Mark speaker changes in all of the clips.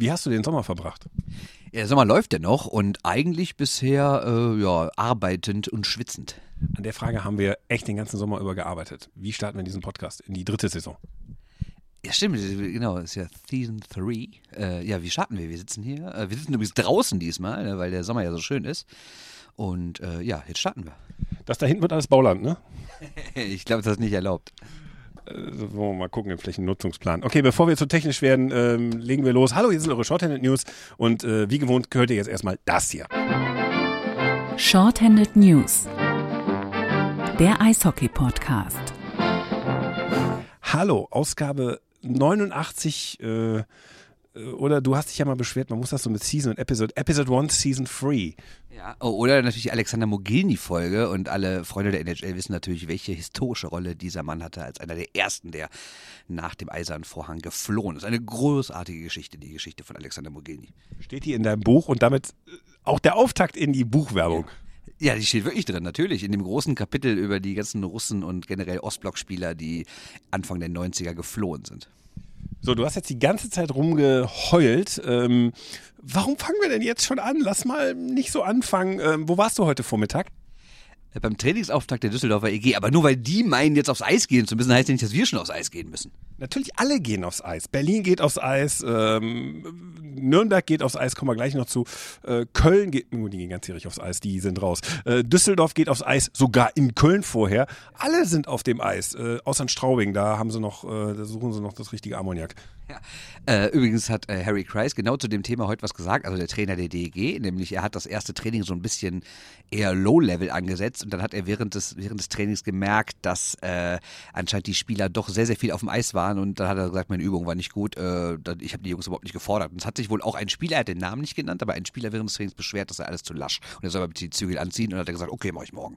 Speaker 1: Wie hast du den Sommer verbracht?
Speaker 2: Ja, der Sommer läuft ja noch und eigentlich bisher äh, ja, arbeitend und schwitzend.
Speaker 1: An der Frage haben wir echt den ganzen Sommer über gearbeitet. Wie starten wir diesen Podcast in die dritte Saison?
Speaker 2: Ja, stimmt, genau, ist ja Season 3. Äh, ja, wie starten wir? Wir sitzen hier. Äh, wir sitzen übrigens draußen diesmal, ne, weil der Sommer ja so schön ist. Und äh, ja, jetzt starten wir.
Speaker 1: Das da hinten wird alles Bauland, ne?
Speaker 2: ich glaube, das ist nicht erlaubt.
Speaker 1: Äh, wollen wir mal gucken, den Flächennutzungsplan. Okay, bevor wir zu technisch werden, ähm, legen wir los. Hallo, hier sind eure Shorthanded News und äh, wie gewohnt gehört ihr jetzt erstmal das hier.
Speaker 3: Shorthanded News. Der Eishockey-Podcast.
Speaker 1: Hallo, Ausgabe 89 äh, oder du hast dich ja mal beschwert, man muss das so mit Season und Episode, Episode 1, Season 3.
Speaker 2: Ja, oh, oder natürlich die Alexander Mogilny-Folge und alle Freunde der NHL wissen natürlich, welche historische Rolle dieser Mann hatte als einer der ersten, der nach dem Eisernen Vorhang geflohen ist. Eine großartige Geschichte, die Geschichte von Alexander Mogilny.
Speaker 1: Steht die in deinem Buch und damit auch der Auftakt in die Buchwerbung.
Speaker 2: Ja. Ja, die steht wirklich drin, natürlich. In dem großen Kapitel über die ganzen Russen und generell Ostblockspieler, die Anfang der 90er geflohen sind.
Speaker 1: So, du hast jetzt die ganze Zeit rumgeheult. Ähm, warum fangen wir denn jetzt schon an? Lass mal nicht so anfangen. Ähm, wo warst du heute Vormittag?
Speaker 2: Äh, beim Trainingsauftakt der Düsseldorfer EG. Aber nur weil die meinen, jetzt aufs Eis gehen zu müssen, heißt ja nicht, dass wir schon aufs Eis gehen müssen.
Speaker 1: Natürlich, alle gehen aufs Eis. Berlin geht aufs Eis, ähm, Nürnberg geht aufs Eis, kommen wir gleich noch zu. Äh, Köln geht, oh, die gehen ganz jährig aufs Eis, die sind raus. Äh, Düsseldorf geht aufs Eis, sogar in Köln vorher. Alle sind auf dem Eis, äh, außer in Straubing, da haben sie noch, äh, da suchen sie noch das richtige Ammoniak.
Speaker 2: Ja. Äh, übrigens hat äh, Harry Kreis genau zu dem Thema heute was gesagt, also der Trainer der DEG, nämlich er hat das erste Training so ein bisschen eher Low-Level angesetzt und dann hat er während des, während des Trainings gemerkt, dass äh, anscheinend die Spieler doch sehr, sehr viel auf dem Eis waren und dann hat er gesagt, meine Übung war nicht gut, äh, ich habe die Jungs überhaupt nicht gefordert. Und es hat sich wohl auch ein Spieler, er hat den Namen nicht genannt, aber ein Spieler während des Trainings beschwert, dass er alles zu lasch und er soll aber die Zügel anziehen und dann hat er gesagt, okay, mach ich morgen.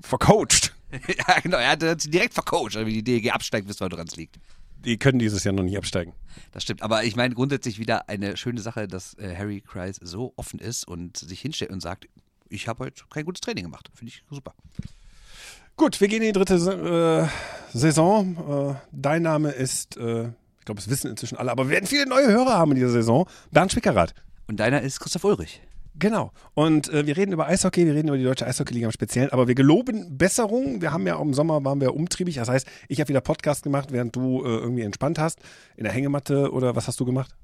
Speaker 1: Vercoacht.
Speaker 2: ja, genau, er hat sie direkt vercoacht, also wie die DEG absteigt, wisst ihr, woran es liegt
Speaker 1: die können dieses Jahr noch nicht absteigen.
Speaker 2: Das stimmt, aber ich meine grundsätzlich wieder eine schöne Sache, dass äh, Harry Kreis so offen ist und sich hinstellt und sagt, ich habe heute kein gutes Training gemacht. Finde ich super.
Speaker 1: Gut, wir gehen in die dritte äh, Saison. Äh, dein Name ist, äh, ich glaube, es wissen inzwischen alle, aber wir werden viele neue Hörer haben in dieser Saison. Bernd Schwickerath.
Speaker 2: Und deiner ist Christoph Ulrich.
Speaker 1: Genau. Und äh, wir reden über Eishockey, wir reden über die deutsche Eishockey-Liga im Speziellen, aber wir geloben Besserung. Wir haben ja im Sommer waren wir umtriebig. Das heißt, ich habe wieder Podcast gemacht, während du äh, irgendwie entspannt hast. In der Hängematte oder was hast du gemacht?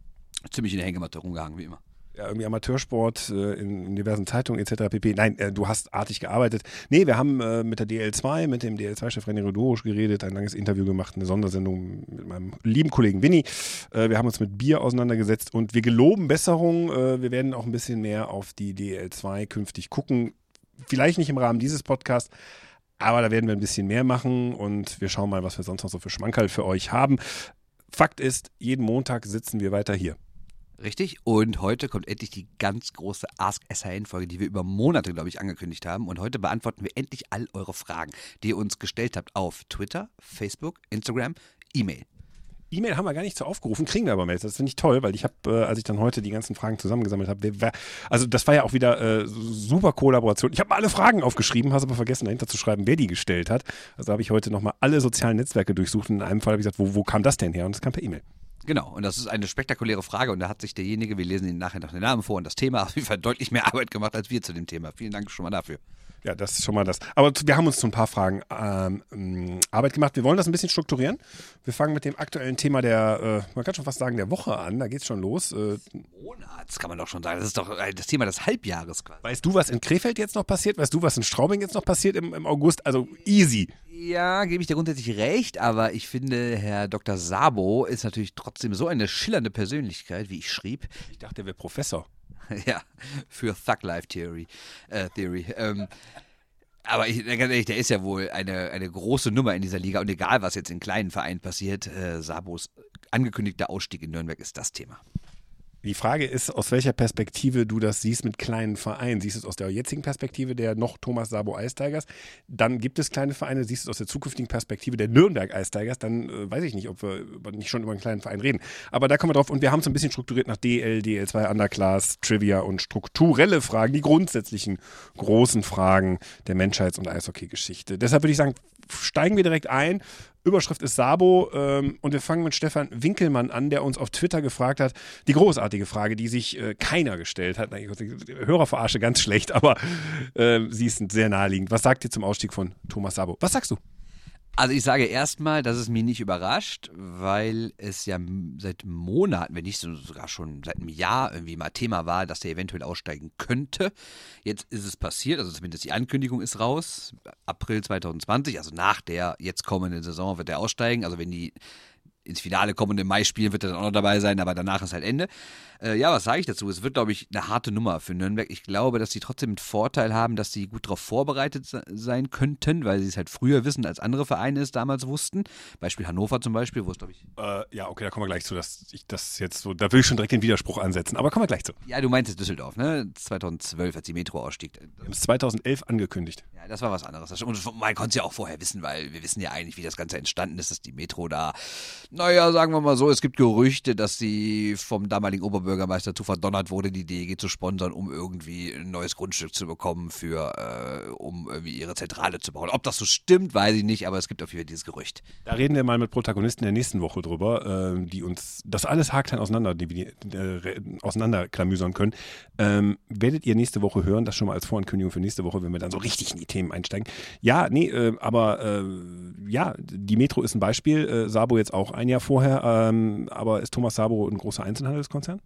Speaker 2: Ziemlich in der Hängematte rumgehangen, wie immer
Speaker 1: irgendwie Amateursport äh, in, in, diversen Zeitungen etc. pp. Nein, äh, du hast artig gearbeitet. Nee, wir haben äh, mit der DL2, mit dem DL2-Chef René Rodorisch geredet, ein langes Interview gemacht, eine Sondersendung mit meinem lieben Kollegen Winnie. Äh, wir haben uns mit Bier auseinandergesetzt und wir geloben Besserung. Äh, wir werden auch ein bisschen mehr auf die DL2 künftig gucken. Vielleicht nicht im Rahmen dieses Podcasts, aber da werden wir ein bisschen mehr machen und wir schauen mal, was wir sonst noch so für Schmankerl für euch haben. Fakt ist, jeden Montag sitzen wir weiter hier.
Speaker 2: Richtig. Und heute kommt endlich die ganz große Ask SHN-Folge, die wir über Monate, glaube ich, angekündigt haben. Und heute beantworten wir endlich all eure Fragen, die ihr uns gestellt habt auf Twitter, Facebook, Instagram, E-Mail.
Speaker 1: E-Mail haben wir gar nicht so aufgerufen, kriegen wir aber Mails. Das finde ich toll, weil ich habe, äh, als ich dann heute die ganzen Fragen zusammengesammelt habe, also das war ja auch wieder äh, super Kollaboration. Ich habe alle Fragen aufgeschrieben, habe aber vergessen dahinter zu schreiben, wer die gestellt hat. Also habe ich heute nochmal alle sozialen Netzwerke durchsucht und in einem Fall habe ich gesagt, wo, wo kam das denn her? Und es kam per E-Mail.
Speaker 2: Genau, und das ist eine spektakuläre Frage und da hat sich derjenige, wir lesen ihn nachher noch den Namen vor und das Thema auf jeden Fall deutlich mehr Arbeit gemacht als wir zu dem Thema. Vielen Dank schon mal dafür.
Speaker 1: Ja, das ist schon mal das. Aber wir haben uns zu ein paar Fragen ähm, mm, Arbeit gemacht. Wir wollen das ein bisschen strukturieren. Wir fangen mit dem aktuellen Thema der, äh, man kann schon fast sagen, der Woche an. Da geht es schon los. Äh,
Speaker 2: Monats kann man doch schon sagen. Das ist doch äh, das Thema des Halbjahres quasi.
Speaker 1: Weißt du, was in Krefeld jetzt noch passiert? Weißt du, was in Straubing jetzt noch passiert im, im August? Also easy.
Speaker 2: Ja, gebe ich dir grundsätzlich recht, aber ich finde, Herr Dr. Sabo ist natürlich trotzdem so eine schillernde Persönlichkeit, wie ich schrieb.
Speaker 1: Ich dachte, er wäre Professor.
Speaker 2: ja, für Thug Life Theory. Äh, Theory. Ähm, aber ich, ganz ehrlich, der ist ja wohl eine, eine große Nummer in dieser Liga und egal, was jetzt in kleinen Vereinen passiert, äh, Sabos angekündigter Ausstieg in Nürnberg ist das Thema.
Speaker 1: Die Frage ist, aus welcher Perspektive du das siehst mit kleinen Vereinen. Siehst du es aus der jetzigen Perspektive der noch Thomas Sabo Ice Tigers? Dann gibt es kleine Vereine. Siehst du es aus der zukünftigen Perspektive der Nürnberg Ice Tigers? Dann äh, weiß ich nicht, ob wir nicht schon über einen kleinen Verein reden. Aber da kommen wir drauf. Und wir haben es ein bisschen strukturiert nach DL, DL2, Underclass, Trivia und strukturelle Fragen, die grundsätzlichen großen Fragen der Menschheits- und Eishockey-Geschichte. Deshalb würde ich sagen, steigen wir direkt ein. Überschrift ist Sabo ähm, und wir fangen mit Stefan Winkelmann an, der uns auf Twitter gefragt hat, die großartige Frage, die sich äh, keiner gestellt hat. Hörerverarsche ganz schlecht, aber äh, sie ist sehr naheliegend. Was sagt ihr zum Ausstieg von Thomas Sabo? Was sagst du?
Speaker 2: Also ich sage erstmal, dass es mich nicht überrascht, weil es ja seit Monaten, wenn nicht sogar schon seit einem Jahr irgendwie mal Thema war, dass der eventuell aussteigen könnte. Jetzt ist es passiert, also zumindest die Ankündigung ist raus. April 2020, also nach der jetzt kommenden Saison wird er aussteigen. Also wenn die ins Finale kommen und im Mai spielen, wird er dann auch noch dabei sein, aber danach ist halt Ende. Äh, ja, was sage ich dazu? Es wird, glaube ich, eine harte Nummer für Nürnberg. Ich glaube, dass sie trotzdem einen Vorteil haben, dass sie gut darauf vorbereitet sein könnten, weil sie es halt früher wissen, als andere Vereine es damals wussten. Beispiel Hannover zum Beispiel, wo es, glaube ich.
Speaker 1: Äh, ja, okay, da kommen wir gleich zu, dass ich das jetzt so, da will ich schon direkt den Widerspruch ansetzen, aber kommen wir gleich zu.
Speaker 2: Ja, du meinst Düsseldorf, ne? 2012, als die Metro ausstieg.
Speaker 1: Wir haben es 2011 angekündigt.
Speaker 2: Ja, das war was anderes. Und man konnte es ja auch vorher wissen, weil wir wissen ja eigentlich, wie das Ganze entstanden ist, dass die Metro da, naja, sagen wir mal so, es gibt Gerüchte, dass sie vom damaligen Oberbürgermeister zu verdonnert wurde, die DEG zu sponsern, um irgendwie ein neues Grundstück zu bekommen, für, äh, um irgendwie ihre Zentrale zu bauen. Ob das so stimmt, weiß ich nicht, aber es gibt auf jeden Fall dieses Gerücht.
Speaker 1: Da reden wir mal mit Protagonisten der nächsten Woche drüber, äh, die uns das alles haarklein auseinander, die, äh, auseinanderklamüsern können. Ähm, werdet ihr nächste Woche hören, das schon mal als Vorankündigung für nächste Woche, wenn wir dann so richtig in die Themen einsteigen. Ja, nee, äh, aber äh, ja, die Metro ist ein Beispiel, äh, Sabo jetzt auch ein Jahr vorher, ähm, aber ist Thomas Sabo ein großer Einzelhandelskonzern?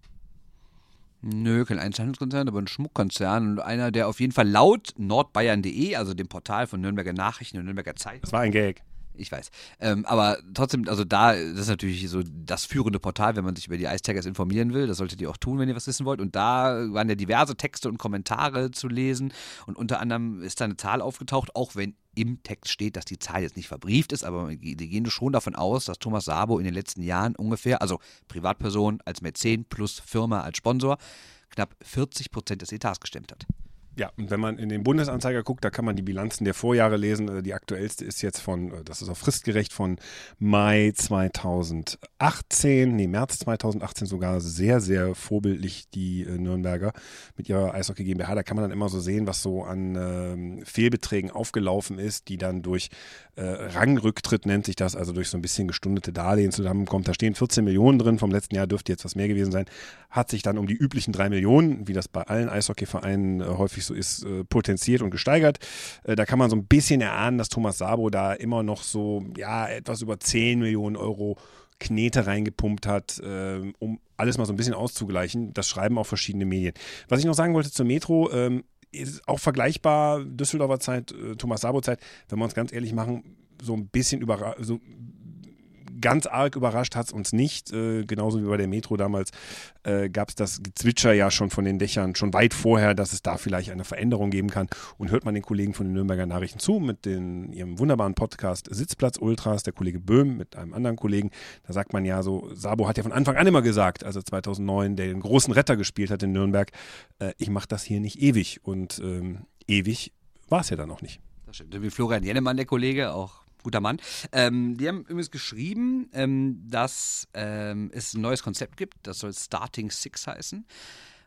Speaker 2: Nö, kein Einzelhandelskonzern, aber ein Schmuckkonzern und einer, der auf jeden Fall laut nordbayern.de, also dem Portal von Nürnberger Nachrichten und Nürnberger Zeitung.
Speaker 1: Das war ein Gag.
Speaker 2: Ich weiß. Ähm, aber trotzdem, also da, das ist natürlich so das führende Portal, wenn man sich über die Ice Tigers informieren will. Das solltet ihr auch tun, wenn ihr was wissen wollt. Und da waren ja diverse Texte und Kommentare zu lesen. Und unter anderem ist da eine Zahl aufgetaucht, auch wenn im Text steht, dass die Zahl jetzt nicht verbrieft ist, aber die gehen schon davon aus, dass Thomas Sabo in den letzten Jahren ungefähr, also Privatperson als Mäzen plus Firma als Sponsor, knapp 40 Prozent des Etats gestemmt hat.
Speaker 1: Ja, und wenn man in den Bundesanzeiger guckt, da kann man die Bilanzen der Vorjahre lesen. Äh, die aktuellste ist jetzt von, das ist auch fristgerecht, von Mai 2018, nee, März 2018 sogar sehr, sehr vorbildlich die äh, Nürnberger mit ihrer Eishockey GmbH. Da kann man dann immer so sehen, was so an ähm, Fehlbeträgen aufgelaufen ist, die dann durch äh, Rangrücktritt nennt sich das, also durch so ein bisschen gestundete Darlehen zusammenkommt. Da stehen 14 Millionen drin, vom letzten Jahr dürfte jetzt was mehr gewesen sein, hat sich dann um die üblichen drei Millionen, wie das bei allen Eishockeyvereinen äh, häufig so ist, äh, potenziert und gesteigert. Äh, da kann man so ein bisschen erahnen, dass Thomas Sabo da immer noch so, ja, etwas über 10 Millionen Euro Knete reingepumpt hat, äh, um alles mal so ein bisschen auszugleichen. Das schreiben auch verschiedene Medien. Was ich noch sagen wollte zur Metro, ähm, ist auch vergleichbar Düsseldorfer Zeit, äh, Thomas Sabo Zeit, wenn wir uns ganz ehrlich machen, so ein bisschen über, so ganz arg überrascht hat es uns nicht. Äh, genauso wie bei der Metro damals äh, gab es das Gezwitscher ja schon von den Dächern schon weit vorher, dass es da vielleicht eine Veränderung geben kann. Und hört man den Kollegen von den Nürnberger Nachrichten zu mit den, ihrem wunderbaren Podcast Sitzplatz Ultras, der Kollege Böhm mit einem anderen Kollegen, da sagt man ja so, Sabo hat ja von Anfang an immer gesagt, also 2009, der den großen Retter gespielt hat in Nürnberg, äh, ich mache das hier nicht ewig. Und ähm, ewig war es ja dann auch nicht.
Speaker 2: Das stimmt. Wie Florian Jennemann, der Kollege, auch guter Mann. Ähm, die haben übrigens geschrieben, ähm, dass ähm, es ein neues Konzept gibt, das soll Starting Six heißen.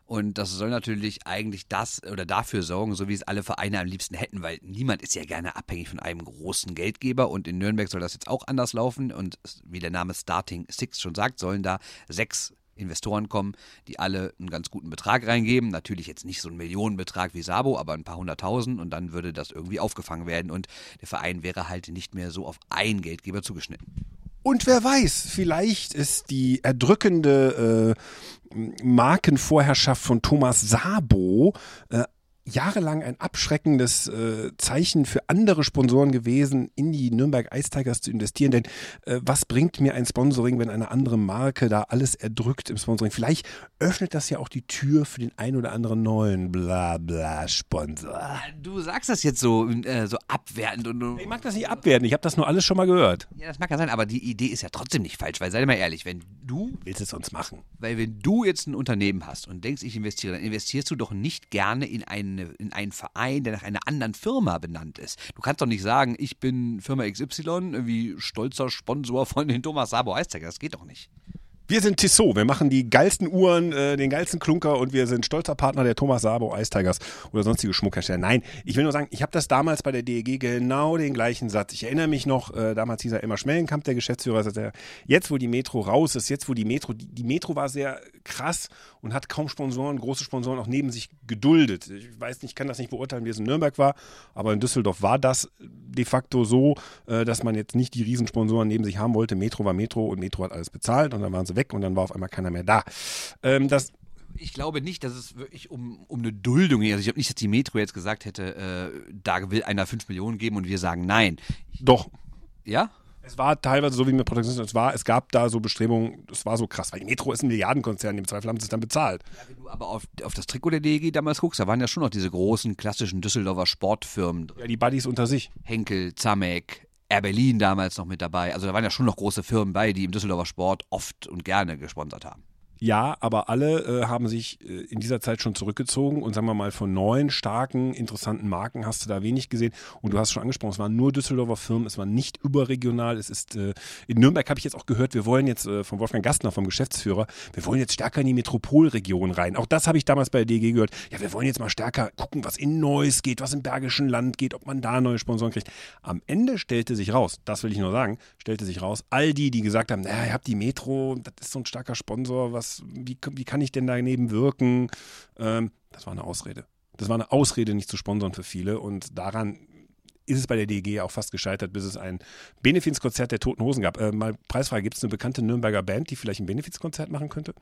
Speaker 2: Und das soll natürlich eigentlich das oder dafür sorgen, so wie es alle Vereine am liebsten hätten, weil niemand ist ja gerne abhängig von einem großen Geldgeber. Und in Nürnberg soll das jetzt auch anders laufen. Und wie der Name Starting Six schon sagt, sollen da sechs Investoren kommen, die alle einen ganz guten Betrag reingeben. Natürlich jetzt nicht so einen Millionenbetrag wie Sabo, aber ein paar hunderttausend und dann würde das irgendwie aufgefangen werden und der Verein wäre halt nicht mehr so auf einen Geldgeber zugeschnitten.
Speaker 1: Und wer weiß, vielleicht ist die erdrückende äh, Markenvorherrschaft von Thomas Sabo äh, jahrelang ein abschreckendes äh, Zeichen für andere Sponsoren gewesen, in die Nürnberg Ice Tigers zu investieren. Denn äh, was bringt mir ein Sponsoring, wenn eine andere Marke da alles erdrückt im Sponsoring? Vielleicht öffnet das ja auch die Tür für den ein oder anderen neuen Blabla-Sponsor.
Speaker 2: Du sagst das jetzt so, äh, so abwertend. Und,
Speaker 1: ich mag das nicht abwerten, ich habe das nur alles schon mal gehört.
Speaker 2: Ja, das mag ja sein, aber die Idee ist ja trotzdem nicht falsch, weil sei mal ehrlich, wenn du...
Speaker 1: Willst es uns machen?
Speaker 2: Weil wenn du jetzt ein Unternehmen hast und denkst, ich investiere, dann investierst du doch nicht gerne in einen eine, in einen Verein, der nach einer anderen Firma benannt ist. Du kannst doch nicht sagen, ich bin Firma XY, wie stolzer Sponsor von den Thomas Sabo Eisteiger. Das geht doch nicht.
Speaker 1: Wir sind Tissot, wir machen die geilsten Uhren, äh, den geilsten Klunker und wir sind stolzer Partner der Thomas Sabo Ice Tigers oder sonstige Schmuckhersteller. Nein, ich will nur sagen, ich habe das damals bei der DEG genau den gleichen Satz. Ich erinnere mich noch, äh, damals hieß er immer Schmellenkamp, der Geschäftsführer, sagt er, jetzt wo die Metro raus ist, jetzt wo die Metro, die, die Metro war sehr krass und hat kaum Sponsoren, große Sponsoren auch neben sich geduldet. Ich weiß nicht, ich kann das nicht beurteilen, wie es in Nürnberg war, aber in Düsseldorf war das de facto so, äh, dass man jetzt nicht die Riesensponsoren neben sich haben wollte. Metro war Metro und Metro hat alles bezahlt und dann waren sie weg und dann war auf einmal keiner mehr da. Ähm, das
Speaker 2: ich glaube nicht, dass es wirklich um, um eine Duldung geht. Also ich glaube nicht, dass die Metro jetzt gesagt hätte, äh, da will einer 5 Millionen geben und wir sagen nein.
Speaker 1: Doch.
Speaker 2: Ja?
Speaker 1: Es war teilweise so wie mit Protagonisten, es war, es gab da so Bestrebungen, es war so krass, weil die Metro ist ein Milliardenkonzern, im Zweifel haben sie es dann bezahlt.
Speaker 2: Ja, wenn du aber auf, auf das Trikot der DEG damals guckst, da waren ja schon noch diese großen klassischen Düsseldorfer Sportfirmen.
Speaker 1: Ja, die Buddies unter sich.
Speaker 2: Henkel, Zamek, Air Berlin damals noch mit dabei. Also da waren ja schon noch große Firmen bei, die im Düsseldorfer Sport oft und gerne gesponsert haben.
Speaker 1: Ja, aber alle äh, haben sich äh, in dieser Zeit schon zurückgezogen und sagen wir mal, von neuen, starken, interessanten Marken hast du da wenig gesehen. Und du hast schon angesprochen, es waren nur Düsseldorfer Firmen, es war nicht überregional. Es ist, äh, in Nürnberg habe ich jetzt auch gehört, wir wollen jetzt äh, von Wolfgang Gastner, vom Geschäftsführer, wir wollen jetzt stärker in die Metropolregion rein. Auch das habe ich damals bei der DG gehört. Ja, wir wollen jetzt mal stärker gucken, was in Neuss geht, was im Bergischen Land geht, ob man da neue Sponsoren kriegt. Am Ende stellte sich raus, das will ich nur sagen, stellte sich raus, all die, die gesagt haben, naja, ihr habt die Metro, das ist so ein starker Sponsor, was wie, wie kann ich denn daneben wirken? Ähm, das war eine Ausrede. Das war eine Ausrede, nicht zu sponsern für viele. Und daran ist es bei der DG auch fast gescheitert, bis es ein Benefizkonzert der Toten Hosen gab. Äh, mal preisfrei, gibt es eine bekannte Nürnberger Band, die vielleicht ein Benefizkonzert machen könnte?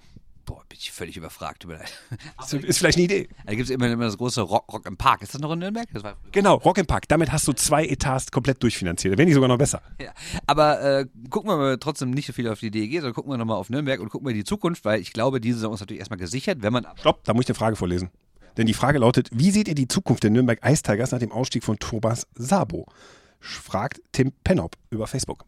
Speaker 2: Boah, bin ich völlig überfragt. Über
Speaker 1: ist, ist vielleicht eine Idee.
Speaker 2: Da gibt es immer, immer das große Rock, Rock im Park. Ist das noch in Nürnberg?
Speaker 1: genau, Rock im Park. Damit hast du zwei Etats komplett durchfinanziert. Da wäre nicht sogar noch besser.
Speaker 2: Ja. Aber äh, gucken wir mal trotzdem nicht so viel auf die DEG, sondern gucken wir nochmal auf Nürnberg und gucken wir die Zukunft, weil ich glaube, diese Saison ist natürlich erstmal gesichert, wenn man.
Speaker 1: Stopp, da muss ich eine Frage vorlesen. Denn die Frage lautet: Wie seht ihr die Zukunft der Nürnberg Ice Tigers nach dem Ausstieg von Thomas Sabo? Fragt Tim Penop über Facebook.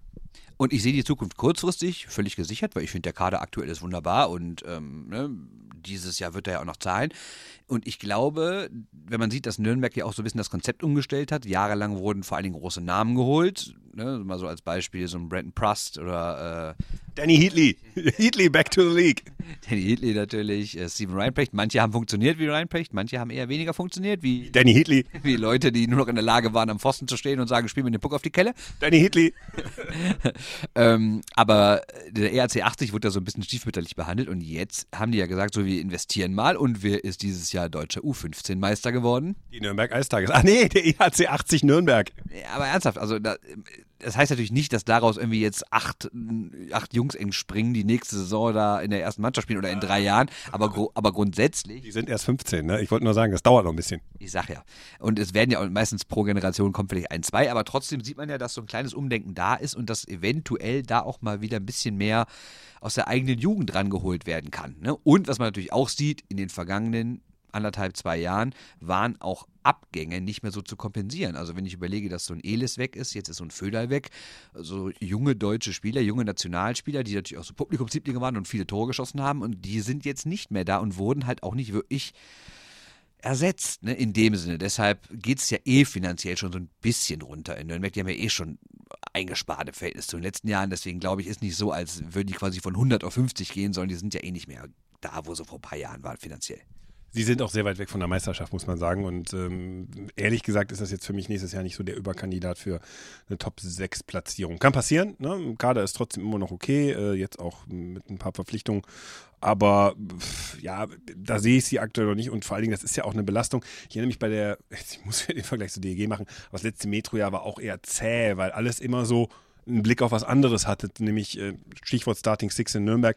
Speaker 2: Und ich sehe die Zukunft kurzfristig völlig gesichert, weil ich finde, der Kader aktuell ist wunderbar und ähm, ne, dieses Jahr wird er ja auch noch zahlen. Und ich glaube, wenn man sieht, dass Nürnberg ja auch so ein bisschen das Konzept umgestellt hat, jahrelang wurden vor allen Dingen große Namen geholt, ne, mal so als Beispiel so ein Brandon Prust oder äh,
Speaker 1: Danny Heatley. Heatley back to the league.
Speaker 2: Danny Heatley natürlich, äh, Steven Reinprecht. Manche haben funktioniert wie Reinprecht, manche haben eher weniger funktioniert wie
Speaker 1: Danny Heatley.
Speaker 2: Wie Leute, die nur noch in der Lage waren, am Pfosten zu stehen und sagen, spiel mir den Puck auf die Kelle.
Speaker 1: Danny Heatley.
Speaker 2: ähm, aber der ERC 80 wurde da so ein bisschen stiefmütterlich behandelt und jetzt haben die ja gesagt, so wir investieren mal und wer ist dieses Jahr deutscher U15-Meister geworden?
Speaker 1: Die Nürnberg Eistages. Ach nee, der ERC 80 Nürnberg.
Speaker 2: Ja, aber ernsthaft, also da, das heißt natürlich nicht, dass daraus irgendwie jetzt acht, acht Jungs eng springen, die nächste Saison da in der ersten Mannschaft spielen oder in drei Jahren. Aber, aber grundsätzlich.
Speaker 1: Die sind erst 15, ne? Ich wollte nur sagen, das dauert noch ein bisschen.
Speaker 2: Ich sag ja. Und es werden ja meistens pro Generation kommt vielleicht ein, zwei, aber trotzdem sieht man ja, dass so ein kleines Umdenken da ist und dass eventuell da auch mal wieder ein bisschen mehr aus der eigenen Jugend rangeholt werden kann. Ne? Und was man natürlich auch sieht, in den vergangenen anderthalb, zwei Jahren waren auch Abgänge nicht mehr so zu kompensieren. Also wenn ich überlege, dass so ein Elis weg ist, jetzt ist so ein Föderl weg, so junge deutsche Spieler, junge Nationalspieler, die natürlich auch so Publikumslieblinge waren und viele Tore geschossen haben und die sind jetzt nicht mehr da und wurden halt auch nicht wirklich ersetzt, ne, in dem Sinne. Deshalb geht es ja eh finanziell schon so ein bisschen runter in Nürnberg. Die haben ja eh schon eingespart im Verhältnis zu den letzten Jahren. Deswegen glaube ich, ist nicht so, als würden die quasi von 100 auf 50 gehen, sondern die sind ja eh nicht mehr da, wo sie vor ein paar Jahren waren finanziell.
Speaker 1: Sie sind auch sehr weit weg von der Meisterschaft, muss man sagen. Und ähm, ehrlich gesagt ist das jetzt für mich nächstes Jahr nicht so der Überkandidat für eine Top-6-Platzierung. Kann passieren, ne? Kader ist trotzdem immer noch okay, äh, jetzt auch mit ein paar Verpflichtungen. Aber ja, da sehe ich sie aktuell noch nicht und vor allen Dingen, das ist ja auch eine Belastung. Ich erinnere mich bei der, ich muss ja den Vergleich zur DEG machen, aber das letzte Metrojahr war auch eher zäh, weil alles immer so einen Blick auf was anderes hattet, nämlich äh, Stichwort Starting Six in Nürnberg,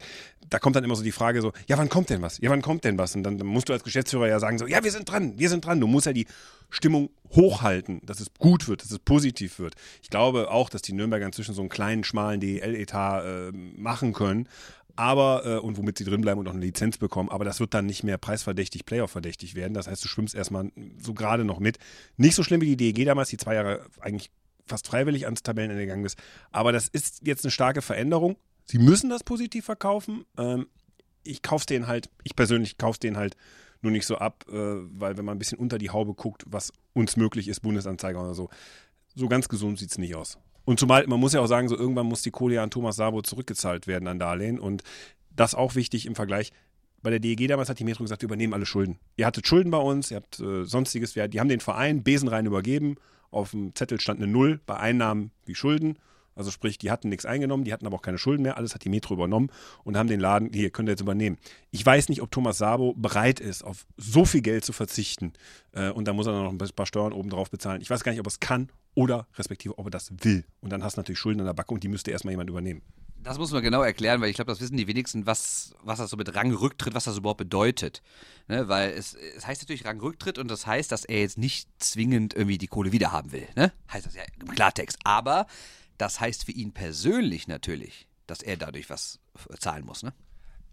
Speaker 1: da kommt dann immer so die Frage so, ja, wann kommt denn was? Ja, wann kommt denn was? Und dann, dann musst du als Geschäftsführer ja sagen so, ja, wir sind dran, wir sind dran. Du musst ja die Stimmung hochhalten, dass es gut wird, dass es positiv wird. Ich glaube auch, dass die Nürnberger inzwischen so einen kleinen, schmalen DEL-Etat äh, machen können, aber, äh, und womit sie drinbleiben und auch eine Lizenz bekommen, aber das wird dann nicht mehr preisverdächtig, Playoff-verdächtig werden. Das heißt, du schwimmst erstmal so gerade noch mit. Nicht so schlimm wie die DEG damals, die zwei Jahre eigentlich fast freiwillig ans Tabellenende gegangen ist. Aber das ist jetzt eine starke Veränderung. Sie müssen das positiv verkaufen. Ähm, ich kaufe den halt, ich persönlich kaufe den halt nur nicht so ab, äh, weil wenn man ein bisschen unter die Haube guckt, was uns möglich ist, Bundesanzeiger oder so, so ganz gesund sieht es nicht aus. Und zumal, man muss ja auch sagen, so irgendwann muss die Kohle ja an Thomas Sabo zurückgezahlt werden an Darlehen und das auch wichtig im Vergleich. Bei der DEG damals hat die Metro gesagt, wir übernehmen alle Schulden. Ihr hattet Schulden bei uns, ihr habt äh, sonstiges, die haben den Verein besenrein übergeben. Auf dem Zettel stand eine Null bei Einnahmen wie Schulden. Also sprich, die hatten nichts eingenommen, die hatten aber auch keine Schulden mehr, alles hat die Metro übernommen und haben den Laden, hier könnt ihr jetzt übernehmen. Ich weiß nicht, ob Thomas Sabo bereit ist, auf so viel Geld zu verzichten äh, und da muss er noch ein paar Steuern obendrauf bezahlen. Ich weiß gar nicht, ob er es kann oder respektive, ob er das will. Und dann hast du natürlich Schulden an der Backe und die müsste erstmal jemand übernehmen.
Speaker 2: Das muss man genau erklären, weil ich glaube, das wissen die wenigsten, was, was das so mit Rangrücktritt, was das überhaupt bedeutet. Ne? Weil es, es heißt natürlich Rangrücktritt und das heißt, dass er jetzt nicht zwingend irgendwie die Kohle wiederhaben will. Ne? Heißt das ja im Klartext. Aber das heißt für ihn persönlich natürlich, dass er dadurch was zahlen muss, ne?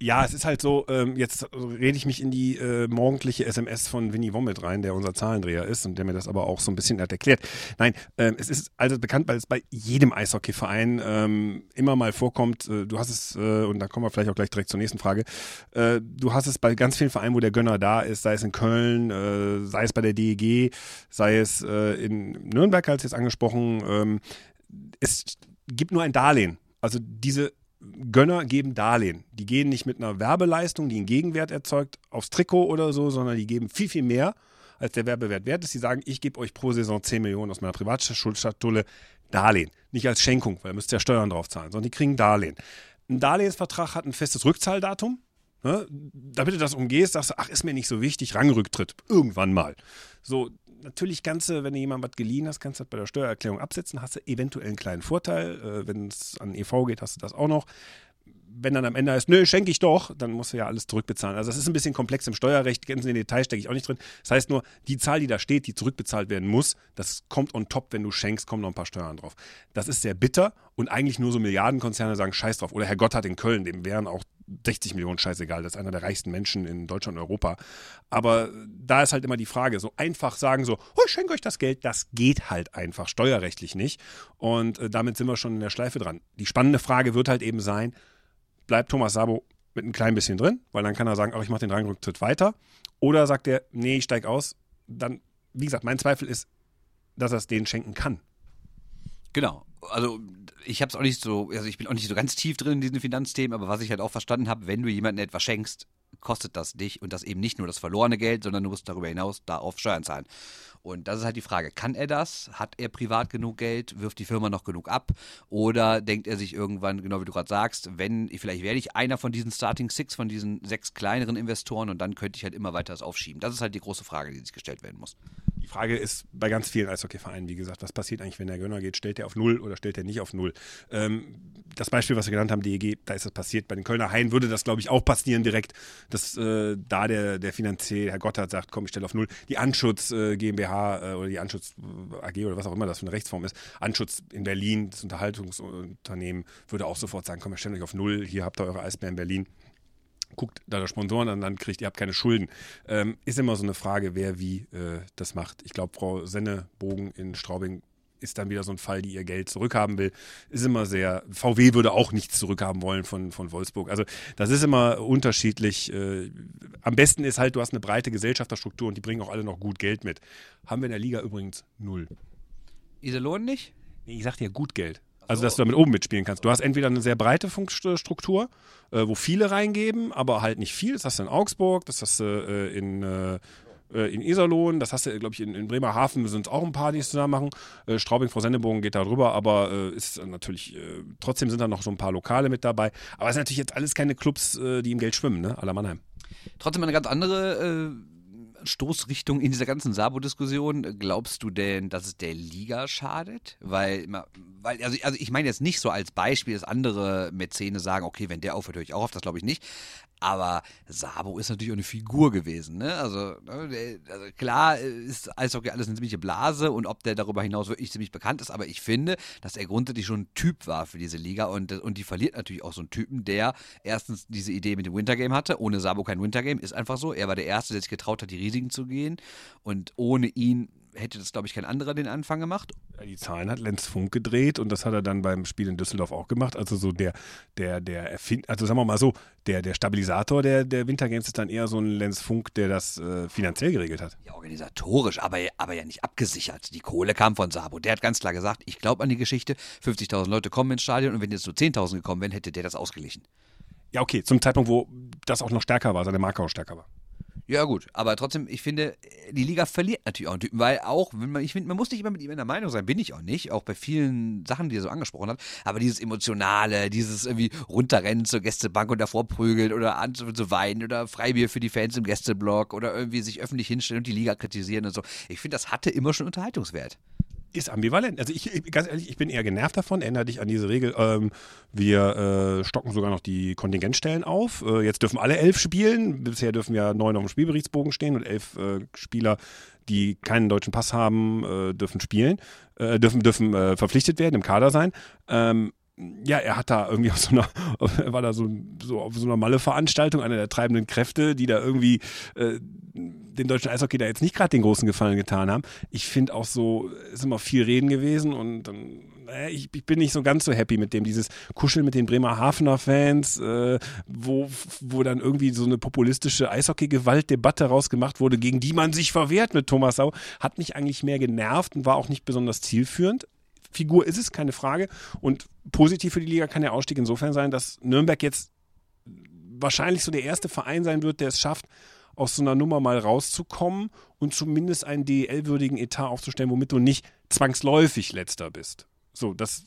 Speaker 1: Ja, es ist halt so, ähm, jetzt rede ich mich in die äh, morgendliche SMS von Winnie Wommet rein, der unser Zahlendreher ist und der mir das aber auch so ein bisschen hat erklärt. Nein, ähm, es ist also bekannt, weil es bei jedem Eishockeyverein ähm, immer mal vorkommt. Äh, du hast es, äh, und da kommen wir vielleicht auch gleich direkt zur nächsten Frage, äh, du hast es bei ganz vielen Vereinen, wo der Gönner da ist, sei es in Köln, äh, sei es bei der DEG, sei es äh, in Nürnberg, als jetzt angesprochen, ähm, es gibt nur ein Darlehen. Also diese Gönner geben Darlehen. Die gehen nicht mit einer Werbeleistung, die einen Gegenwert erzeugt, aufs Trikot oder so, sondern die geben viel, viel mehr, als der Werbewert wert ist. Die sagen, ich gebe euch pro Saison 10 Millionen aus meiner Privatschuldschatulle Darlehen. Nicht als Schenkung, weil ihr müsst ja Steuern drauf zahlen, sondern die kriegen Darlehen. Ein Darlehensvertrag hat ein festes Rückzahldatum. Ne? Damit du das umgehst, sagst du, ach, ist mir nicht so wichtig, Rangrücktritt. Irgendwann mal. So, natürlich kannst du, wenn du jemandem was geliehen hast, kannst du das bei der Steuererklärung absetzen, hast du eventuell einen kleinen Vorteil. Äh, wenn es an EV geht, hast du das auch noch. Wenn dann am Ende heißt, nö, schenke ich doch, dann musst du ja alles zurückbezahlen. Also das ist ein bisschen komplex im Steuerrecht, ganz in den Details stecke ich auch nicht drin. Das heißt nur, die Zahl, die da steht, die zurückbezahlt werden muss, das kommt on top, wenn du schenkst, kommen noch ein paar Steuern drauf. Das ist sehr bitter und eigentlich nur so Milliardenkonzerne sagen Scheiß drauf. Oder Herr Gotthard in Köln, dem wären auch 60 Millionen scheißegal, das ist einer der reichsten Menschen in Deutschland und Europa. Aber da ist halt immer die Frage, so einfach sagen so, oh, ich schenke euch das Geld, das geht halt einfach steuerrechtlich nicht. Und äh, damit sind wir schon in der Schleife dran. Die spannende Frage wird halt eben sein, bleibt Thomas Sabo mit ein klein bisschen drin, weil dann kann er sagen, ach, ich mache den Reinrücktritt weiter. Oder sagt er, nee, ich steige aus. Dann, wie gesagt, mein Zweifel ist, dass er es denen schenken kann.
Speaker 2: Genau. Also ich habe es auch nicht so, also ich bin auch nicht so ganz tief drin in diesen Finanzthemen, aber was ich halt auch verstanden habe, wenn du jemandem etwas schenkst, kostet das dich und das eben nicht nur das verlorene Geld, sondern du musst darüber hinaus darauf Steuern zahlen. Und das ist halt die Frage, kann er das? Hat er privat genug Geld? Wirft die Firma noch genug ab? Oder denkt er sich irgendwann, genau wie du gerade sagst, wenn, vielleicht werde ich einer von diesen Starting Six, von diesen sechs kleineren Investoren und dann könnte ich halt immer weiter das aufschieben. Das ist halt die große Frage, die sich gestellt werden muss.
Speaker 1: Die Frage ist bei ganz vielen Eishockeyvereinen, wie gesagt, was passiert eigentlich, wenn der Gönner geht? Stellt er auf Null oder stellt er nicht auf Null? Ähm, das Beispiel, was wir genannt haben, DEG, da ist das passiert. Bei den Kölner Haien würde das, glaube ich, auch passieren direkt, dass äh, da der, der Finanzier, Herr Gotthard, sagt, komm, ich stelle auf Null. Die Anschutz äh, GmbH äh, oder die Anschutz AG oder was auch immer das für eine Rechtsform ist, Anschutz in Berlin, das Unterhaltungsunternehmen, würde auch sofort sagen, komm, wir stellen euch auf Null, hier habt ihr eure Eisbären Berlin guckt da der Sponsoren an Land kriegt, ihr habt keine Schulden. Ähm, ist immer so eine Frage, wer wie äh, das macht. Ich glaube, Frau Sennebogen in Straubing ist dann wieder so ein Fall, die ihr Geld zurückhaben will. Ist immer sehr, VW würde auch nichts zurückhaben wollen von, von Wolfsburg. Also das ist immer unterschiedlich. Äh, am besten ist halt, du hast eine breite Gesellschafterstruktur und die bringen auch alle noch gut Geld mit. Haben wir in der Liga übrigens null.
Speaker 2: Iserlohn nicht?
Speaker 1: Nee, ich sag dir gut Geld. Also, dass du damit oben mitspielen kannst. Du hast entweder eine sehr breite Funkstruktur, äh, wo viele reingeben, aber halt nicht viel. Das hast du in Augsburg, das hast du äh, in, äh, äh in Iserlohn, das hast du, glaube ich, in, in, Bremerhaven sind auch ein paar, die es zusammen machen. Äh, Straubing, Frau Sendebogen geht da drüber, aber äh, ist natürlich, trotzdem sind da noch so ein paar Lokale mit dabei. Aber es sind natürlich jetzt alles keine Clubs, die im Geld schwimmen, ne? Aller Mannheim.
Speaker 2: Trotzdem eine ganz andere Stoßrichtung in dieser ganzen Sabo-Diskussion. Glaubst du denn, dass es der Liga schadet? Weil, weil also, also ich meine jetzt nicht so als Beispiel, dass andere Mäzene sagen, okay, wenn der aufhört, höre ich auch auf, das glaube ich nicht. Aber Sabo ist natürlich auch eine Figur gewesen. Ne? Also, ne, also, klar ist Eishockey alles eine ziemliche Blase und ob der darüber hinaus wirklich ziemlich bekannt ist, aber ich finde, dass er grundsätzlich schon ein Typ war für diese Liga und, und die verliert natürlich auch so einen Typen, der erstens diese Idee mit dem Wintergame hatte. Ohne Sabo kein Wintergame, ist einfach so. Er war der Erste, der sich getraut hat, die Risiken zu gehen und ohne ihn hätte das, glaube ich, kein anderer den Anfang gemacht.
Speaker 1: Die Zahlen hat Lenz Funk gedreht und das hat er dann beim Spiel in Düsseldorf auch gemacht. Also so der, der, der Erfind, also sagen wir mal so, der, der Stabilisator der, der Wintergames ist dann eher so ein Lenz Funk, der das äh, finanziell geregelt hat.
Speaker 2: Ja, organisatorisch, aber, aber ja nicht abgesichert. Die Kohle kam von Sabo. Der hat ganz klar gesagt, ich glaube an die Geschichte, 50.000 Leute kommen ins Stadion und wenn jetzt nur 10.000 gekommen wären, hätte der das ausgeglichen.
Speaker 1: Ja, okay, zum Zeitpunkt, wo das auch noch stärker war, seine Marke auch stärker war.
Speaker 2: Ja, gut, aber trotzdem, ich finde, die Liga verliert natürlich auch einen Typen, weil auch, wenn man, ich finde, man muss nicht immer mit ihm in der Meinung sein, bin ich auch nicht, auch bei vielen Sachen, die er so angesprochen hat, aber dieses Emotionale, dieses irgendwie runterrennen zur Gästebank und davor prügeln oder an zu weinen oder Freibier für die Fans im Gästeblock oder irgendwie sich öffentlich hinstellen und die Liga kritisieren und so. Ich finde, das hatte immer schon Unterhaltungswert
Speaker 1: ist ambivalent. Also ich, ganz ehrlich, ich bin eher genervt davon. Erinnere dich an diese Regel. Ähm, wir äh, stocken sogar noch die Kontingentstellen auf. Äh, jetzt dürfen alle elf spielen. Bisher dürfen ja neun auf dem Spielberichtsbogen stehen und elf äh, Spieler, die keinen deutschen Pass haben, äh, dürfen spielen, äh, dürfen, dürfen äh, verpflichtet werden, im Kader sein. Ähm, ja, er hat da irgendwie auf so einer, war da so, so auf so einer Malle-Veranstaltung, einer der treibenden Kräfte, die da irgendwie äh, den deutschen Eishockey da jetzt nicht gerade den großen Gefallen getan haben. Ich finde auch so, ist immer viel Reden gewesen und dann, äh, ich, ich, bin nicht so ganz so happy mit dem, dieses Kuscheln mit den Bremerhavener Fans, äh, wo, wo dann irgendwie so eine populistische Eishockey-Gewaltdebatte rausgemacht wurde, gegen die man sich verwehrt mit Thomas Sau, hat mich eigentlich mehr genervt und war auch nicht besonders zielführend. Figur ist es, keine Frage. Und positiv für die Liga kann der Ausstieg insofern sein, dass Nürnberg jetzt wahrscheinlich so der erste Verein sein wird, der es schafft, aus so einer Nummer mal rauszukommen und zumindest einen DEL-würdigen Etat aufzustellen, womit du nicht zwangsläufig letzter bist. So, das,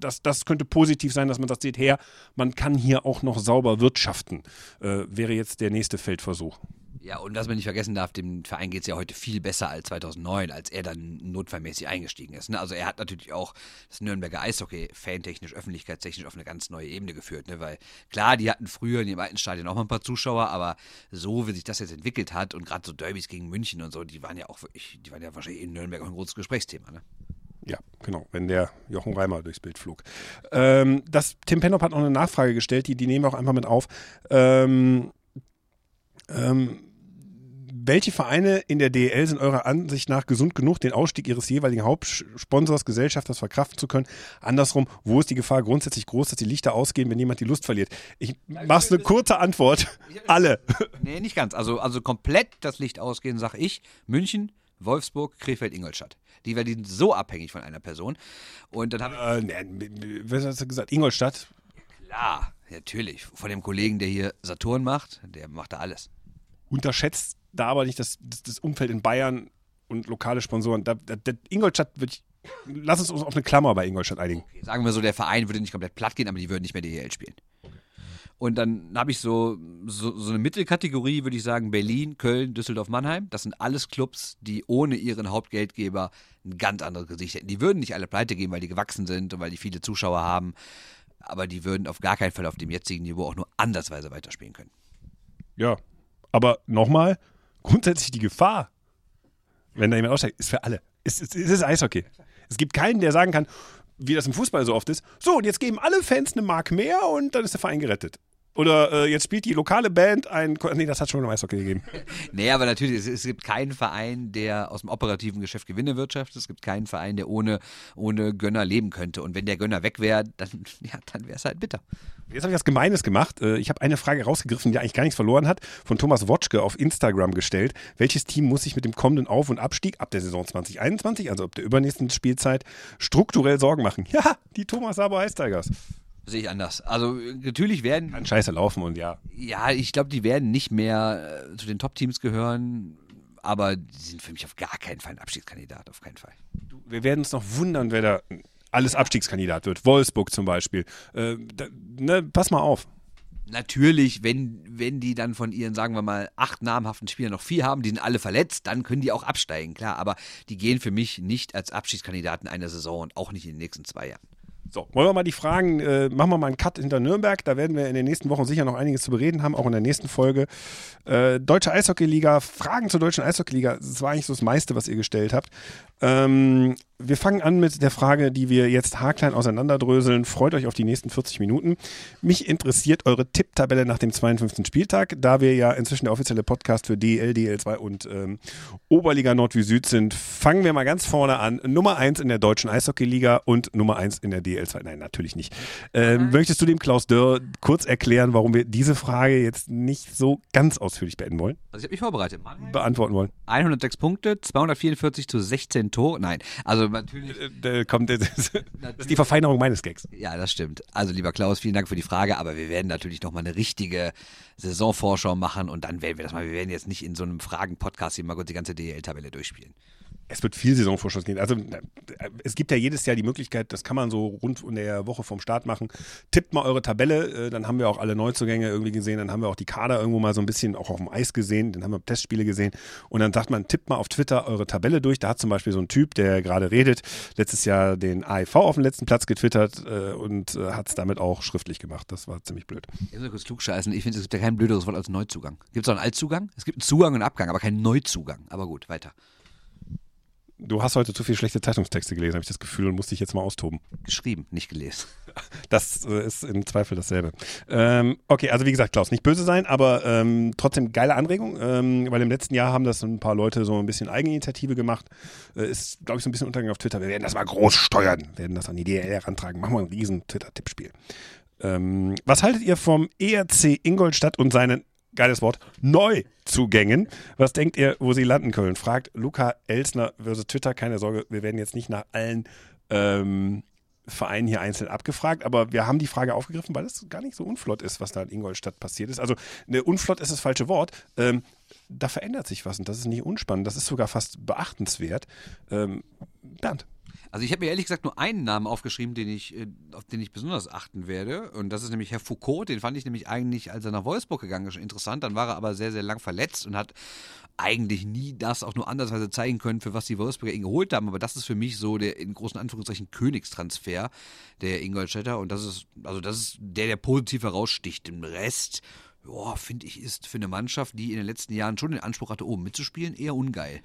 Speaker 1: das, das könnte positiv sein, dass man das sieht, her, man kann hier auch noch sauber wirtschaften, äh, wäre jetzt der nächste Feldversuch.
Speaker 2: Ja, und dass man nicht vergessen darf, dem Verein geht es ja heute viel besser als 2009, als er dann notfallmäßig eingestiegen ist. Ne? Also er hat natürlich auch das Nürnberger Eishockey fantechnisch, öffentlichkeitstechnisch auf eine ganz neue Ebene geführt. Ne? Weil klar, die hatten früher in dem alten Stadion auch mal ein paar Zuschauer, aber so wie sich das jetzt entwickelt hat und gerade so Derbys gegen München und so, die waren ja auch wirklich, die waren ja wahrscheinlich in Nürnberg auch ein großes Gesprächsthema. Ne?
Speaker 1: Ja, genau, wenn der Jochen Reimer durchs Bild flog. Ähm, das, Tim Penop hat noch eine Nachfrage gestellt, die, die nehmen wir auch einfach mit auf. Ähm, ähm, welche Vereine in der DEL sind eurer Ansicht nach gesund genug, den Ausstieg ihres jeweiligen Hauptsponsors, Gesellschafters verkraften zu können? Andersrum, wo ist die Gefahr grundsätzlich groß, dass die Lichter ausgehen, wenn jemand die Lust verliert? Ich mach's eine kurze Antwort. Alle.
Speaker 2: Nee, nicht ganz. Also, also komplett das Licht ausgehen, sag ich. München, Wolfsburg, Krefeld, Ingolstadt. Die werden so abhängig von einer Person. Und dann habe
Speaker 1: ich. Äh, nee, was hast du gesagt? Ingolstadt?
Speaker 2: klar, natürlich. Von dem Kollegen, der hier Saturn macht, der macht da alles.
Speaker 1: Unterschätzt da aber nicht das, das, das Umfeld in Bayern und lokale Sponsoren. Da, da, da Ingolstadt würde ich. Lass uns auf eine Klammer bei Ingolstadt einigen.
Speaker 2: Okay, sagen wir so, der Verein würde nicht komplett platt gehen, aber die würden nicht mehr DEL spielen. Und dann habe ich so, so, so, eine Mittelkategorie, würde ich sagen, Berlin, Köln, Düsseldorf, Mannheim. Das sind alles Clubs, die ohne ihren Hauptgeldgeber ein ganz anderes Gesicht hätten. Die würden nicht alle pleite gehen, weil die gewachsen sind und weil die viele Zuschauer haben. Aber die würden auf gar keinen Fall auf dem jetzigen Niveau auch nur andersweise weiterspielen können.
Speaker 1: Ja, aber nochmal, grundsätzlich die Gefahr, wenn da jemand aussteigt, ist für alle. Es, es, es ist Eishockey. Es gibt keinen, der sagen kann, wie das im Fußball so oft ist, so, und jetzt geben alle Fans eine Mark mehr und dann ist der Verein gerettet. Oder äh, jetzt spielt die lokale Band ein. Nee, das hat schon im Eishockey gegeben.
Speaker 2: nee, aber natürlich, es, es, gibt keinen Verein, der aus dem operativen Geschäft Gewinne wirtschaftet. Es gibt keinen Verein, der ohne, ohne Gönner leben könnte. Und wenn der Gönner weg wäre, dann, ja, dann wäre es halt bitter.
Speaker 1: Jetzt habe ich was Gemeines gemacht. Äh, ich habe eine Frage rausgegriffen, die eigentlich gar nichts verloren hat, von Thomas Wotschke auf Instagram gestellt. Welches Team muss sich mit dem kommenden Auf- und Abstieg ab der Saison 2021, also ab der übernächsten Spielzeit, strukturell Sorgen machen? Ja, die Thomas Sabo Ice Tigers.
Speaker 2: Sehe ich anders. Also natürlich werden.
Speaker 1: Kann scheiße laufen und ja.
Speaker 2: Ja, ich glaube, die werden nicht mehr äh, zu den Top-Teams gehören, aber die sind für mich auf gar keinen Fall ein Abstiegskandidat, auf keinen Fall.
Speaker 1: Wir werden uns noch wundern, wer da alles Abstiegskandidat wird. Wolfsburg zum Beispiel. Äh, da, ne, pass mal auf.
Speaker 2: Natürlich, wenn, wenn die dann von ihren, sagen wir mal, acht namhaften Spielern noch vier haben, die sind alle verletzt, dann können die auch absteigen, klar. Aber die gehen für mich nicht als Abstiegskandidaten einer Saison und auch nicht in den nächsten zwei Jahren.
Speaker 1: So, wollen wir mal die Fragen, äh, machen wir mal einen Cut hinter Nürnberg. Da werden wir in den nächsten Wochen sicher noch einiges zu bereden haben, auch in der nächsten Folge. Äh, Deutsche Eishockeyliga, Fragen zur Deutschen Eishockeyliga. Das war eigentlich so das meiste, was ihr gestellt habt. Ähm, wir fangen an mit der Frage, die wir jetzt haarklein auseinanderdröseln. Freut euch auf die nächsten 40 Minuten. Mich interessiert eure Tipptabelle nach dem 52. Spieltag, da wir ja inzwischen der offizielle Podcast für DL, DL2 und ähm, Oberliga Nord wie Süd sind. Fangen wir mal ganz vorne an. Nummer 1 in der deutschen Eishockeyliga und Nummer 1 in der DL2. Nein, natürlich nicht. Ähm, möchtest du dem Klaus Dörr kurz erklären, warum wir diese Frage jetzt nicht so ganz ausführlich beenden wollen?
Speaker 2: Also ich habe mich vorbereitet.
Speaker 1: Beantworten wollen.
Speaker 2: 106 Punkte, 244 zu 16 Tore. Nein, also Also natürlich.
Speaker 1: Da kommt, das ist die Verfeinerung meines Gags.
Speaker 2: Ja, das stimmt. Also lieber Klaus, vielen Dank für die Frage, aber wir werden natürlich nochmal eine richtige Saisonvorschau machen und dann werden wir das mal. Wir werden jetzt nicht in so einem Fragen-Podcast hier mal kurz die ganze DL-Tabelle durchspielen.
Speaker 1: Es wird viel Saisonvorschuss gehen. Also es gibt ja jedes Jahr die Möglichkeit, das kann man so rund in der Woche vom Start machen. Tippt mal eure Tabelle, äh, dann haben wir auch alle Neuzugänge irgendwie gesehen, dann haben wir auch die Kader irgendwo mal so ein bisschen auch auf dem Eis gesehen, dann haben wir Testspiele gesehen und dann sagt man, tippt mal auf Twitter eure Tabelle durch. Da hat zum Beispiel so ein Typ, der gerade redet, letztes Jahr den AIV auf den letzten Platz getwittert äh, und äh, hat es damit auch schriftlich gemacht. Das war ziemlich blöd.
Speaker 2: Ich. Ich finde, es gibt ja kein blöderes Wort als Neuzugang. Gibt es auch einen Altzugang? Es gibt einen Zugang und Abgang, aber keinen Neuzugang. Aber gut, weiter.
Speaker 1: Du hast heute zu viele schlechte Zeitungstexte gelesen, habe ich das Gefühl, und musst dich jetzt mal austoben.
Speaker 2: Geschrieben, nicht gelesen.
Speaker 1: Das äh, ist im Zweifel dasselbe. Ähm, okay, also wie gesagt, Klaus, nicht böse sein, aber ähm, trotzdem geile Anregung, ähm, weil im letzten Jahr haben das ein paar Leute so ein bisschen Eigeninitiative gemacht. Äh, ist, glaube ich, so ein bisschen Untergang auf Twitter. Wir werden das mal groß steuern, werden das an die DL herantragen. Machen wir ein riesen Twitter-Tippspiel. Ähm, was haltet ihr vom ERC Ingolstadt und seinen geiles Wort, Neuzugängen. Was denkt ihr, wo sie landen können? Fragt Luca Elsner versus Twitter. Keine Sorge, wir werden jetzt nicht nach allen ähm, Vereinen hier einzeln abgefragt, aber wir haben die Frage aufgegriffen, weil es gar nicht so unflott ist, was da in Ingolstadt passiert ist. Also, ne, unflott ist das falsche Wort. Ähm, da verändert sich was und das ist nicht unspannend, das ist sogar fast beachtenswert. Ähm, Bernd.
Speaker 2: Also ich habe mir ehrlich gesagt nur einen Namen aufgeschrieben, den ich, äh, auf den ich besonders achten werde. Und das ist nämlich Herr Foucault. Den fand ich nämlich eigentlich, als er nach Wolfsburg gegangen ist, interessant. Dann war er aber sehr, sehr lang verletzt und hat eigentlich nie das auch nur andersweise zeigen können, für was die Wolfsburger ihn geholt haben. Aber das ist für mich so der in großen Anführungszeichen Königstransfer der Ingolstädter. Und das ist, also das ist der, der positiv heraussticht. Im Rest, finde ich, ist für eine Mannschaft, die in den letzten Jahren schon den Anspruch hatte, oben mitzuspielen, eher ungeil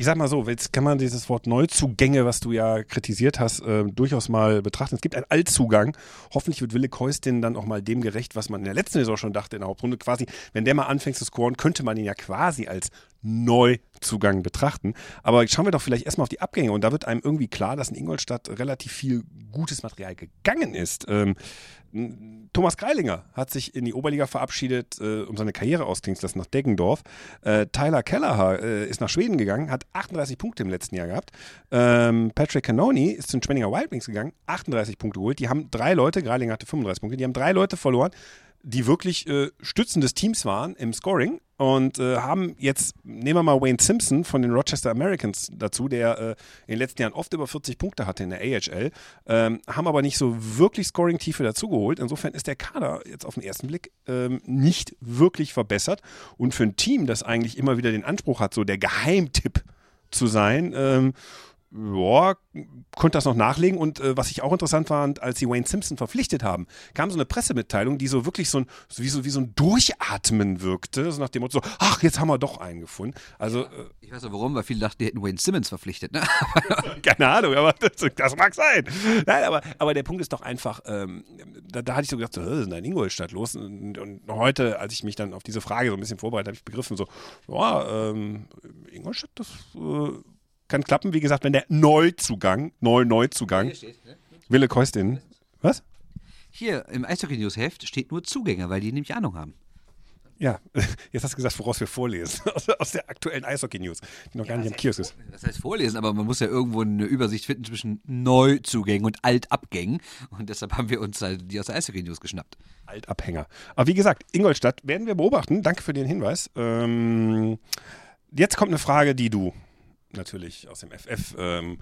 Speaker 1: ich sag mal so, jetzt kann man dieses Wort Neuzugänge, was du ja kritisiert hast, äh, durchaus mal betrachten. Es gibt einen Altzugang. Hoffentlich wird Wille Keustin dann auch mal dem gerecht, was man in der letzten Saison schon dachte in der Hauptrunde. Quasi, wenn der mal anfängt zu scoren, könnte man ihn ja quasi als Neuzugang betrachten. Aber schauen wir doch vielleicht erstmal auf die Abgänge. Und da wird einem irgendwie klar, dass in Ingolstadt relativ viel gutes Material gegangen ist. Ähm, Thomas Greilinger hat sich in die Oberliga verabschiedet, äh, um seine Karriere ausklingen zu lassen nach Deggendorf. Äh, Tyler Kelleher äh, ist nach Schweden gegangen, hat 38 Punkte im letzten Jahr gehabt. Ähm, Patrick Canoni ist zu den Schwenninger Wildwings gegangen, 38 Punkte geholt. Die haben drei Leute, Greilinger hatte 35 Punkte, die haben drei Leute verloren die wirklich äh, Stützen des Teams waren im Scoring und äh, haben jetzt, nehmen wir mal Wayne Simpson von den Rochester Americans dazu, der äh, in den letzten Jahren oft über 40 Punkte hatte in der AHL, ähm, haben aber nicht so wirklich Scoring-Tiefe dazugeholt. Insofern ist der Kader jetzt auf den ersten Blick ähm, nicht wirklich verbessert und für ein Team, das eigentlich immer wieder den Anspruch hat, so der Geheimtipp zu sein, ähm, ja, konnte das noch nachlegen. Und äh, was ich auch interessant fand, als sie Wayne Simpson verpflichtet haben, kam so eine Pressemitteilung, die so wirklich so ein, so wie, so, wie so ein Durchatmen wirkte. So nach dem Motto, so, ach, jetzt haben wir doch einen gefunden. Also, äh,
Speaker 2: ich weiß auch warum, weil viele dachten, die hätten Wayne Simmons verpflichtet. Ne?
Speaker 1: Keine Ahnung, aber das, das, mag sein. Nein, aber, aber der Punkt ist doch einfach, ähm, da, da, hatte ich so gedacht, so, was ist denn in Ingolstadt los? Und, und, heute, als ich mich dann auf diese Frage so ein bisschen vorbereitet habe, ich begriffen, so, ja, ähm, Ingolstadt, das äh, kann klappen. Wie gesagt, wenn der Neuzugang, neu Neuzugang, steht, ne? Wille Keustin, was?
Speaker 2: Hier im Eishockey News Heft steht nur Zugänge, weil die nämlich Ahnung haben.
Speaker 1: Ja, jetzt hast du gesagt, woraus wir vorlesen. Aus, der aktuellen Eishockey-News, die noch ja, gar nicht im Kiosk ist.
Speaker 2: Das heißt vorlesen, aber man muss ja irgendwo eine Übersicht finden zwischen Neuzugängen und Altabgängen. Und deshalb haben wir uns halt die aus der Eishockey-News geschnappt.
Speaker 1: Altabhänger. Aber wie gesagt, Ingolstadt werden wir beobachten. Danke für den Hinweis. Ähm, jetzt kommt eine Frage, die du natürlich aus dem FF. Ähm,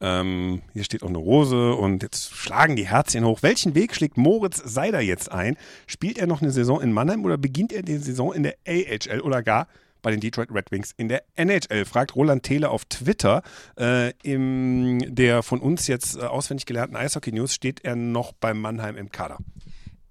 Speaker 1: ähm, hier steht auch eine Rose und jetzt schlagen die Herzchen hoch. Welchen Weg schlägt Moritz Seider jetzt ein? Spielt er noch eine Saison in Mannheim oder beginnt er die Saison in der AHL oder gar bei den Detroit Red Wings in der NHL? Fragt Roland Thele auf Twitter. Äh, in der von uns jetzt äh, auswendig gelernten Eishockey News steht er noch bei Mannheim im Kader.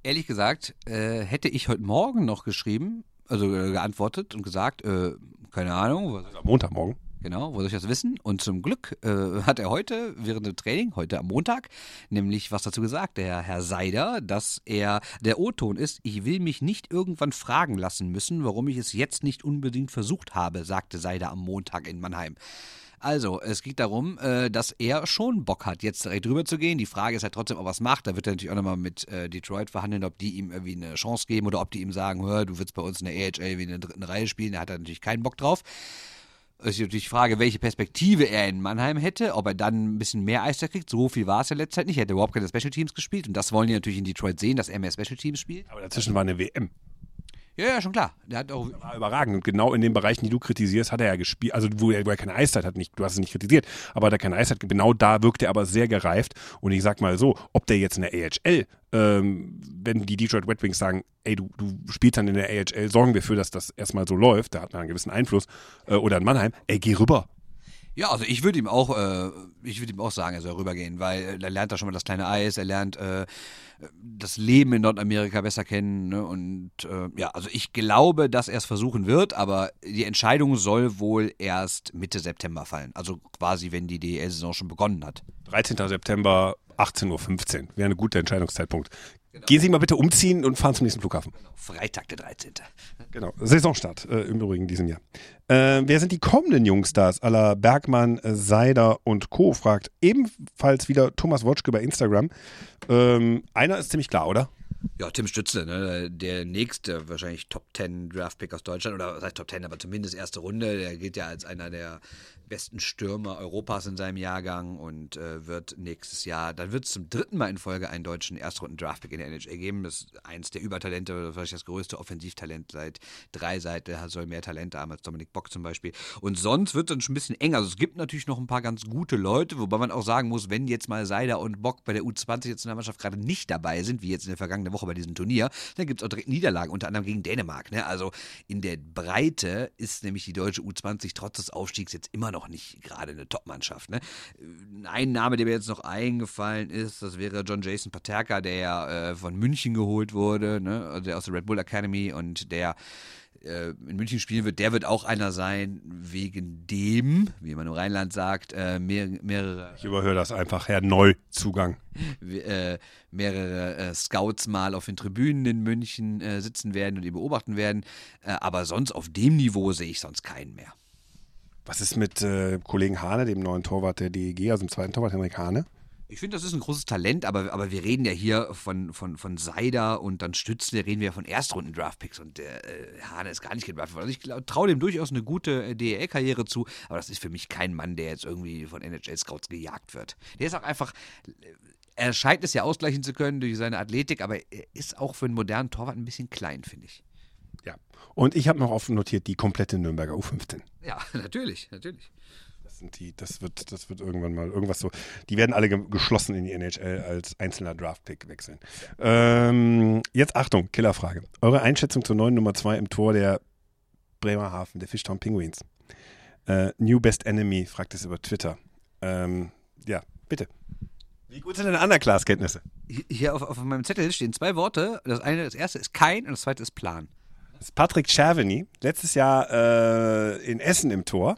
Speaker 2: Ehrlich gesagt, äh, hätte ich heute Morgen noch geschrieben, also äh, geantwortet und gesagt, äh, keine Ahnung.
Speaker 1: Also Montagmorgen.
Speaker 2: Genau, wo soll ich das wissen? Und zum Glück äh, hat er heute während dem Training, heute am Montag, nämlich was dazu gesagt, der Herr Seider, dass er der O-Ton ist, ich will mich nicht irgendwann fragen lassen müssen, warum ich es jetzt nicht unbedingt versucht habe, sagte Seider am Montag in Mannheim. Also, es geht darum, äh, dass er schon Bock hat, jetzt direkt rüber zu gehen. Die Frage ist halt trotzdem, ob er es macht. Da wird er natürlich auch nochmal mit äh, Detroit verhandeln, ob die ihm irgendwie eine Chance geben oder ob die ihm sagen, hör, du willst bei uns in der AHL wie in der dritten Reihe spielen. Da hat er natürlich keinen Bock drauf. Ist natürlich die Frage, welche Perspektive er in Mannheim hätte, ob er dann ein bisschen mehr Eiszeit kriegt. So viel war es ja nicht. Er hätte überhaupt keine Special Teams gespielt und das wollen die natürlich in Detroit sehen, dass er mehr Special Teams spielt.
Speaker 1: Aber dazwischen war eine WM.
Speaker 2: Ja, ja, schon klar. Der hat auch.
Speaker 1: War überragend. Und genau in den Bereichen, die du kritisierst, hat er ja gespielt. Also, wo er, wo er keine Eiszeit hat, nicht, du hast es nicht kritisiert, aber er keine Eiszeit, genau da wirkt er aber sehr gereift. Und ich sag mal so, ob der jetzt in der AHL, ähm, wenn die Detroit Red Wings sagen, ey, du, du spielst dann in der AHL, sorgen wir für, dass das erstmal so läuft, da hat man einen gewissen Einfluss, äh, oder in Mannheim, ey, geh rüber.
Speaker 2: Ja, also ich würde ihm auch, äh, ich würde ihm auch sagen, er soll rübergehen, weil er lernt da schon mal das kleine Eis, er lernt äh, das Leben in Nordamerika besser kennen. Ne? Und äh, ja, also ich glaube, dass er es versuchen wird, aber die Entscheidung soll wohl erst Mitte September fallen. Also quasi, wenn die DL-Saison schon begonnen hat.
Speaker 1: 13. September, 18.15 Uhr. Wäre ein guter Entscheidungszeitpunkt. Genau. Gehen Sie mal bitte umziehen und fahren zum nächsten Flughafen. Genau.
Speaker 2: Freitag, der 13.
Speaker 1: Genau. Saisonstart äh, im Übrigen in diesem Jahr. Äh, wer sind die kommenden Jungstars aller Bergmann, Seider und Co. fragt ebenfalls wieder Thomas Wotschke bei Instagram. Ähm, einer ist ziemlich klar, oder?
Speaker 2: Ja, Tim Stützle, ne? der nächste wahrscheinlich Top 10 Draftpick aus Deutschland oder was heißt Top 10, aber zumindest erste Runde. Der gilt ja als einer der besten Stürmer Europas in seinem Jahrgang und äh, wird nächstes Jahr, dann wird es zum dritten Mal in Folge einen deutschen Erstrunden-Draftpick in der NHL geben. Das ist eins der Übertalente, vielleicht das größte Offensivtalent seit drei Seiten. Er soll mehr Talente haben als Dominik Bock zum Beispiel. Und sonst wird es dann schon ein bisschen enger. Also es gibt natürlich noch ein paar ganz gute Leute, wobei man auch sagen muss, wenn jetzt mal Seider und Bock bei der U20 jetzt in der Mannschaft gerade nicht dabei sind, wie jetzt in der vergangenen Woche bei diesem Turnier, dann gibt es auch direkt Niederlagen, unter anderem gegen Dänemark. Ne? Also in der Breite ist nämlich die deutsche U20 trotz des Aufstiegs jetzt immer noch noch nicht gerade eine Top-Mannschaft. Ne? Ein Name, der mir jetzt noch eingefallen ist, das wäre John Jason Paterka, der ja äh, von München geholt wurde, ne? Also der aus der Red Bull Academy und der äh, in München spielen wird, der wird auch einer sein, wegen dem, wie man im Rheinland sagt, äh, mehr, mehrere.
Speaker 1: Ich überhöre das einfach, Herr Neuzugang.
Speaker 2: Äh, mehrere Scouts mal auf den Tribünen in München sitzen werden und die beobachten werden. Aber sonst auf dem Niveau sehe ich sonst keinen mehr.
Speaker 1: Was ist mit äh, Kollegen Hane, dem neuen Torwart der DEG, also dem zweiten Torwart Henrik Hane?
Speaker 2: Ich finde, das ist ein großes Talent, aber, aber wir reden ja hier von, von, von Seider und dann Stützle, reden wir von Erstrunden-Draftpicks und der äh, Hane ist gar nicht gedraftet worden. Also ich traue dem durchaus eine gute äh, DEL-Karriere zu, aber das ist für mich kein Mann, der jetzt irgendwie von NHL-Scouts gejagt wird. Der ist auch einfach, äh, er scheint es ja ausgleichen zu können durch seine Athletik, aber er ist auch für einen modernen Torwart ein bisschen klein, finde ich.
Speaker 1: Ja. Und ich habe noch offen notiert die komplette Nürnberger U15.
Speaker 2: Ja, natürlich, natürlich.
Speaker 1: Das sind die, das wird, das wird irgendwann mal irgendwas so. Die werden alle ge geschlossen in die NHL als einzelner Draftpick wechseln. Ähm, jetzt Achtung, Killerfrage. Eure Einschätzung zur neuen Nummer 2 im Tor der Bremerhaven, der Fishtown Penguins. Äh, New Best Enemy fragt es über Twitter. Ähm, ja, bitte. Wie gut sind deine Underclass-Kenntnisse?
Speaker 2: Hier auf, auf meinem Zettel stehen zwei Worte. Das eine, das erste ist kein und das zweite ist Plan.
Speaker 1: Das ist Patrick Cerveny, letztes Jahr äh, in Essen im Tor.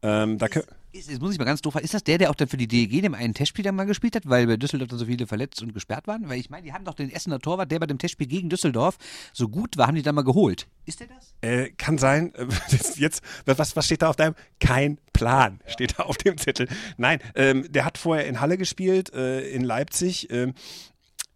Speaker 1: Ähm, da
Speaker 2: ist, ist, jetzt muss ich mal ganz doof fragen, ist das der, der auch dann für die DEG dem einen Testspiel dann mal gespielt hat, weil bei Düsseldorf dann so viele verletzt und gesperrt waren? Weil ich meine, die haben doch den Essener Torwart, der bei dem Testspiel gegen Düsseldorf so gut war, haben die dann mal geholt. Ist der das?
Speaker 1: Äh, kann sein. Jetzt, was, was steht da auf deinem? Kein Plan steht da auf dem Zettel. Nein, ähm, der hat vorher in Halle gespielt, äh, in Leipzig. Ähm,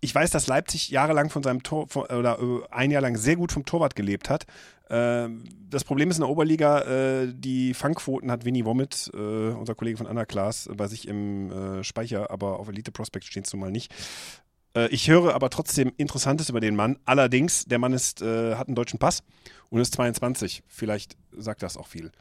Speaker 1: ich weiß, dass Leipzig jahrelang von seinem Tor von, oder äh, ein Jahr lang sehr gut vom Torwart gelebt hat. Äh, das Problem ist in der Oberliga, äh, die Fangquoten hat Winnie Womit, äh, unser Kollege von Underclass, bei sich im Speicher, aber auf Elite Prospect steht es nun mal nicht. Ich höre aber trotzdem Interessantes über den Mann. Allerdings, der Mann ist, hat einen deutschen Pass und ist 22. Vielleicht sagt das auch viel.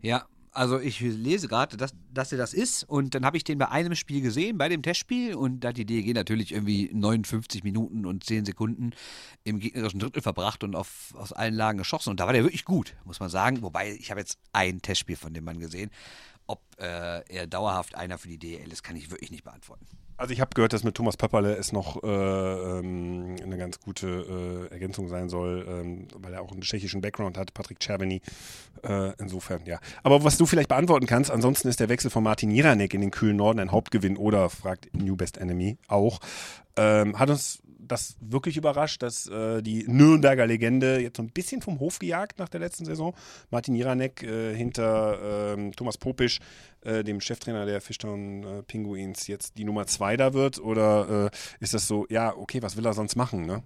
Speaker 2: Ja, also ich lese gerade, dass, dass er das ist und dann habe ich den bei einem Spiel gesehen, bei dem Testspiel und da hat die DEG natürlich irgendwie 59 Minuten und 10 Sekunden im gegnerischen Drittel verbracht und auf, aus allen Lagen geschossen und da war der wirklich gut, muss man sagen. Wobei, ich habe jetzt ein Testspiel von dem Mann gesehen. Ob äh, er dauerhaft einer für die DEL ist, kann ich wirklich nicht beantworten.
Speaker 1: Also ich habe gehört, dass mit Thomas Pepperle es noch äh, ähm, eine ganz gute äh, Ergänzung sein soll, ähm, weil er auch einen tschechischen Background hat, Patrick Czerveny. Äh, insofern, ja. Aber was du vielleicht beantworten kannst, ansonsten ist der Wechsel von Martin Jiranek in den kühlen Norden ein Hauptgewinn oder, fragt New Best Enemy, auch. Ähm, hat uns das wirklich überrascht, dass äh, die Nürnberger Legende jetzt so ein bisschen vom Hof gejagt nach der letzten Saison. Martin Jiranek äh, hinter äh, Thomas Popisch, äh, dem Cheftrainer der Fischtown äh, Pinguins, jetzt die Nummer zwei da wird? Oder äh, ist das so, ja, okay, was will er sonst machen, ne?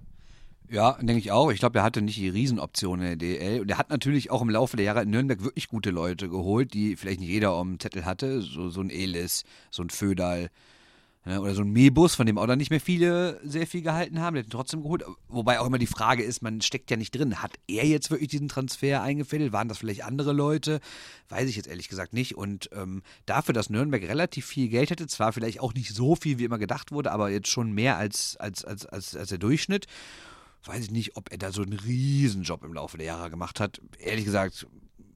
Speaker 2: Ja, denke ich auch. Ich glaube, er hatte nicht die Riesenoption in der DL. Und er hat natürlich auch im Laufe der Jahre in Nürnberg wirklich gute Leute geholt, die vielleicht nicht jeder am Zettel hatte. So, so ein Elis, so ein Födal, ja, oder so ein Mebus, von dem auch dann nicht mehr viele sehr viel gehalten haben, der hat ihn trotzdem geholt. Wobei auch immer die Frage ist, man steckt ja nicht drin. Hat er jetzt wirklich diesen Transfer eingefädelt? Waren das vielleicht andere Leute? Weiß ich jetzt ehrlich gesagt nicht. Und ähm, dafür, dass Nürnberg relativ viel Geld hätte, zwar vielleicht auch nicht so viel, wie immer gedacht wurde, aber jetzt schon mehr als, als, als, als, als der Durchschnitt weiß ich nicht, ob er da so einen Riesenjob im Laufe der Jahre gemacht hat. Ehrlich gesagt,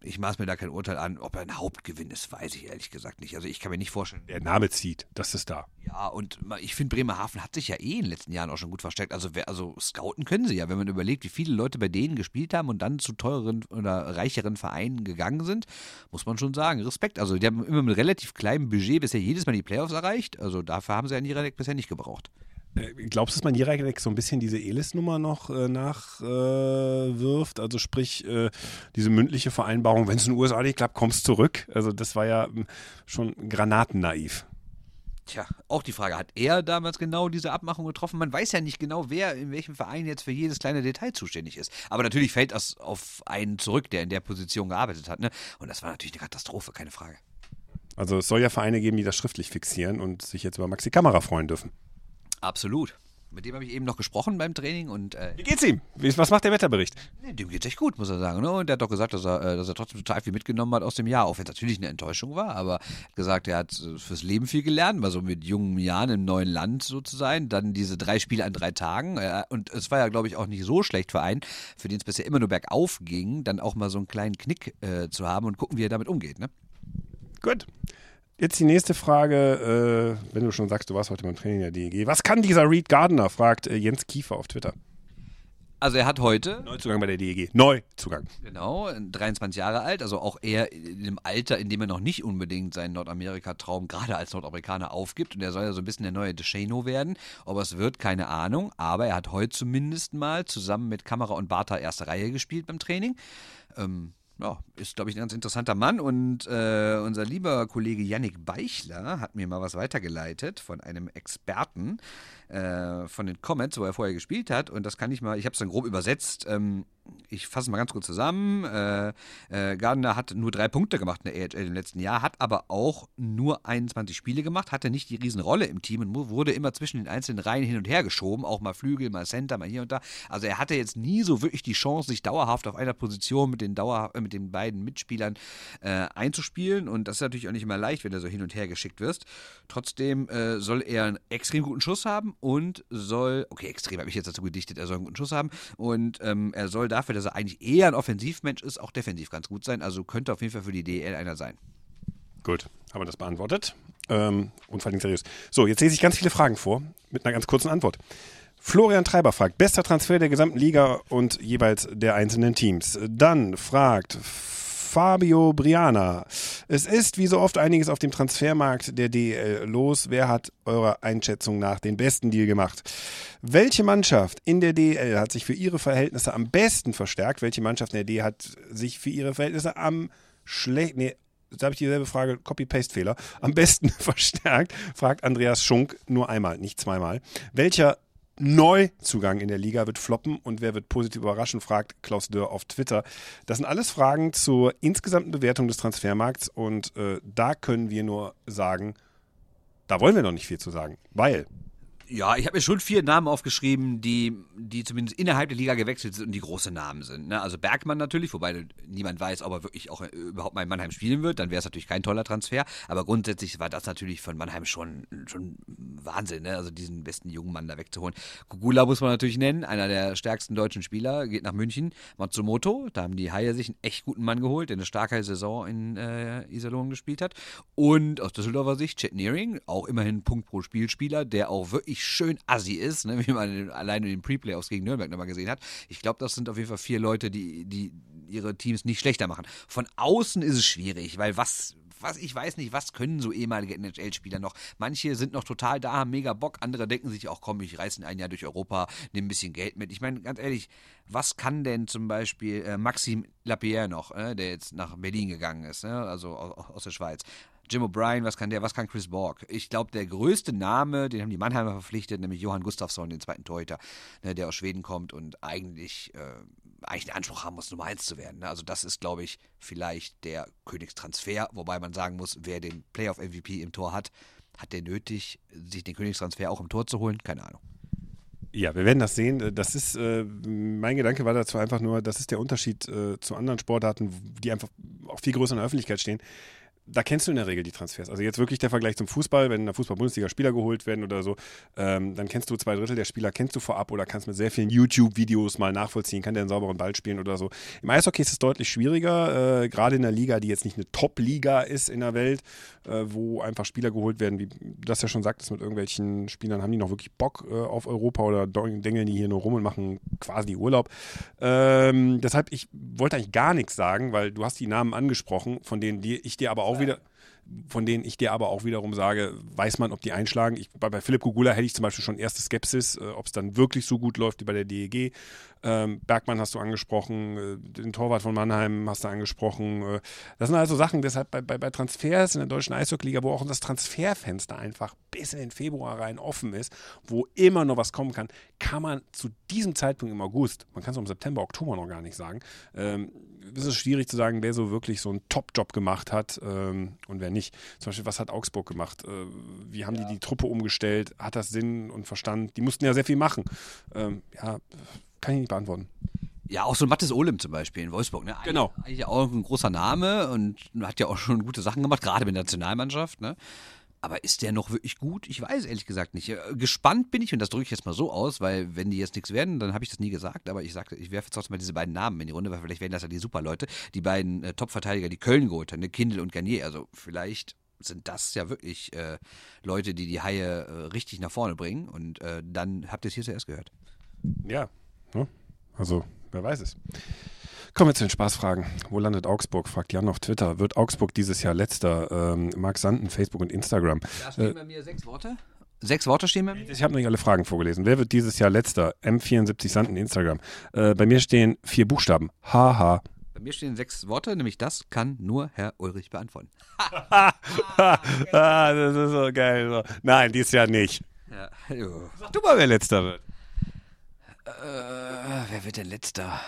Speaker 2: ich maß mir da kein Urteil an. Ob er ein Hauptgewinn ist, weiß ich ehrlich gesagt nicht. Also ich kann mir nicht vorstellen.
Speaker 1: Der Name zieht, das ist da.
Speaker 2: Ja, und ich finde, Bremerhaven hat sich ja eh in den letzten Jahren auch schon gut verstärkt. Also, also scouten können sie ja, wenn man überlegt, wie viele Leute bei denen gespielt haben und dann zu teureren oder reicheren Vereinen gegangen sind, muss man schon sagen. Respekt. Also die haben immer mit relativ kleinem Budget bisher jedes Mal die Playoffs erreicht. Also dafür haben sie ja Nirek bisher nicht gebraucht.
Speaker 1: Äh, glaubst du, dass man Jirek so ein bisschen diese Elis-Nummer noch äh, nachwirft? Äh, also sprich, äh, diese mündliche Vereinbarung, wenn es in den USA nicht klappt, kommst zurück. Also das war ja ähm, schon granatennaiv.
Speaker 2: Tja, auch die Frage, hat er damals genau diese Abmachung getroffen? Man weiß ja nicht genau, wer in welchem Verein jetzt für jedes kleine Detail zuständig ist. Aber natürlich fällt das auf einen zurück, der in der Position gearbeitet hat. Ne? Und das war natürlich eine Katastrophe, keine Frage.
Speaker 1: Also es soll ja Vereine geben, die das schriftlich fixieren und sich jetzt über Maxi Kamera freuen dürfen.
Speaker 2: Absolut. Mit dem habe ich eben noch gesprochen beim Training und äh,
Speaker 1: Wie geht's ihm? Was macht der Wetterbericht?
Speaker 2: Nee, dem geht's echt gut, muss er sagen. Ne? Und der hat doch gesagt, dass er, äh, dass er trotzdem total viel mitgenommen hat aus dem Jahr, auch wenn es natürlich eine Enttäuschung war, aber er hat gesagt, er hat äh, fürs Leben viel gelernt, mal so mit jungen Jahren im neuen Land so zu sein. Dann diese drei Spiele an drei Tagen. Äh, und es war ja, glaube ich, auch nicht so schlecht für einen, für den es bisher immer nur bergauf ging, dann auch mal so einen kleinen Knick äh, zu haben und gucken, wie er damit umgeht. Ne?
Speaker 1: Gut. Jetzt die nächste Frage, äh, wenn du schon sagst, du warst heute beim Training der DEG. Was kann dieser Reed Gardner, fragt äh, Jens Kiefer auf Twitter.
Speaker 2: Also er hat heute.
Speaker 1: Neuzugang bei der DEG. Neuzugang.
Speaker 2: Genau, 23 Jahre alt, also auch er in dem Alter, in dem er noch nicht unbedingt seinen Nordamerika-Traum gerade als Nordamerikaner aufgibt. Und er soll ja so ein bisschen der neue DeShano werden. Ob es wird, keine Ahnung. Aber er hat heute zumindest mal zusammen mit Kamera und Bartha erste Reihe gespielt beim Training. Ähm, ja, ist, glaube ich, ein ganz interessanter Mann. Und äh, unser lieber Kollege Yannick Beichler hat mir mal was weitergeleitet von einem Experten äh, von den Comments, wo er vorher gespielt hat. Und das kann ich mal, ich habe es dann grob übersetzt. Ähm, ich fasse mal ganz kurz zusammen. Äh, äh, Gardner hat nur drei Punkte gemacht in der AHL im letzten Jahr, hat aber auch nur 21 Spiele gemacht, hatte nicht die Riesenrolle im Team und wurde immer zwischen den einzelnen Reihen hin und her geschoben, auch mal Flügel, mal Center, mal hier und da. Also er hatte jetzt nie so wirklich die Chance, sich dauerhaft auf einer Position mit den, Dauer, äh, mit den beiden Mitspielern äh, einzuspielen und das ist natürlich auch nicht immer leicht, wenn du so hin und her geschickt wirst. Trotzdem äh, soll er einen extrem guten Schuss haben und soll, okay, extrem habe ich jetzt dazu gedichtet, er soll einen guten Schuss haben und ähm, er soll dafür, dass er eigentlich eher ein Offensivmensch ist, auch defensiv ganz gut sein. Also könnte auf jeden Fall für die DL einer sein.
Speaker 1: Gut, haben wir das beantwortet. Ähm, und vor allem seriös. So, jetzt lese ich ganz viele Fragen vor mit einer ganz kurzen Antwort. Florian Treiber fragt, bester Transfer der gesamten Liga und jeweils der einzelnen Teams. Dann fragt Fabio Briana. Es ist wie so oft einiges auf dem Transfermarkt der DL los. Wer hat eurer Einschätzung nach den besten Deal gemacht? Welche Mannschaft in der DL hat sich für ihre Verhältnisse am besten verstärkt? Welche Mannschaft in der D hat sich für ihre Verhältnisse am schlecht, nee, da habe ich dieselbe Frage, Copy-Paste-Fehler, am besten verstärkt, fragt Andreas Schunk nur einmal, nicht zweimal. Welcher Neuzugang in der Liga wird floppen und wer wird positiv überraschen, fragt Klaus Dörr auf Twitter. Das sind alles Fragen zur insgesamten Bewertung des Transfermarkts und äh, da können wir nur sagen, da wollen wir noch nicht viel zu sagen, weil
Speaker 2: ja, ich habe mir schon vier Namen aufgeschrieben, die, die zumindest innerhalb der Liga gewechselt sind und die große Namen sind. Ne? Also Bergmann natürlich, wobei niemand weiß, ob er wirklich auch äh, überhaupt mal in Mannheim spielen wird. Dann wäre es natürlich kein toller Transfer. Aber grundsätzlich war das natürlich von Mannheim schon, schon Wahnsinn, ne? also diesen besten jungen Mann da wegzuholen. Kugula muss man natürlich nennen, einer der stärksten deutschen Spieler, geht nach München. Matsumoto, da haben die Haie sich einen echt guten Mann geholt, der eine starke Saison in äh, Iserlohn gespielt hat. Und aus Düsseldorfer Sicht Chet Nearing, auch immerhin Punkt pro Spielspieler, der auch wirklich richtig schön assi ist, ne, wie man alleine in den Pre-Playoffs gegen Nürnberg nochmal gesehen hat. Ich glaube, das sind auf jeden Fall vier Leute, die, die ihre Teams nicht schlechter machen. Von außen ist es schwierig, weil was, was, ich weiß nicht, was können so ehemalige NHL-Spieler noch? Manche sind noch total da, haben mega Bock, andere denken sich auch, komm, ich reiße ein Jahr durch Europa, nehme ein bisschen Geld mit. Ich meine, ganz ehrlich, was kann denn zum Beispiel äh, Maxim Lapierre noch, äh, der jetzt nach Berlin gegangen ist, ne? also aus, aus der Schweiz? Jim O'Brien, was kann der, was kann Chris Borg? Ich glaube, der größte Name, den haben die Mannheimer verpflichtet, nämlich Johann Gustafsson, den zweiten Torhüter, ne, der aus Schweden kommt und eigentlich, äh, eigentlich den Anspruch haben muss, Nummer eins zu werden. Ne? Also das ist, glaube ich, vielleicht der Königstransfer, wobei man sagen muss, wer den Playoff-MVP im Tor hat, hat der nötig, sich den Königstransfer auch im Tor zu holen? Keine Ahnung.
Speaker 1: Ja, wir werden das sehen. Das ist, äh, mein Gedanke war dazu einfach nur, das ist der Unterschied äh, zu anderen Sportarten, die einfach auch viel größer in der Öffentlichkeit stehen da kennst du in der Regel die Transfers. Also jetzt wirklich der Vergleich zum Fußball, wenn in der Fußball-Bundesliga Spieler geholt werden oder so, ähm, dann kennst du zwei Drittel der Spieler, kennst du vorab oder kannst mit sehr vielen YouTube-Videos mal nachvollziehen, kann der einen sauberen Ball spielen oder so. Im Eishockey ist es deutlich schwieriger, äh, gerade in der Liga, die jetzt nicht eine Top-Liga ist in der Welt, äh, wo einfach Spieler geholt werden, wie das ja schon sagtest, mit irgendwelchen Spielern haben die noch wirklich Bock äh, auf Europa oder dengeln die hier nur rum und machen quasi Urlaub. Ähm, deshalb, ich wollte eigentlich gar nichts sagen, weil du hast die Namen angesprochen, von denen die, ich dir aber auch wieder von denen ich dir aber auch wiederum sage, weiß man, ob die einschlagen. Ich, bei, bei Philipp Gugula hätte ich zum Beispiel schon erste Skepsis, äh, ob es dann wirklich so gut läuft wie bei der DEG. Ähm, Bergmann hast du angesprochen, äh, den Torwart von Mannheim hast du angesprochen. Äh, das sind also Sachen, deshalb bei, bei, bei Transfers in der deutschen Eishockeyliga, wo auch das Transferfenster einfach bis in den Februar rein offen ist, wo immer noch was kommen kann, kann man zu diesem Zeitpunkt im August, man kann es im September, Oktober noch gar nicht sagen, ähm, ist es schwierig zu sagen, wer so wirklich so einen Top-Job gemacht hat ähm, und wer nicht. Zum Beispiel, was hat Augsburg gemacht? Äh, wie haben ja. die die Truppe umgestellt? Hat das Sinn und Verstand? Die mussten ja sehr viel machen. Ähm, ja, kann ich nicht beantworten.
Speaker 2: Ja, auch so Mattes Olem zum Beispiel in Wolfsburg. Ne?
Speaker 1: Genau.
Speaker 2: Eigentlich auch ein großer Name und hat ja auch schon gute Sachen gemacht, gerade mit der Nationalmannschaft. Ne? Aber ist der noch wirklich gut? Ich weiß ehrlich gesagt nicht. Äh, gespannt bin ich, und das drücke ich jetzt mal so aus, weil wenn die jetzt nichts werden, dann habe ich das nie gesagt. Aber ich sagte, ich werfe jetzt trotzdem mal diese beiden Namen in die Runde, weil vielleicht werden das ja die Superleute. Die beiden äh, Top-Verteidiger, die Köln geholt haben, ne? Kindl und Garnier. Also vielleicht sind das ja wirklich äh, Leute, die die Haie äh, richtig nach vorne bringen. Und äh, dann habt ihr es hier zuerst gehört.
Speaker 1: Ja, ne? also wer weiß es. Kommen wir zu den Spaßfragen. Wo landet Augsburg? fragt Jan auf Twitter. Wird Augsburg dieses Jahr letzter? Ähm, Marc Sanden, Facebook und Instagram.
Speaker 2: Da stehen äh, bei mir sechs Worte. Sechs Worte stehen bei mir?
Speaker 1: Ich habe noch nicht alle Fragen vorgelesen. Wer wird dieses Jahr letzter? M74 Sanden, Instagram. Äh, bei mir stehen vier Buchstaben. Haha.
Speaker 2: Bei mir stehen sechs Worte, nämlich das kann nur Herr Ulrich beantworten.
Speaker 1: ah, das ist so geil. Nein, dieses Jahr nicht. Ja. Sag du mal, wer letzter wird.
Speaker 2: Äh, wer wird denn letzter?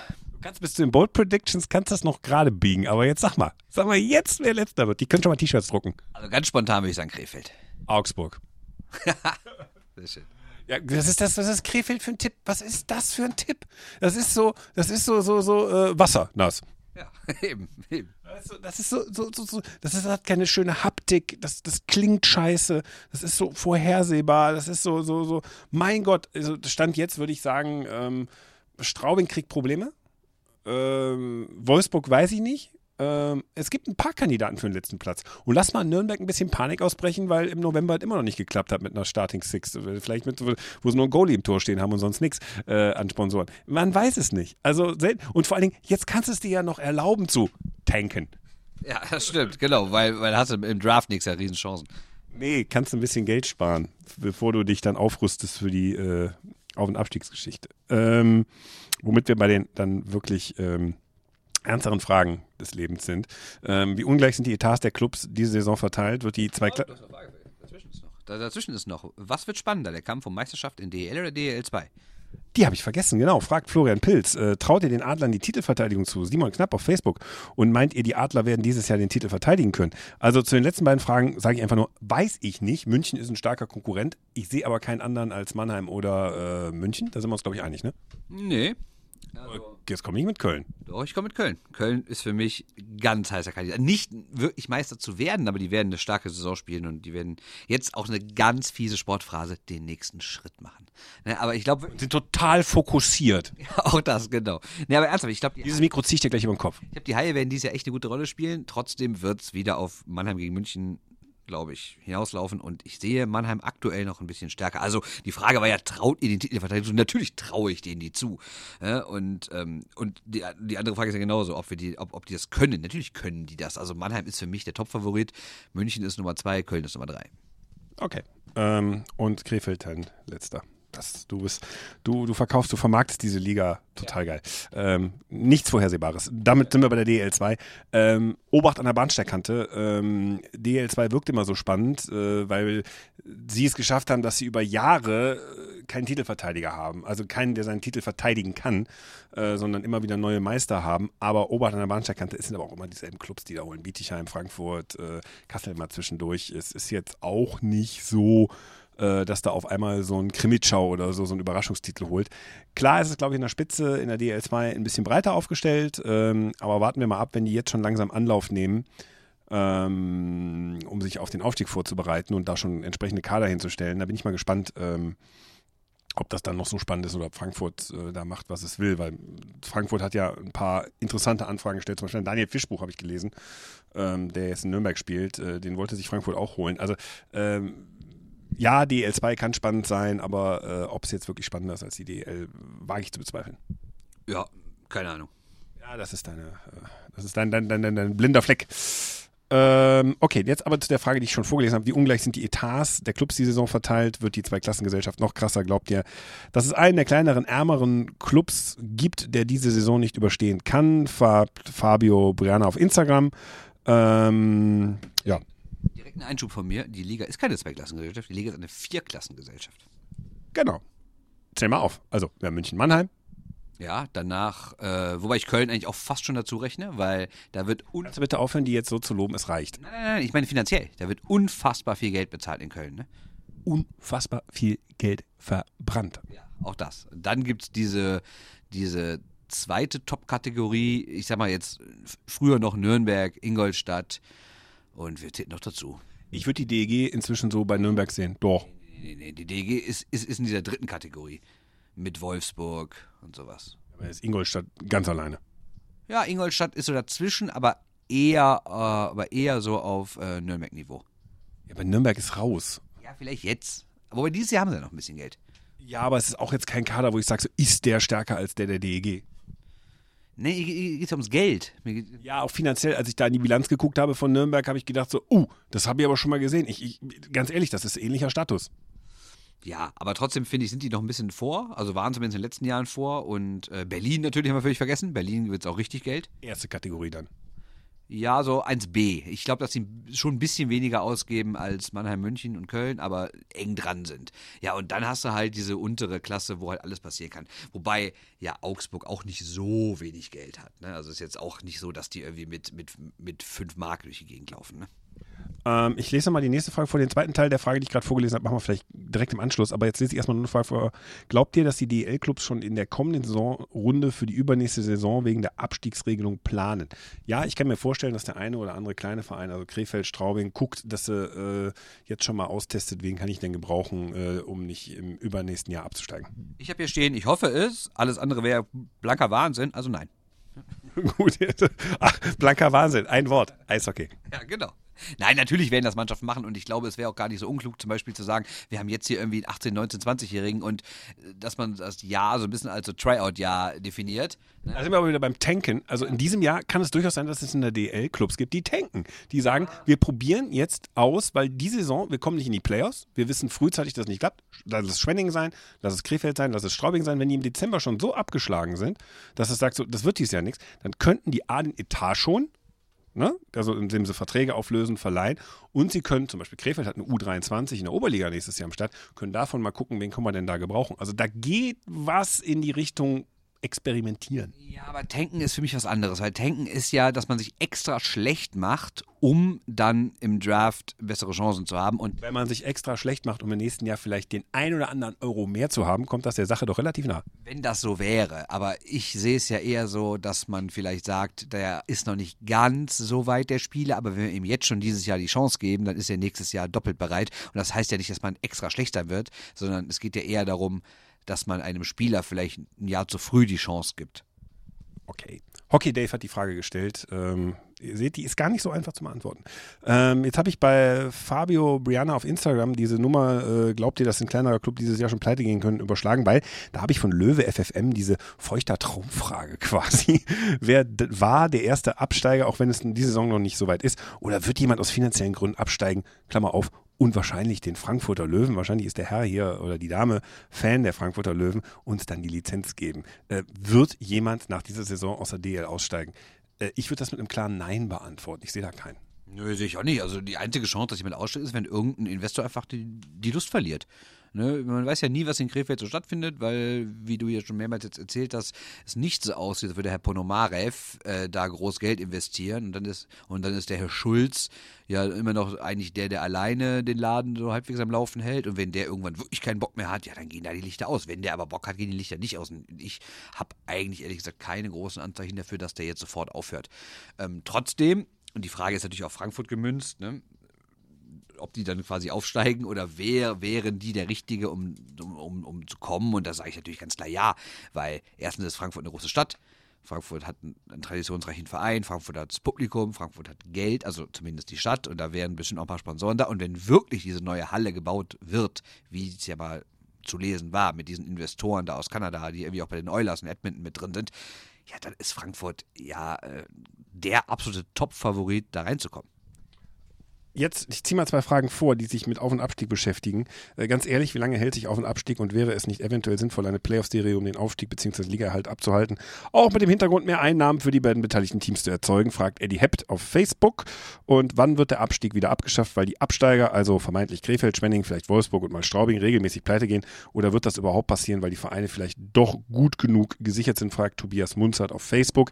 Speaker 1: Kannst bis zu den Bold Predictions kannst das noch gerade biegen, aber jetzt sag mal, sag mal jetzt, wer letzter wird. Die können schon mal T-Shirts drucken.
Speaker 2: Also ganz spontan würde ich sagen Krefeld.
Speaker 1: Augsburg.
Speaker 2: Sehr schön.
Speaker 1: Ja, das ist das, was ist Krefeld für ein Tipp? Was ist das für ein Tipp? Das ist so, das ist so, so, so äh, wassernass.
Speaker 2: Ja, eben, eben.
Speaker 1: Das ist so, so, so, so, das ist, hat keine schöne Haptik, das, das klingt scheiße, das ist so vorhersehbar, das ist so, so, so, mein Gott, also Stand jetzt würde ich sagen, ähm, Straubing kriegt Probleme. Ähm, Wolfsburg weiß ich nicht. Ähm, es gibt ein paar Kandidaten für den letzten Platz. Und lass mal in Nürnberg ein bisschen Panik ausbrechen, weil im November halt immer noch nicht geklappt hat mit einer Starting Six. Vielleicht mit, wo sie nur ein Goalie im Tor stehen haben und sonst nichts äh, an Sponsoren. Man weiß es nicht. Also und vor allen Dingen, jetzt kannst du es dir ja noch erlauben zu tanken.
Speaker 2: Ja, das stimmt, genau, weil, weil hast du im Draft nichts ja Riesenchancen.
Speaker 1: Nee, kannst du ein bisschen Geld sparen, bevor du dich dann aufrüstest für die äh, Auf- und Abstiegsgeschichte. Ähm, womit wir bei den dann wirklich ähm, ernsteren Fragen des Lebens sind. Ähm, wie ungleich sind die Etats der Clubs diese Saison verteilt? Wird die zwei oh,
Speaker 2: dazwischen, ist noch. dazwischen ist noch. Was wird spannender, der Kampf um Meisterschaft in DEL oder DEL 2?
Speaker 1: Die habe ich vergessen, genau. Fragt Florian Pilz. Äh, traut ihr den Adlern die Titelverteidigung zu? Simon Knapp auf Facebook. Und meint ihr, die Adler werden dieses Jahr den Titel verteidigen können? Also zu den letzten beiden Fragen sage ich einfach nur, weiß ich nicht. München ist ein starker Konkurrent. Ich sehe aber keinen anderen als Mannheim oder äh, München. Da sind wir uns, glaube ich, einig, ne?
Speaker 2: Nee,
Speaker 1: also, Jetzt komme ich mit Köln.
Speaker 2: Doch, ich komme mit Köln. Köln ist für mich ganz heißer Kandidat. Nicht wirklich Meister zu werden, aber die werden eine starke Saison spielen und die werden jetzt auch eine ganz fiese Sportphrase den nächsten Schritt machen. Ne, aber ich glaube.
Speaker 1: Sind total fokussiert.
Speaker 2: auch das, genau. Ne, aber ernsthaft, ich glaube.
Speaker 1: Dieses Mikro ziehe ich dir gleich über den Kopf.
Speaker 2: Ich glaube, die Haie werden dieses Jahr echt eine gute Rolle spielen. Trotzdem wird es wieder auf Mannheim gegen München glaube ich, hinauslaufen. Und ich sehe Mannheim aktuell noch ein bisschen stärker. Also die Frage war ja, traut ihr den Titelverteidigung zu? Natürlich traue ich denen die zu. Ja, und ähm, und die, die andere Frage ist ja genauso, ob, wir die, ob, ob die das können. Natürlich können die das. Also Mannheim ist für mich der Topfavorit. München ist Nummer zwei, Köln ist Nummer drei.
Speaker 1: Okay. Ähm, und Krefeld dann letzter. Das, du, bist, du, du verkaufst, du vermarktest diese Liga total geil. Ähm, nichts Vorhersehbares. Damit sind wir bei der DL2. Ähm, Obacht an der Bahnsteigkante. Ähm, DL2 wirkt immer so spannend, äh, weil sie es geschafft haben, dass sie über Jahre äh, keinen Titelverteidiger haben. Also keinen, der seinen Titel verteidigen kann, äh, sondern immer wieder neue Meister haben. Aber Obacht an der Bahnsteigkante sind aber auch immer dieselben Clubs, die da holen. Bietigheim, Frankfurt, äh, Kassel immer zwischendurch. Es ist jetzt auch nicht so äh, dass da auf einmal so ein Krimitschau oder so, so ein Überraschungstitel holt. Klar ist es, glaube ich, in der Spitze in der DL2 ein bisschen breiter aufgestellt, ähm, aber warten wir mal ab, wenn die jetzt schon langsam Anlauf nehmen, ähm, um sich auf den Aufstieg vorzubereiten und da schon entsprechende Kader hinzustellen. Da bin ich mal gespannt, ähm, ob das dann noch so spannend ist oder ob Frankfurt äh, da macht, was es will, weil Frankfurt hat ja ein paar interessante Anfragen gestellt, zum Beispiel Daniel Fischbuch habe ich gelesen, ähm, der jetzt in Nürnberg spielt, äh, den wollte sich Frankfurt auch holen. Also ähm, ja, DL2 kann spannend sein, aber äh, ob es jetzt wirklich spannender ist als die DL, wage ich zu bezweifeln.
Speaker 2: Ja, keine Ahnung.
Speaker 1: Ja, das ist deine, äh, das ist dein, dein, dein, dein, dein blinder Fleck. Ähm, okay, jetzt aber zu der Frage, die ich schon vorgelesen habe. Wie ungleich sind die Etats der Clubs die Saison verteilt? Wird die Zweiklassengesellschaft noch krasser? Glaubt ihr, dass es einen der kleineren, ärmeren Clubs gibt, der diese Saison nicht überstehen kann? Fabio Briana auf Instagram. Ähm, ja.
Speaker 2: Ein Einschub von mir. Die Liga ist keine Zweiklassengesellschaft, die Liga ist eine Vierklassengesellschaft.
Speaker 1: Genau. Zähl mal auf. Also, wir haben München-Mannheim.
Speaker 2: Ja, danach, äh, wobei ich Köln eigentlich auch fast schon dazu rechne, weil da wird.
Speaker 1: Also bitte aufhören, die jetzt so zu loben, es reicht.
Speaker 2: Nein, nein, nein, ich meine finanziell. Da wird unfassbar viel Geld bezahlt in Köln. Ne?
Speaker 1: Unfassbar viel Geld verbrannt.
Speaker 2: Ja, auch das. Dann gibt es diese, diese zweite Top-Kategorie, ich sag mal jetzt früher noch Nürnberg, Ingolstadt und wir zählen noch dazu.
Speaker 1: Ich würde die DEG inzwischen so bei Nürnberg sehen. Doch.
Speaker 2: Nee, nee, die DEG ist, ist, ist in dieser dritten Kategorie. Mit Wolfsburg und sowas.
Speaker 1: Aber ist Ingolstadt ganz alleine.
Speaker 2: Ja, Ingolstadt ist so dazwischen, aber eher, äh, aber eher so auf äh, Nürnberg-Niveau.
Speaker 1: Ja, aber Nürnberg ist raus.
Speaker 2: Ja, vielleicht jetzt. Aber dieses Jahr haben sie noch ein bisschen Geld.
Speaker 1: Ja, aber es ist auch jetzt kein Kader, wo ich sage, so, ist der stärker als der der DEG.
Speaker 2: Nee, geht es ums Geld.
Speaker 1: Ja, auch finanziell, als ich da in die Bilanz geguckt habe von Nürnberg, habe ich gedacht so, uh, das habe ich aber schon mal gesehen. Ich, ich, ganz ehrlich, das ist ähnlicher Status.
Speaker 2: Ja, aber trotzdem finde ich, sind die noch ein bisschen vor. Also waren zumindest in den letzten Jahren vor. Und äh, Berlin natürlich haben wir völlig vergessen. Berlin wird es auch richtig Geld.
Speaker 1: Erste Kategorie dann.
Speaker 2: Ja, so 1b. Ich glaube, dass sie schon ein bisschen weniger ausgeben als Mannheim, München und Köln, aber eng dran sind. Ja, und dann hast du halt diese untere Klasse, wo halt alles passieren kann. Wobei ja Augsburg auch nicht so wenig Geld hat. Ne? Also ist jetzt auch nicht so, dass die irgendwie mit, mit, mit 5 Mark durch die Gegend laufen. Ne?
Speaker 1: Ähm, ich lese mal die nächste Frage vor. Den zweiten Teil der Frage, die ich gerade vorgelesen habe, machen wir vielleicht direkt im Anschluss. Aber jetzt lese ich erstmal nur eine Frage vor. Glaubt ihr, dass die DL-Clubs schon in der kommenden Saisonrunde für die übernächste Saison wegen der Abstiegsregelung planen? Ja, ich kann mir vorstellen, dass der eine oder andere kleine Verein, also Krefeld, Straubing, guckt, dass er äh, jetzt schon mal austestet, wen kann ich denn gebrauchen, äh, um nicht im übernächsten Jahr abzusteigen.
Speaker 2: Ich habe hier stehen, ich hoffe es. Alles andere wäre blanker Wahnsinn, also nein.
Speaker 1: Gut, ach, blanker Wahnsinn, ein Wort, Eishockey.
Speaker 2: Ja, genau. Nein, natürlich werden das Mannschaften machen und ich glaube, es wäre auch gar nicht so unklug, zum Beispiel zu sagen, wir haben jetzt hier irgendwie 18, 19, 20-Jährigen und äh, dass man das Jahr so ein bisschen als so Tryout-Jahr definiert.
Speaker 1: Ne? Da sind wir aber wieder beim Tanken. Also in diesem Jahr kann es durchaus sein, dass es in der DL Clubs gibt, die tanken. Die sagen, wir probieren jetzt aus, weil die Saison, wir kommen nicht in die Playoffs. Wir wissen frühzeitig, dass es nicht klappt. Lass es Schwenning sein, lass es Krefeld sein, lass es Straubing sein. Wenn die im Dezember schon so abgeschlagen sind, dass es sagt, so, das wird dieses Jahr nichts, dann könnten die A den Etat schon Ne? Also indem sie Verträge auflösen, verleihen. Und sie können, zum Beispiel Krefeld hat eine U23 in der Oberliga nächstes Jahr am Start, können davon mal gucken, wen kann man denn da gebrauchen. Also da geht was in die Richtung experimentieren.
Speaker 2: Ja, aber tanken ist für mich was anderes, weil tanken ist ja, dass man sich extra schlecht macht, um dann im Draft bessere Chancen zu haben. Und
Speaker 1: wenn man sich extra schlecht macht, um im nächsten Jahr vielleicht den ein oder anderen Euro mehr zu haben, kommt das der Sache doch relativ nah.
Speaker 2: Wenn das so wäre, aber ich sehe es ja eher so, dass man vielleicht sagt, der ist noch nicht ganz so weit der Spieler, aber wenn wir ihm jetzt schon dieses Jahr die Chance geben, dann ist er nächstes Jahr doppelt bereit. Und das heißt ja nicht, dass man extra schlechter wird, sondern es geht ja eher darum, dass man einem Spieler vielleicht ein Jahr zu früh die Chance gibt.
Speaker 1: Okay. Hockey Dave hat die Frage gestellt. Ähm, ihr seht, die ist gar nicht so einfach zu beantworten. Ähm, jetzt habe ich bei Fabio Brianna auf Instagram diese Nummer, äh, glaubt ihr, dass ein kleinerer Club dieses Jahr schon pleite gehen können, überschlagen, weil da habe ich von Löwe FFM diese feuchter Traumfrage quasi. Wer war der erste Absteiger, auch wenn es in dieser Saison noch nicht so weit ist? Oder wird jemand aus finanziellen Gründen absteigen? Klammer auf, und wahrscheinlich den Frankfurter Löwen, wahrscheinlich ist der Herr hier oder die Dame Fan der Frankfurter Löwen, uns dann die Lizenz geben. Äh, wird jemand nach dieser Saison aus der DL aussteigen? Äh, ich würde das mit einem klaren Nein beantworten. Ich sehe da keinen.
Speaker 2: Nö, sehe ich auch nicht. Also die einzige Chance, dass jemand aussteigt, ist, wenn irgendein Investor einfach die, die Lust verliert. Ne? Man weiß ja nie, was in Krefeld so stattfindet, weil, wie du ja schon mehrmals jetzt erzählt hast, es nicht so aussieht, als würde Herr Ponomarev äh, da groß Geld investieren und dann, ist, und dann ist der Herr Schulz ja immer noch eigentlich der, der alleine den Laden so halbwegs am Laufen hält und wenn der irgendwann wirklich keinen Bock mehr hat, ja, dann gehen da die Lichter aus. Wenn der aber Bock hat, gehen die Lichter nicht aus. Und ich habe eigentlich ehrlich gesagt keine großen Anzeichen dafür, dass der jetzt sofort aufhört. Ähm, trotzdem, und die Frage ist natürlich auf Frankfurt gemünzt, ne? Ob die dann quasi aufsteigen oder wer wären die der Richtige, um, um, um zu kommen. Und da sage ich natürlich ganz klar ja, weil erstens ist Frankfurt eine große Stadt. Frankfurt hat einen, traditionsreichen Verein, Frankfurt hat das Publikum, Frankfurt hat Geld, also zumindest die Stadt und da wären bestimmt auch ein paar Sponsoren da. Und wenn wirklich diese neue Halle gebaut wird, wie es ja mal zu lesen war, mit diesen Investoren da aus Kanada, die irgendwie auch bei den Oilers und Edmonton mit drin sind, ja, dann ist Frankfurt ja äh, der absolute Top-Favorit, da reinzukommen.
Speaker 1: Jetzt, ich ziehe mal zwei Fragen vor, die sich mit Auf- und Abstieg beschäftigen. Äh, ganz ehrlich, wie lange hält sich Auf- und Abstieg und wäre es nicht eventuell sinnvoll, eine Playoff-Serie um den Aufstieg bzw. Ligaerhalt abzuhalten, auch mit dem Hintergrund mehr Einnahmen für die beiden beteiligten Teams zu erzeugen, fragt Eddie Hept auf Facebook. Und wann wird der Abstieg wieder abgeschafft, weil die Absteiger, also vermeintlich Krefeld, Schwenning, vielleicht Wolfsburg und mal Straubing, regelmäßig pleite gehen? Oder wird das überhaupt passieren, weil die Vereine vielleicht doch gut genug gesichert sind, fragt Tobias Munzert auf Facebook.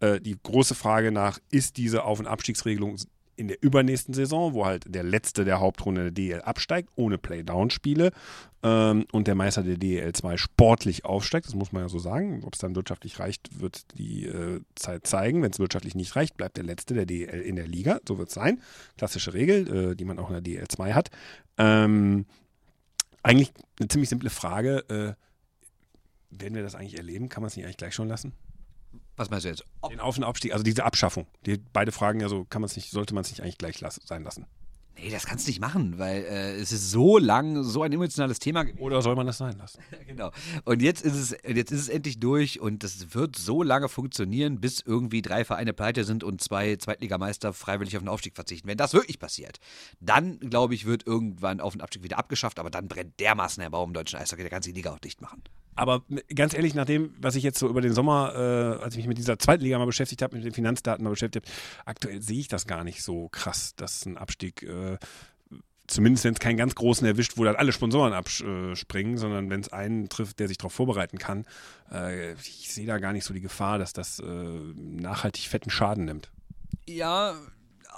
Speaker 1: Äh, die große Frage nach, ist diese Auf- und Abstiegsregelung in der übernächsten Saison, wo halt der letzte der Hauptrunde der DL absteigt, ohne Playdown-Spiele ähm, und der Meister der DL 2 sportlich aufsteigt, das muss man ja so sagen. Ob es dann wirtschaftlich reicht, wird die äh, Zeit zeigen. Wenn es wirtschaftlich nicht reicht, bleibt der letzte der DL in der Liga. So wird es sein. Klassische Regel, äh, die man auch in der DL 2 hat. Ähm, eigentlich eine ziemlich simple Frage. Äh, werden wir das eigentlich erleben? Kann man es nicht eigentlich gleich schon lassen?
Speaker 2: Was meinst du jetzt?
Speaker 1: Ob Den Auf- und Abstieg, also diese Abschaffung. Die, beide Fragen ja so, kann man es nicht, sollte man es nicht eigentlich gleich las sein lassen.
Speaker 2: Nee, das kannst du nicht machen, weil äh, es ist so lang, so ein emotionales Thema.
Speaker 1: Oder soll man das sein lassen?
Speaker 2: genau. Und jetzt ist es, jetzt ist es endlich durch und das wird so lange funktionieren, bis irgendwie drei Vereine pleite sind und zwei Zweitligameister freiwillig auf den Aufstieg verzichten. Wenn das wirklich passiert, dann glaube ich, wird irgendwann Auf- und Abstieg wieder abgeschafft, aber dann brennt dermaßen der Baum im deutschen Eishockey, der ganze Liga auch dicht machen.
Speaker 1: Aber ganz ehrlich, nach dem, was ich jetzt so über den Sommer, äh, als ich mich mit dieser Zweitliga mal beschäftigt habe, mit den Finanzdaten mal beschäftigt habe, aktuell sehe ich das gar nicht so krass, dass ein Abstieg, äh, zumindest wenn es keinen ganz großen erwischt, wo dann alle Sponsoren abspringen, sondern wenn es einen trifft, der sich darauf vorbereiten kann, äh, ich sehe da gar nicht so die Gefahr, dass das äh, nachhaltig fetten Schaden nimmt.
Speaker 2: Ja,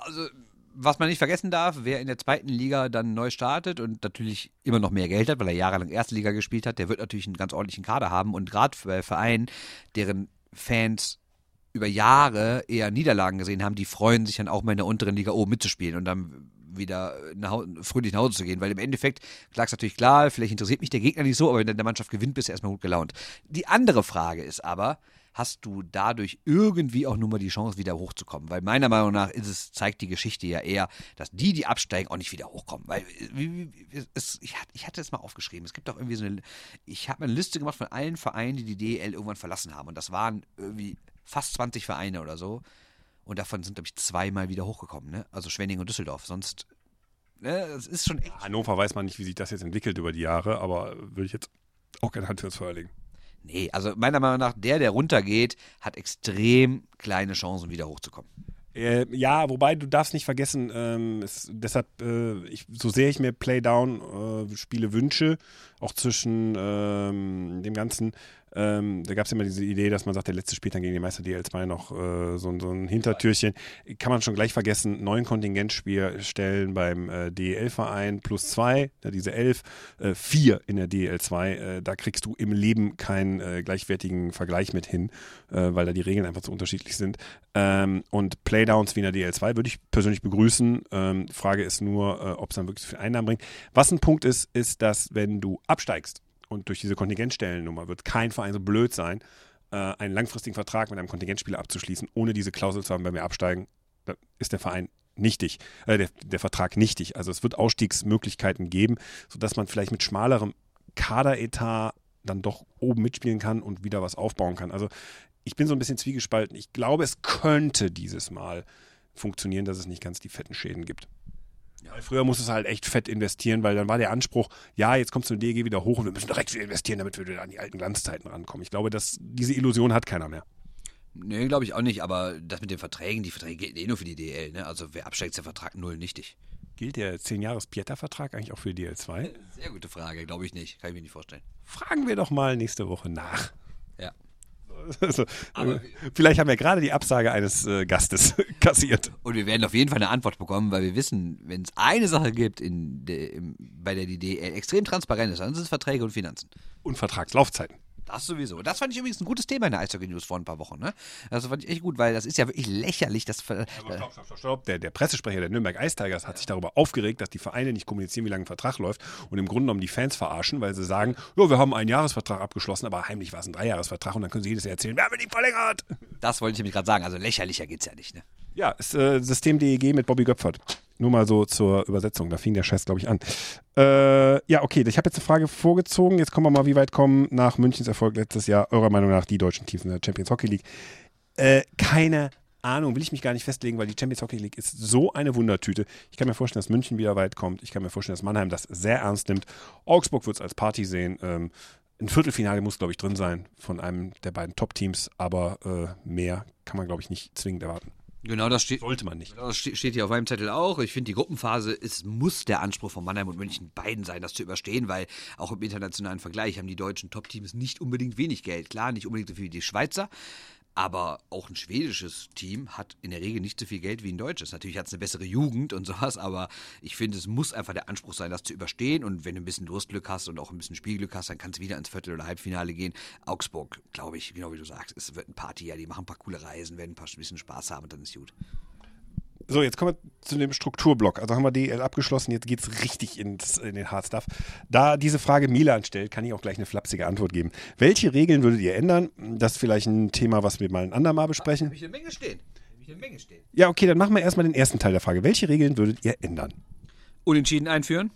Speaker 2: also was man nicht vergessen darf, wer in der zweiten Liga dann neu startet und natürlich immer noch mehr Geld hat, weil er jahrelang erste Liga gespielt hat, der wird natürlich einen ganz ordentlichen Kader haben und gerade bei Vereinen, deren Fans über Jahre eher Niederlagen gesehen haben, die freuen sich dann auch mal in der unteren Liga oben mitzuspielen und dann wieder nach, fröhlich nach Hause zu gehen, weil im Endeffekt, klar ist natürlich klar, vielleicht interessiert mich der Gegner nicht so, aber wenn der Mannschaft gewinnt, bist du erstmal gut gelaunt. Die andere Frage ist aber, hast du dadurch irgendwie auch nur mal die Chance, wieder hochzukommen. Weil meiner Meinung nach ist es, zeigt die Geschichte ja eher, dass die, die absteigen, auch nicht wieder hochkommen. Weil wie, es, ich, hatte es mal aufgeschrieben. Es gibt auch irgendwie so eine, ich habe eine Liste gemacht von allen Vereinen, die die DEL irgendwann verlassen haben. Und das waren irgendwie fast 20 Vereine oder so. Und davon sind, glaube ich, zweimal wieder hochgekommen. Ne? Also Schwenning und Düsseldorf. Sonst, ne, es ist schon echt.
Speaker 1: Hannover weiß man nicht, wie sich das jetzt entwickelt über die Jahre, aber würde ich jetzt auch gerne Hand fürs Feuer legen.
Speaker 2: Nee, also meiner Meinung nach, der, der runtergeht, hat extrem kleine Chancen, wieder hochzukommen.
Speaker 1: Äh, ja, wobei du darfst nicht vergessen, ähm, es, deshalb, äh, ich, so sehr ich mir Playdown-Spiele äh, wünsche, auch zwischen ähm, dem ganzen, ähm, da gab es immer diese Idee, dass man sagt, der letzte spielt dann gegen den Meister DL2 noch äh, so, so, ein Hintertürchen. Kann man schon gleich vergessen, neun Kontingentstellen beim äh, DEL-Verein plus zwei, ja, diese elf, äh, vier in der DEL2. Äh, da kriegst du im Leben keinen äh, gleichwertigen Vergleich mit hin, äh, weil da die Regeln einfach zu unterschiedlich sind. Ähm, und Playdowns wie in der DL2 würde ich persönlich begrüßen. Ähm, Frage ist nur, ob es dann wirklich viel Einnahmen bringt. Was ein Punkt ist, ist, dass wenn du absteigst, und durch diese Kontingentstellennummer wird kein Verein so blöd sein, äh, einen langfristigen Vertrag mit einem Kontingentspieler abzuschließen, ohne diese Klausel zu haben, wenn wir absteigen, dann ist der Verein nichtig, äh, der, der Vertrag nichtig. Also es wird Ausstiegsmöglichkeiten geben, sodass man vielleicht mit schmalerem Kaderetat dann doch oben mitspielen kann und wieder was aufbauen kann. Also ich bin so ein bisschen zwiegespalten. Ich glaube, es könnte dieses Mal funktionieren, dass es nicht ganz die fetten Schäden gibt. Weil früher musstest du halt echt fett investieren, weil dann war der Anspruch, ja, jetzt kommst du in DEG wieder hoch und wir müssen direkt wieder investieren, damit wir wieder an die alten Glanzzeiten rankommen. Ich glaube, dass diese Illusion hat keiner mehr.
Speaker 2: Nee, glaube ich auch nicht, aber das mit den Verträgen, die Verträge gelten eh nur für die DL, ne? Also wer absteigt, ist der Vertrag null nichtig.
Speaker 1: Gilt der 10-Jahres-Pieta-Vertrag eigentlich auch für die DL2?
Speaker 2: Sehr gute Frage, glaube ich nicht. Kann ich mir nicht vorstellen.
Speaker 1: Fragen wir doch mal nächste Woche nach.
Speaker 2: Ja.
Speaker 1: Also, äh, vielleicht haben wir gerade die Absage eines äh, Gastes kassiert.
Speaker 2: Und wir werden auf jeden Fall eine Antwort bekommen, weil wir wissen, wenn es eine Sache gibt, der, im, bei der die DL extrem transparent ist, dann sind es Verträge und Finanzen.
Speaker 1: Und Vertragslaufzeiten.
Speaker 2: Das sowieso. Das fand ich übrigens ein gutes Thema in der Eishockey News vor ein paar Wochen. Ne? Das fand ich echt gut, weil das ist ja wirklich lächerlich. Das, äh,
Speaker 1: Stopp, stopp, stopp, stopp. Der, der Pressesprecher der Nürnberg Ice Tigers hat sich darüber aufgeregt, dass die Vereine nicht kommunizieren, wie lange ein Vertrag läuft und im Grunde genommen die Fans verarschen, weil sie sagen, ja, wir haben einen Jahresvertrag abgeschlossen, aber heimlich war es ein Dreijahresvertrag und dann können sie jedes Jahr erzählen, wir haben ihn verlängert.
Speaker 2: das wollte ich nämlich gerade sagen. Also lächerlicher geht's ja nicht. Ne?
Speaker 1: Ja, ist äh, System DEG mit Bobby Göpfert. Nur mal so zur Übersetzung, da fing der Scheiß, glaube ich, an. Äh, ja, okay, ich habe jetzt eine Frage vorgezogen. Jetzt kommen wir mal, wie weit kommen nach Münchens Erfolg letztes Jahr, eurer Meinung nach, die deutschen Teams in der Champions Hockey League? Äh, keine Ahnung, will ich mich gar nicht festlegen, weil die Champions Hockey League ist so eine Wundertüte. Ich kann mir vorstellen, dass München wieder weit kommt. Ich kann mir vorstellen, dass Mannheim das sehr ernst nimmt. Augsburg wird es als Party sehen. Ähm, ein Viertelfinale muss, glaube ich, drin sein von einem der beiden Top-Teams, aber äh, mehr kann man, glaube ich, nicht zwingend erwarten.
Speaker 2: Genau, das steht.
Speaker 1: Sollte man nicht.
Speaker 2: Das ste- steht hier auf meinem Zettel auch. Ich finde, die Gruppenphase es muss der Anspruch von Mannheim und München beiden sein, das zu überstehen, weil auch im internationalen Vergleich haben die deutschen Top-Teams nicht unbedingt wenig Geld. Klar, nicht unbedingt so viel wie die Schweizer, aber auch ein schwedisches Team hat in der Regel nicht so viel Geld wie ein deutsches. Natürlich hat es eine bessere Jugend und sowas, aber ich finde, es muss einfach der Anspruch sein, das zu überstehen. Und wenn du ein bisschen Durstglück hast und auch ein bisschen Spielglück hast, dann kannst du wieder ins Viertel- oder Halbfinale gehen. Augsburg, glaube ich, genau wie du sagst, es wird ein Party, ja, die machen ein paar coole Reisen, werden ein paar bisschen Spaß haben und dann ist gut.
Speaker 1: So, jetzt kommen wir zu dem Strukturblock. Also haben wir DL abgeschlossen, jetzt geht es richtig ins, in den Hard Stuff. Da diese Frage Milan stellt, kann ich auch gleich eine flapsige Antwort geben. Welche Regeln würdet ihr ändern? Das ist vielleicht ein Thema, was wir mal ein andermal besprechen.
Speaker 2: Habe ich eine Menge stehen. Habe ich eine Menge stehen.
Speaker 1: Ja, okay, dann machen wir erstmal den ersten Teil der Frage. Welche Regeln würdet ihr ändern?
Speaker 2: Unentschieden einführen?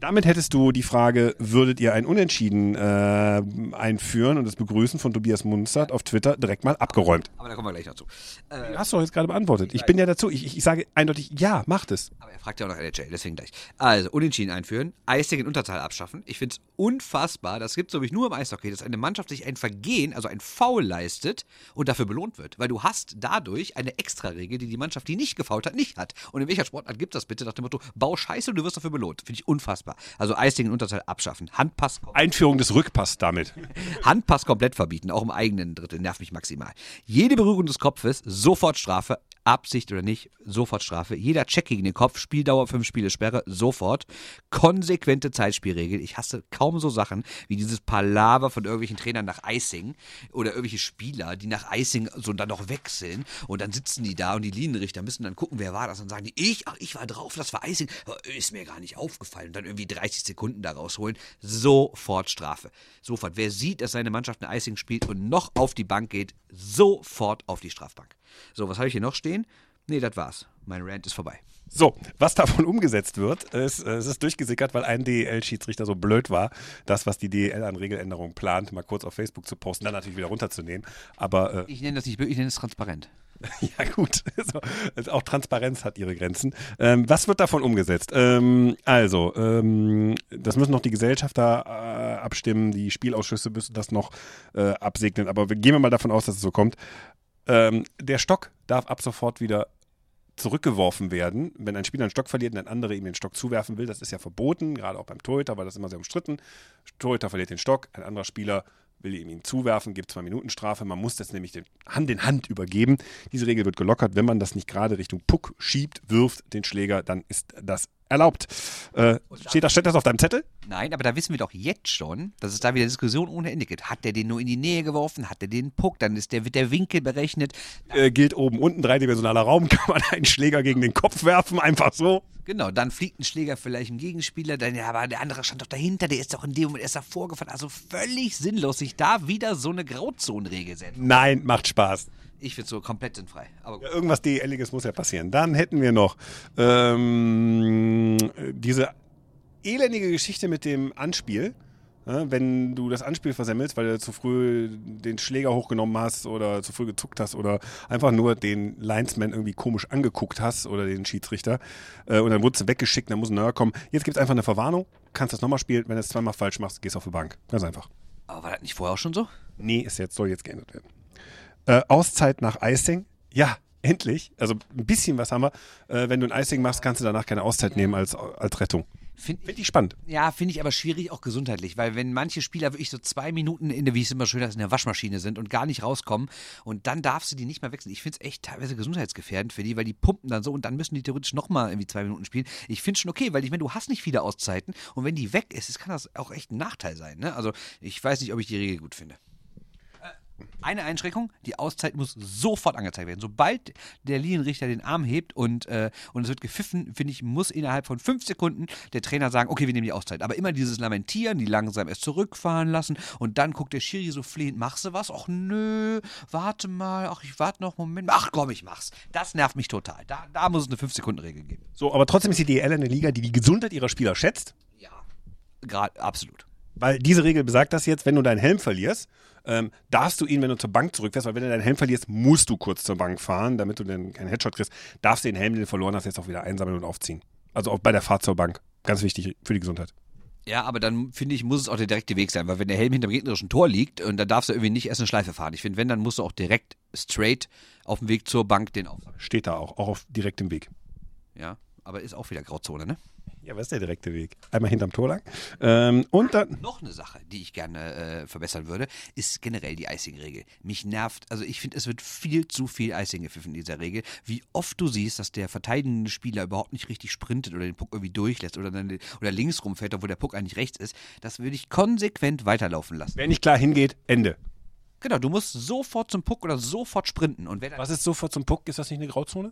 Speaker 1: Damit hättest du die Frage, würdet ihr ein Unentschieden äh, einführen und das Begrüßen von Tobias Munzert auf Twitter direkt mal abgeräumt.
Speaker 2: Aber da kommen wir gleich noch zu. Äh,
Speaker 1: Hast du doch jetzt gerade beantwortet. Ich bin ja dazu. Ich, ich sage eindeutig, ja, macht es.
Speaker 2: aber er fragt ja auch nach NHL, deswegen gleich. Also, Unentschieden einführen, Eishockey in Unterzahl abschaffen. Ich finde es unfassbar, das gibt es nämlich nur im Eishockey, dass eine Mannschaft sich ein Vergehen, also ein Foul leistet und dafür belohnt wird. Weil du hast dadurch eine Extra-Regel, die die Mannschaft, die nicht gefault hat, nicht hat. Und in welcher Sportart gibt das bitte nach dem Motto, bau Scheiße und du wirst dafür belohnt. Finde ich unfassbar. Also Eishockey in Unterzahl abschaffen. Handpass
Speaker 1: Einführung des Rückpass damit.
Speaker 2: Handpass komplett verbieten, auch im eigenen Drittel, nervt mich maximal. Jede Berührung des Kopfes, sofort Strafe, Absicht oder nicht, sofort Strafe. Jeder Check gegen den Kopf, Spieldauer, fünf Spiele Sperre, sofort. Konsequente Zeitspielregel. Ich hasse kaum so Sachen wie dieses Palaver von irgendwelchen Trainern nach Icing oder irgendwelche Spieler, die nach Icing so dann noch wechseln und dann sitzen die da und die Linienrichter müssen dann gucken, wer war das. Dann sagen die, ich, ach, ich war drauf, das war Icing. Ist mir gar nicht aufgefallen. Und dann irgendwie 30 Sekunden da rausholen. Sofort Strafe. Sofort. Wer sieht, dass seine Mannschaft ein Icing spielt und noch auf die Bank geht, sofort auf die Strafbank. So, was habe ich hier noch stehen? Nee, das war's. Mein Rant ist vorbei.
Speaker 1: So, was davon umgesetzt wird, ist, äh, es ist durchgesickert, weil ein DEL-Schiedsrichter so blöd war, das, was die DEL an Regeländerungen plant, mal kurz auf Facebook zu posten, dann natürlich wieder runterzunehmen. Aber äh,
Speaker 2: Ich nenne das nicht böse, ich nenne es transparent.
Speaker 1: Ja, gut. So, also auch Transparenz hat ihre Grenzen. Ähm, was wird davon umgesetzt? Ähm, also, ähm, das müssen noch die Gesellschafter äh, abstimmen, die Spielausschüsse müssen das noch äh, absegnen. Aber wir gehen wir mal davon aus, dass es so kommt. Ähm, der Stock darf ab sofort wieder zurückgeworfen werden, wenn ein Spieler einen Stock verliert und ein anderer ihm den Stock zuwerfen will. Das ist ja verboten, gerade auch beim Torhüter war das immer sehr umstritten. Torhüter verliert den Stock, ein anderer Spieler will ihm ihn zuwerfen, gibt zwei Minuten Strafe. Man muss das nämlich Hand in Hand übergeben. Diese Regel wird gelockert. Wenn man das nicht gerade Richtung Puck schiebt, wirft den Schläger, dann ist das erlaubt. Äh, steht, das, steht das auf deinem Zettel?
Speaker 2: Nein, aber da wissen wir doch jetzt schon, dass es da wieder Diskussion ohne Ende gibt. Hat der den nur in die Nähe geworfen? Hat der den Puck? Dann ist der, wird der Winkel berechnet.
Speaker 1: Äh, gilt oben, unten, dreidimensionaler Raum. Kann man einen Schläger gegen den Kopf werfen, einfach so.
Speaker 2: Genau, dann fliegt ein Schläger vielleicht im Gegenspieler, dann ja, aber der andere stand doch dahinter, der ist doch in dem Moment erst davor gefahren. Also völlig sinnlos, sich da wieder so eine Grauzonenregel setzen.
Speaker 1: Nein, macht Spaß.
Speaker 2: Ich finde so komplett sinnfrei. Aber.
Speaker 1: Ja, irgendwas DELiges muss ja passieren. Dann hätten wir noch ähm, diese elendige Geschichte mit dem Anspiel. Ja, wenn du das Anspiel versemmelst, weil du zu früh den Schläger hochgenommen hast oder zu früh gezuckt hast oder einfach nur den Linesman irgendwie komisch angeguckt hast oder den Schiedsrichter äh, und dann wurdest du weggeschickt, dann muss ein neuer kommen. Jetzt gibt es einfach eine Verwarnung, kannst das nochmal spielen, wenn du es zweimal falsch machst, gehst auf die Bank. Ganz einfach.
Speaker 2: Aber war das nicht vorher auch schon so?
Speaker 1: Nee, ist jetzt, soll jetzt geändert werden. Äh, Auszeit nach Icing, ja, endlich. Also ein bisschen was haben wir. Äh, wenn du ein Icing machst, kannst du danach keine Auszeit nehmen als, als Rettung.
Speaker 2: Finde
Speaker 1: Finde ich spannend.
Speaker 2: Ja, finde ich aber schwierig, auch gesundheitlich, weil wenn manche Spieler wirklich so zwei Minuten in der, wie es immer schön heißt, in der Waschmaschine sind und gar nicht rauskommen und dann darfst du die nicht mehr wechseln. Ich finde es echt teilweise gesundheitsgefährdend für die, weil die pumpen dann so und dann müssen die theoretisch nochmal irgendwie zwei Minuten spielen. Ich finde schon okay, weil ich meine, du hast nicht viele Auszeiten und wenn die weg ist, kann das auch echt ein Nachteil sein. Ne? Also ich weiß nicht, ob ich die Regel gut finde. Eine Einschränkung, die Auszeit muss sofort angezeigt werden. Sobald der Linienrichter den Arm hebt und, äh, und es wird gepfiffen, finde ich, muss innerhalb von fünf Sekunden der Trainer sagen, okay, wir nehmen die Auszeit. Aber immer dieses Lamentieren, die langsam erst zurückfahren lassen und dann guckt der Schiri so flehend, machst du was? Ach nö, warte mal, ach ich warte noch, Moment. Ach komm, ich mach's. Das nervt mich total. Da, da muss es eine 5-Sekunden-Regel geben.
Speaker 1: So, aber trotzdem ist die DL eine Liga, die die Gesundheit ihrer Spieler schätzt.
Speaker 2: Ja. Gerade, absolut.
Speaker 1: Weil diese Regel besagt das jetzt, wenn du deinen Helm verlierst, ähm, darfst du ihn, wenn du zur Bank zurückfährst, weil wenn du deinen Helm verlierst, musst du kurz zur Bank fahren, damit du dann keinen Headshot kriegst, darfst du den Helm, den du verloren hast, jetzt auch wieder einsammeln und aufziehen. Also auch bei der Fahrt zur Bank. Ganz wichtig für die Gesundheit.
Speaker 2: Ja, aber dann finde ich, muss es auch der direkte Weg sein, weil wenn der Helm hinterm gegnerischen Tor liegt und dann darfst du irgendwie nicht erst eine Schleife fahren. Ich finde, wenn, dann musst du auch direkt straight auf dem Weg zur Bank den aufsammeln.
Speaker 1: Steht da auch, auch auf direktem Weg.
Speaker 2: Ja, aber ist auch wieder Grauzone, ne?
Speaker 1: Ja, was ist der direkte Weg? Einmal hinterm Tor lang. Ähm, und dann.
Speaker 2: Noch eine Sache, die ich gerne äh, verbessern würde, ist generell die Icing-Regel. Mich nervt, also ich finde, es wird viel zu viel Icing gepfiffen in dieser Regel. Wie oft du siehst, dass der verteidigende Spieler überhaupt nicht richtig sprintet oder den Puck irgendwie durchlässt oder, dann, oder links rumfährt, obwohl der Puck eigentlich rechts ist, das würde ich konsequent weiterlaufen lassen.
Speaker 1: Wer nicht klar hingeht, Ende.
Speaker 2: Genau, du musst sofort zum Puck oder sofort sprinten. Und
Speaker 1: Was ist sofort zum Puck? Ist das nicht eine Grauzone?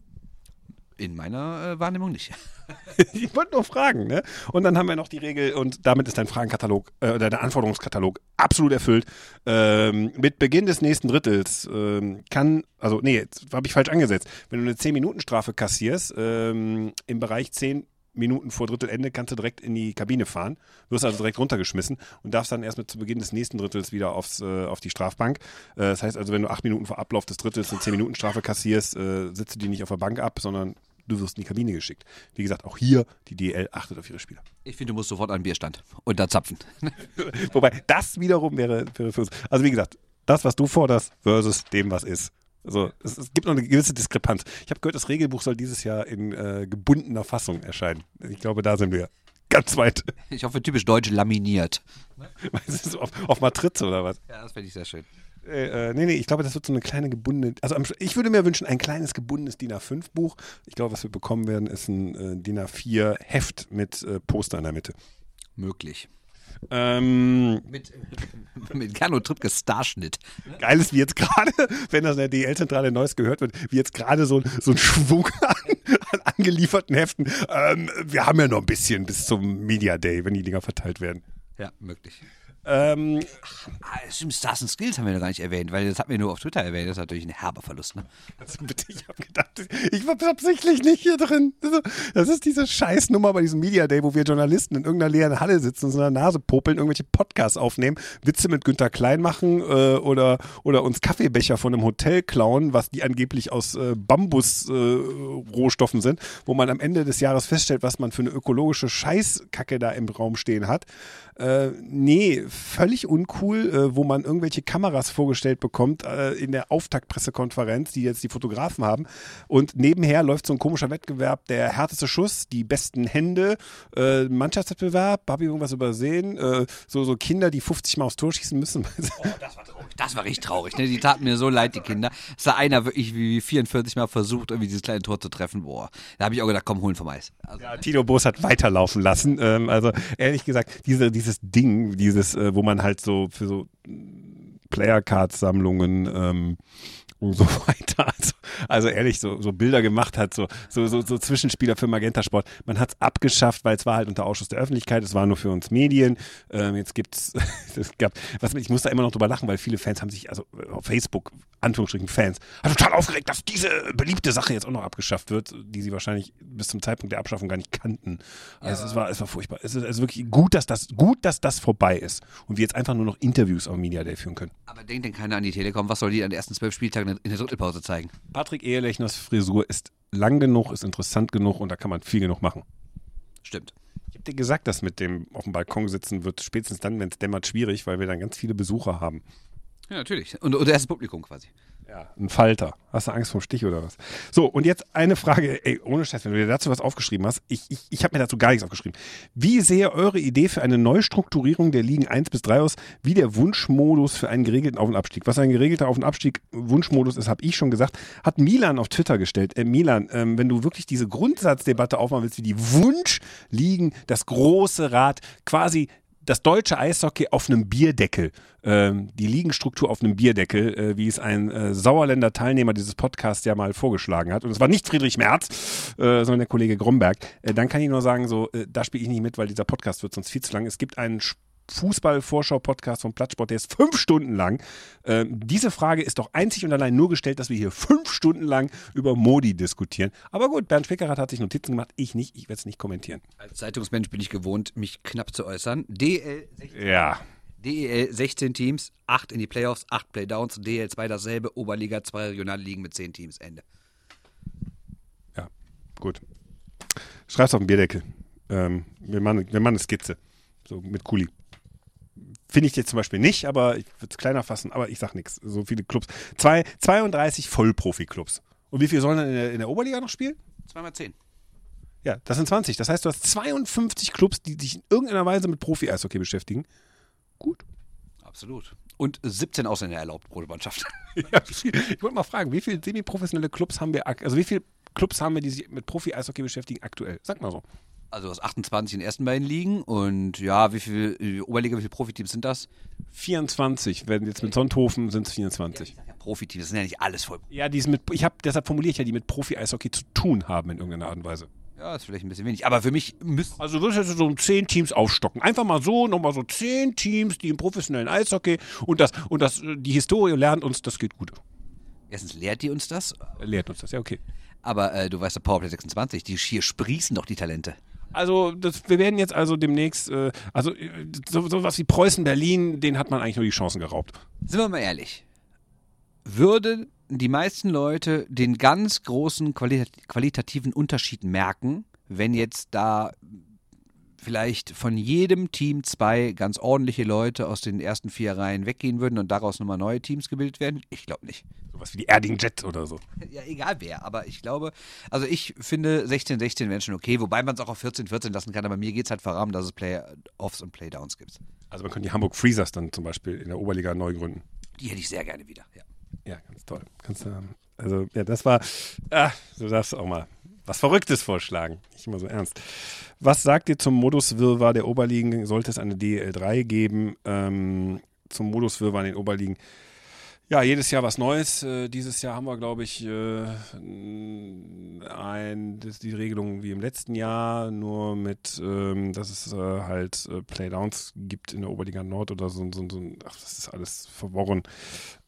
Speaker 2: In meiner äh, Wahrnehmung nicht.
Speaker 1: ich wollte nur fragen, ne? Und dann haben wir noch die Regel und damit ist dein Fragenkatalog äh, der Anforderungskatalog absolut erfüllt. Ähm, mit Beginn des nächsten Drittels ähm, kann, also nee, jetzt habe ich falsch angesetzt. Wenn du eine 10-Minuten-Strafe kassierst, ähm, im Bereich 10 Minuten vor Drittelende kannst du direkt in die Kabine fahren, wirst also direkt runtergeschmissen und darfst dann erst mit zu Beginn des nächsten Drittels wieder aufs, äh, auf die Strafbank. Äh, das heißt also, wenn du acht Minuten vor Ablauf des Drittels eine 10-Minuten-Strafe kassierst, äh, sitzt du die nicht auf der Bank ab, sondern du wirst in die Kabine geschickt. Wie gesagt, auch hier, die DL achtet auf ihre Spieler.
Speaker 2: Ich finde, du musst sofort an Bierstand und da zapfen.
Speaker 1: Wobei, das wiederum wäre, wäre für uns. Also wie gesagt, das, was du forderst, versus dem, was ist. Also es, es gibt noch eine gewisse Diskrepanz. Ich habe gehört, das Regelbuch soll dieses Jahr in äh, gebundener Fassung erscheinen. Ich glaube, da sind wir ganz weit.
Speaker 2: Ich hoffe, typisch deutsch laminiert.
Speaker 1: Auf, auf Matrize oder was?
Speaker 2: Ja, das fände ich sehr schön.
Speaker 1: Äh, äh, nee, nee, ich glaube, das wird so eine kleine gebundene. Also am, ich würde mir wünschen, ein kleines gebundenes DIN A5-Buch. Ich glaube, was wir bekommen werden, ist ein äh, DIN A4-Heft mit äh, Poster in der Mitte.
Speaker 2: Möglich.
Speaker 1: Ähm,
Speaker 2: Mit, mit Gernot Trippke Starschnitt.
Speaker 1: geil ist, wie jetzt gerade, wenn das in der DL-Zentrale Neues gehört wird, wie jetzt gerade so, so ein Schwung an, an angelieferten Heften. Ähm, wir haben ja noch ein bisschen bis zum Media Day, wenn die Dinger verteilt werden.
Speaker 2: Ja, möglich.
Speaker 1: Ähm,
Speaker 2: stimmt, Stars and Skills haben wir noch gar nicht erwähnt, weil das hatten wir nur auf Twitter erwähnt. Das ist natürlich ein herber Verlust, ne?
Speaker 1: also bitte, ich habe gedacht, ich war absichtlich nicht hier drin. Das ist diese Scheißnummer bei diesem Media Day, wo wir Journalisten in irgendeiner leeren Halle sitzen und so einer Nase popeln, irgendwelche Podcasts aufnehmen, Witze mit Günter Klein machen äh, oder, oder uns Kaffeebecher von einem Hotel klauen, was die angeblich aus äh, Bambus-Rohstoffen sind, wo man am Ende des Jahres feststellt, was man für eine ökologische Scheißkacke da im Raum stehen hat. Äh, nee, völlig uncool, äh, wo man irgendwelche Kameras vorgestellt bekommt äh, in der Auftaktpressekonferenz, die jetzt die Fotografen haben. Und nebenher läuft so ein komischer Wettbewerb, der härteste Schuss, die besten Hände, äh, Mannschaftswettbewerb, habe ich irgendwas übersehen? Äh, so, so Kinder, die 50 Mal aufs Tor schießen müssen.
Speaker 2: Das war traurig. Das war richtig traurig. Ne? Die taten mir so leid, die Kinder. Es da einer wirklich wie 44 Mal versucht, irgendwie dieses kleine Tor zu treffen. Boah, da habe ich auch gedacht, komm, holen vom Eis. Also,
Speaker 1: Ja, Tino Boos hat weiterlaufen lassen. Ähm, also ehrlich gesagt, diese, dieses Ding, dieses, äh, wo man halt so für so Player-Cards-Sammlungen ähm, und so weiter, also also ehrlich, so, so Bilder gemacht hat, so, so, so, so Zwischenspieler für Magenta Sport. Man hat es abgeschafft, weil es war halt unter Ausschuss der Öffentlichkeit, es war nur für uns Medien. Ähm, jetzt gibt's, es gab, was, ich muss da immer noch drüber lachen, weil viele Fans haben sich, also auf Facebook, Anführungsstrichen Fans, hat total aufgeregt, dass diese beliebte Sache jetzt auch noch abgeschafft wird, die sie wahrscheinlich bis zum Zeitpunkt der Abschaffung gar nicht kannten. Also ja. es war, es war furchtbar. Es ist also wirklich gut, dass das, gut, dass das vorbei ist und wir jetzt einfach nur noch Interviews auf Media Day führen können.
Speaker 2: Aber denkt denn keiner an die Telekom? Was soll die an den ersten zwölf Spieltagen in der Drittelpause zeigen?
Speaker 1: Patrick Ehelechners Frisur ist lang genug, ist interessant genug und da kann man viel genug machen.
Speaker 2: Stimmt.
Speaker 1: Ich habe dir gesagt, dass mit dem auf dem Balkon sitzen wird spätestens dann, wenn es dämmert, schwierig, weil wir dann ganz viele Besucher haben.
Speaker 2: Ja, natürlich. Und, und das Publikum quasi.
Speaker 1: Ja, ein Falter. Hast du Angst vom Stich oder was? So, und jetzt eine Frage, ey, ohne Scheiß, wenn du dir dazu was aufgeschrieben hast. Ich, ich, ich habe mir dazu gar nichts aufgeschrieben. Wie sehe eure Idee für eine Neustrukturierung der Ligen 1 bis 3 aus? Wie der Wunschmodus für einen geregelten Auf- und Abstieg? Was ein geregelter Auf- und Abstieg Wunschmodus ist, habe ich schon gesagt. Hat Milan auf Twitter gestellt. Äh, Milan, ähm, wenn du wirklich diese Grundsatzdebatte aufmachen willst, wie die Wunschligen, das große Rad, quasi das deutsche Eishockey auf einem Bierdeckel, ähm, die Ligenstruktur auf einem Bierdeckel, äh, wie es ein äh, Sauerländer Teilnehmer dieses Podcasts ja mal vorgeschlagen hat. Und es war nicht Friedrich Merz, äh, sondern der Kollege Gromberg. Äh, dann kann ich nur sagen, so, äh, da spiele ich nicht mit, weil dieser Podcast wird sonst viel zu lang. Es gibt einen Fußball-Vorschau-Podcast vom Plattsport, der ist fünf Stunden lang. Ähm, diese Frage ist doch einzig und allein nur gestellt, dass wir hier fünf Stunden lang über Modi diskutieren. Aber gut, Bernd Spickerath hat sich Notizen gemacht, ich nicht, ich werde es nicht kommentieren.
Speaker 2: Als Zeitungsmensch bin ich gewohnt, mich knapp zu äußern. DL
Speaker 1: 16, ja.
Speaker 2: DEL 16 Teams, 8 in die Playoffs, 8 Playdowns, DL 2 dasselbe, Oberliga 2 Regionalligen mit 10 Teams, Ende.
Speaker 1: Ja, gut. Schreib's auf den Bierdeckel. Ähm, wir, machen, wir machen eine Skizze. So mit Kuli. Finde ich jetzt zum Beispiel nicht, aber ich würde es kleiner fassen, aber ich sag nichts. So viele Clubs. Zwei, 32 Vollprofi-Clubs. Und wie viele sollen dann in der, in der Oberliga noch spielen?
Speaker 2: Zweimal zehn.
Speaker 1: Ja, das sind 20. Das heißt, du hast 52 Clubs, die sich in irgendeiner Weise mit Profi-Eishockey beschäftigen. Gut.
Speaker 2: Absolut. Und 17 Ausländer erlaubt pro Mannschaft.
Speaker 1: ja, ich wollte mal fragen, wie viele semi-professionelle Clubs haben wir, also wie viele Clubs haben wir, die sich mit Profi-Eishockey beschäftigen aktuell? Sag mal so.
Speaker 2: Also aus 28 in den ersten beiden Ligen und ja, wie viel Oberliga, wie viele Profiteams sind das?
Speaker 1: 24, wenn jetzt mit Sonthofen sind es 24.
Speaker 2: Ja, Profiteams, das sind ja nicht alles voll.
Speaker 1: Ja, die mit, ich habe, deshalb formuliere ich ja, die mit Profi-Eishockey zu tun haben in irgendeiner Art und Weise.
Speaker 2: Ja, ist vielleicht ein bisschen wenig. Aber für mich müsste.
Speaker 1: Also würdest du so um zehn Teams aufstocken. Einfach mal so, nochmal so zehn Teams, die im professionellen Eishockey und das, und das, die Historie lernt uns, das geht gut.
Speaker 2: Erstens lehrt die uns das.
Speaker 1: Lehrt uns das, ja, okay.
Speaker 2: Aber äh, du weißt, der Powerplay 26, die hier sprießen doch die Talente.
Speaker 1: Also das, wir werden jetzt also demnächst, äh, also so, sowas wie Preußen Berlin, den hat man eigentlich nur die Chancen geraubt.
Speaker 2: Sind wir mal ehrlich. Würden die meisten Leute den ganz großen qualit qualitativen Unterschied merken, wenn jetzt da vielleicht von jedem Team zwei ganz ordentliche Leute aus den ersten vier Reihen weggehen würden und daraus nochmal neue Teams gebildet werden? Ich glaube nicht.
Speaker 1: Sowas wie die Erding Jets oder so.
Speaker 2: Ja, egal wer, aber ich glaube, also ich finde 16-16 wären schon okay, wobei man es auch auf 14-14 lassen kann, aber mir geht es halt voran, dass es Play-Offs und Playdowns gibt.
Speaker 1: Also man könnte die Hamburg Freezers dann zum Beispiel in der Oberliga neu gründen.
Speaker 2: Die hätte ich sehr gerne wieder, ja.
Speaker 1: Ja, ganz toll. Kannst du, also, ja, das war, ah, du darfst auch mal was Verrücktes vorschlagen. Nicht immer so ernst. Was sagt ihr zum Moduswirrwarr der Oberligen? Sollte es eine DL3 geben? Ähm, zum Moduswirrwarr in den Oberligen? Ja, jedes Jahr was Neues. Äh, dieses Jahr haben wir, glaube ich, äh, ein, das die Regelung wie im letzten Jahr, nur mit, ähm, dass es äh, halt äh, Playdowns gibt in der Oberliga Nord oder so, so, so ach, das ist alles verworren.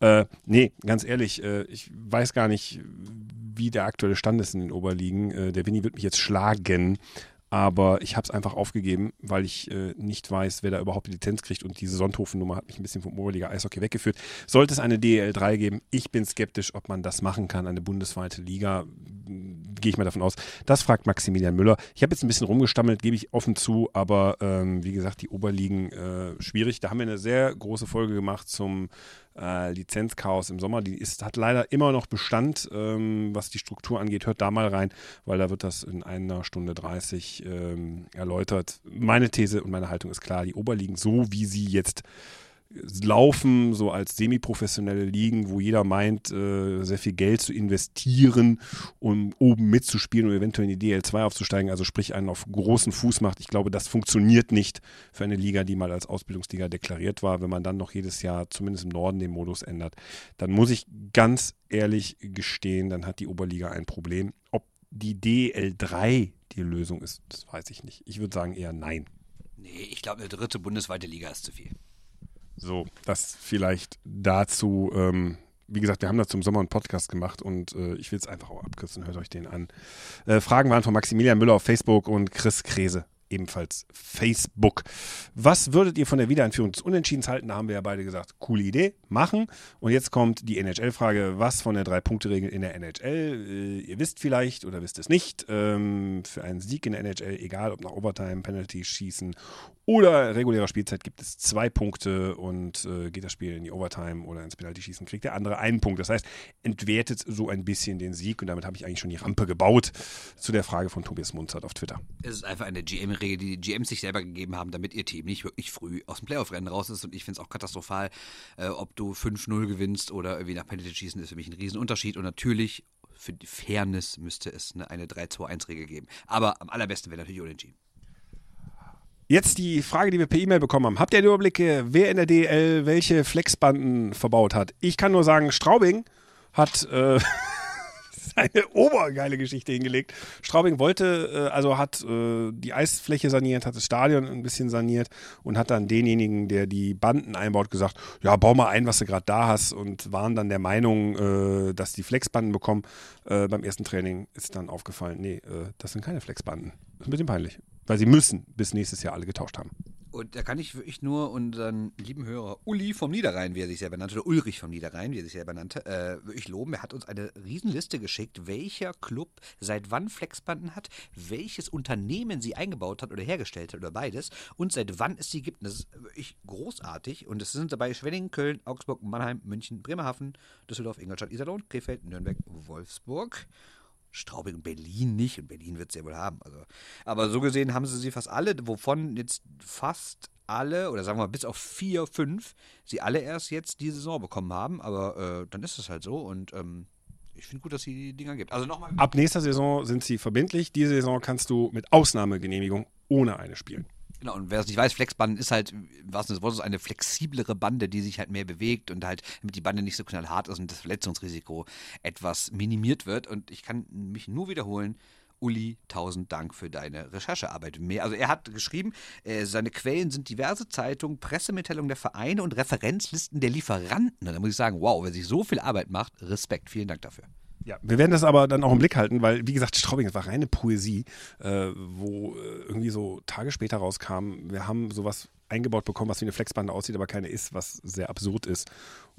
Speaker 1: Äh, nee, ganz ehrlich, äh, ich weiß gar nicht, wie der aktuelle Stand ist in den Oberligen. Äh, der Winnie wird mich jetzt schlagen, aber ich habe es einfach aufgegeben, weil ich äh, nicht weiß, wer da überhaupt die Lizenz kriegt. Und diese Sonthofen-Nummer hat mich ein bisschen vom Oberliga Eishockey weggeführt. Sollte es eine DL3 geben, ich bin skeptisch, ob man das machen kann, eine bundesweite Liga. Gehe ich mal davon aus. Das fragt Maximilian Müller. Ich habe jetzt ein bisschen rumgestammelt, gebe ich offen zu, aber ähm, wie gesagt, die Oberligen äh, schwierig. Da haben wir eine sehr große Folge gemacht zum äh, Lizenzchaos im Sommer. Die ist, hat leider immer noch Bestand, ähm, was die Struktur angeht. Hört da mal rein, weil da wird das in einer Stunde 30 ähm, erläutert. Meine These und meine Haltung ist klar, die Oberligen, so wie sie jetzt laufen, so als semiprofessionelle Ligen, wo jeder meint, äh, sehr viel Geld zu investieren, um oben mitzuspielen und eventuell in die DL2 aufzusteigen, also sprich einen auf großen Fuß macht. Ich glaube, das funktioniert nicht für eine Liga, die mal als Ausbildungsliga deklariert war. Wenn man dann noch jedes Jahr zumindest im Norden den Modus ändert, dann muss ich ganz ehrlich gestehen, dann hat die Oberliga ein Problem. Ob die DL3 die Lösung ist, das weiß ich nicht. Ich würde sagen eher nein.
Speaker 2: Nee, ich glaube, eine dritte bundesweite Liga ist zu viel.
Speaker 1: So, das vielleicht dazu. Ähm, wie gesagt, wir haben dazu im Sommer einen Podcast gemacht und äh, ich will es einfach auch abkürzen. Hört euch den an. Äh, Fragen waren von Maximilian Müller auf Facebook und Chris Krese ebenfalls Facebook. Was würdet ihr von der Wiedereinführung des Unentschiedens halten? Da haben wir ja beide gesagt, coole Idee, machen. Und jetzt kommt die NHL-Frage, was von der Drei-Punkte-Regel in der NHL? Äh, ihr wisst vielleicht oder wisst es nicht, ähm, für einen Sieg in der NHL, egal ob nach Overtime, Penalty, Schießen oder regulärer Spielzeit, gibt es zwei Punkte und äh, geht das Spiel in die Overtime oder ins Penalty-Schießen, kriegt der andere einen Punkt. Das heißt, entwertet so ein bisschen den Sieg und damit habe ich eigentlich schon die Rampe gebaut zu der Frage von Tobias Munzert auf Twitter.
Speaker 2: Es ist einfach eine GM Regel, die die GMs sich selber gegeben haben, damit ihr Team nicht wirklich früh aus dem Playoff-Rennen raus ist. Und ich finde es auch katastrophal, äh, ob du 5-0 gewinnst oder irgendwie nach Penalty schießen, ist für mich ein Riesenunterschied. Und natürlich, für die Fairness müsste es eine, eine 3-2-1-Regel geben. Aber am allerbesten wäre natürlich unentschieden.
Speaker 1: Jetzt die Frage, die wir per E-Mail bekommen haben. Habt ihr den Überblick, wer in der DL welche Flexbanden verbaut hat? Ich kann nur sagen, Straubing hat äh, eine obergeile Geschichte hingelegt. Straubing wollte, äh, also hat äh, die Eisfläche saniert, hat das Stadion ein bisschen saniert und hat dann denjenigen, der die Banden einbaut, gesagt, ja, bau mal ein, was du gerade da hast und waren dann der Meinung, äh, dass die Flexbanden bekommen. Beim ersten Training ist dann aufgefallen, nee, das sind keine Flexbanden. Das ist ein bisschen peinlich, weil sie müssen bis nächstes Jahr alle getauscht haben.
Speaker 2: Und da kann ich wirklich nur unseren lieben Hörer Uli vom Niederrhein, wie er sich selber nannte, oder Ulrich vom Niederrhein, wie er sich selber nannte, äh, wirklich loben. Er hat uns eine Riesenliste geschickt, welcher Club seit wann Flexbanden hat, welches Unternehmen sie eingebaut hat oder hergestellt hat oder beides und seit wann es sie gibt. Und das ist wirklich großartig. Und es sind dabei Schwenningen, Köln, Augsburg, Mannheim, München, Bremerhaven, Düsseldorf, Ingolstadt, Iserlohn, Krefeld, Nürnberg, Wolfsburg. Straubing und Berlin nicht und Berlin wird es ja wohl haben. Also, aber so gesehen haben sie sie fast alle, wovon jetzt fast alle oder sagen wir mal bis auf vier, fünf, sie alle erst jetzt die Saison bekommen haben. Aber äh, dann ist es halt so und ähm, ich finde gut, dass sie die Dinger gibt. Also nochmal.
Speaker 1: Ab nächster Saison sind sie verbindlich. Diese Saison kannst du mit Ausnahmegenehmigung ohne eine spielen.
Speaker 2: Genau, und wer es nicht weiß, Flexbanden ist halt, was des Wortes, eine flexiblere Bande, die sich halt mehr bewegt und halt, damit die Bande nicht so knallhart ist und das Verletzungsrisiko etwas minimiert wird. Und ich kann mich nur wiederholen, Uli, tausend Dank für deine Recherchearbeit. Mehr, also er hat geschrieben, äh, seine Quellen sind diverse Zeitungen, Pressemitteilungen der Vereine und Referenzlisten der Lieferanten. Und da muss ich sagen, wow, wer sich so viel Arbeit macht, Respekt, vielen Dank dafür.
Speaker 1: Ja, wir werden das aber dann auch im Blick halten, weil, wie gesagt, Straubing war reine Poesie, äh, wo äh, irgendwie so Tage später rauskam, wir haben sowas eingebaut bekommen, was wie eine Flexbande aussieht, aber keine ist, was sehr absurd ist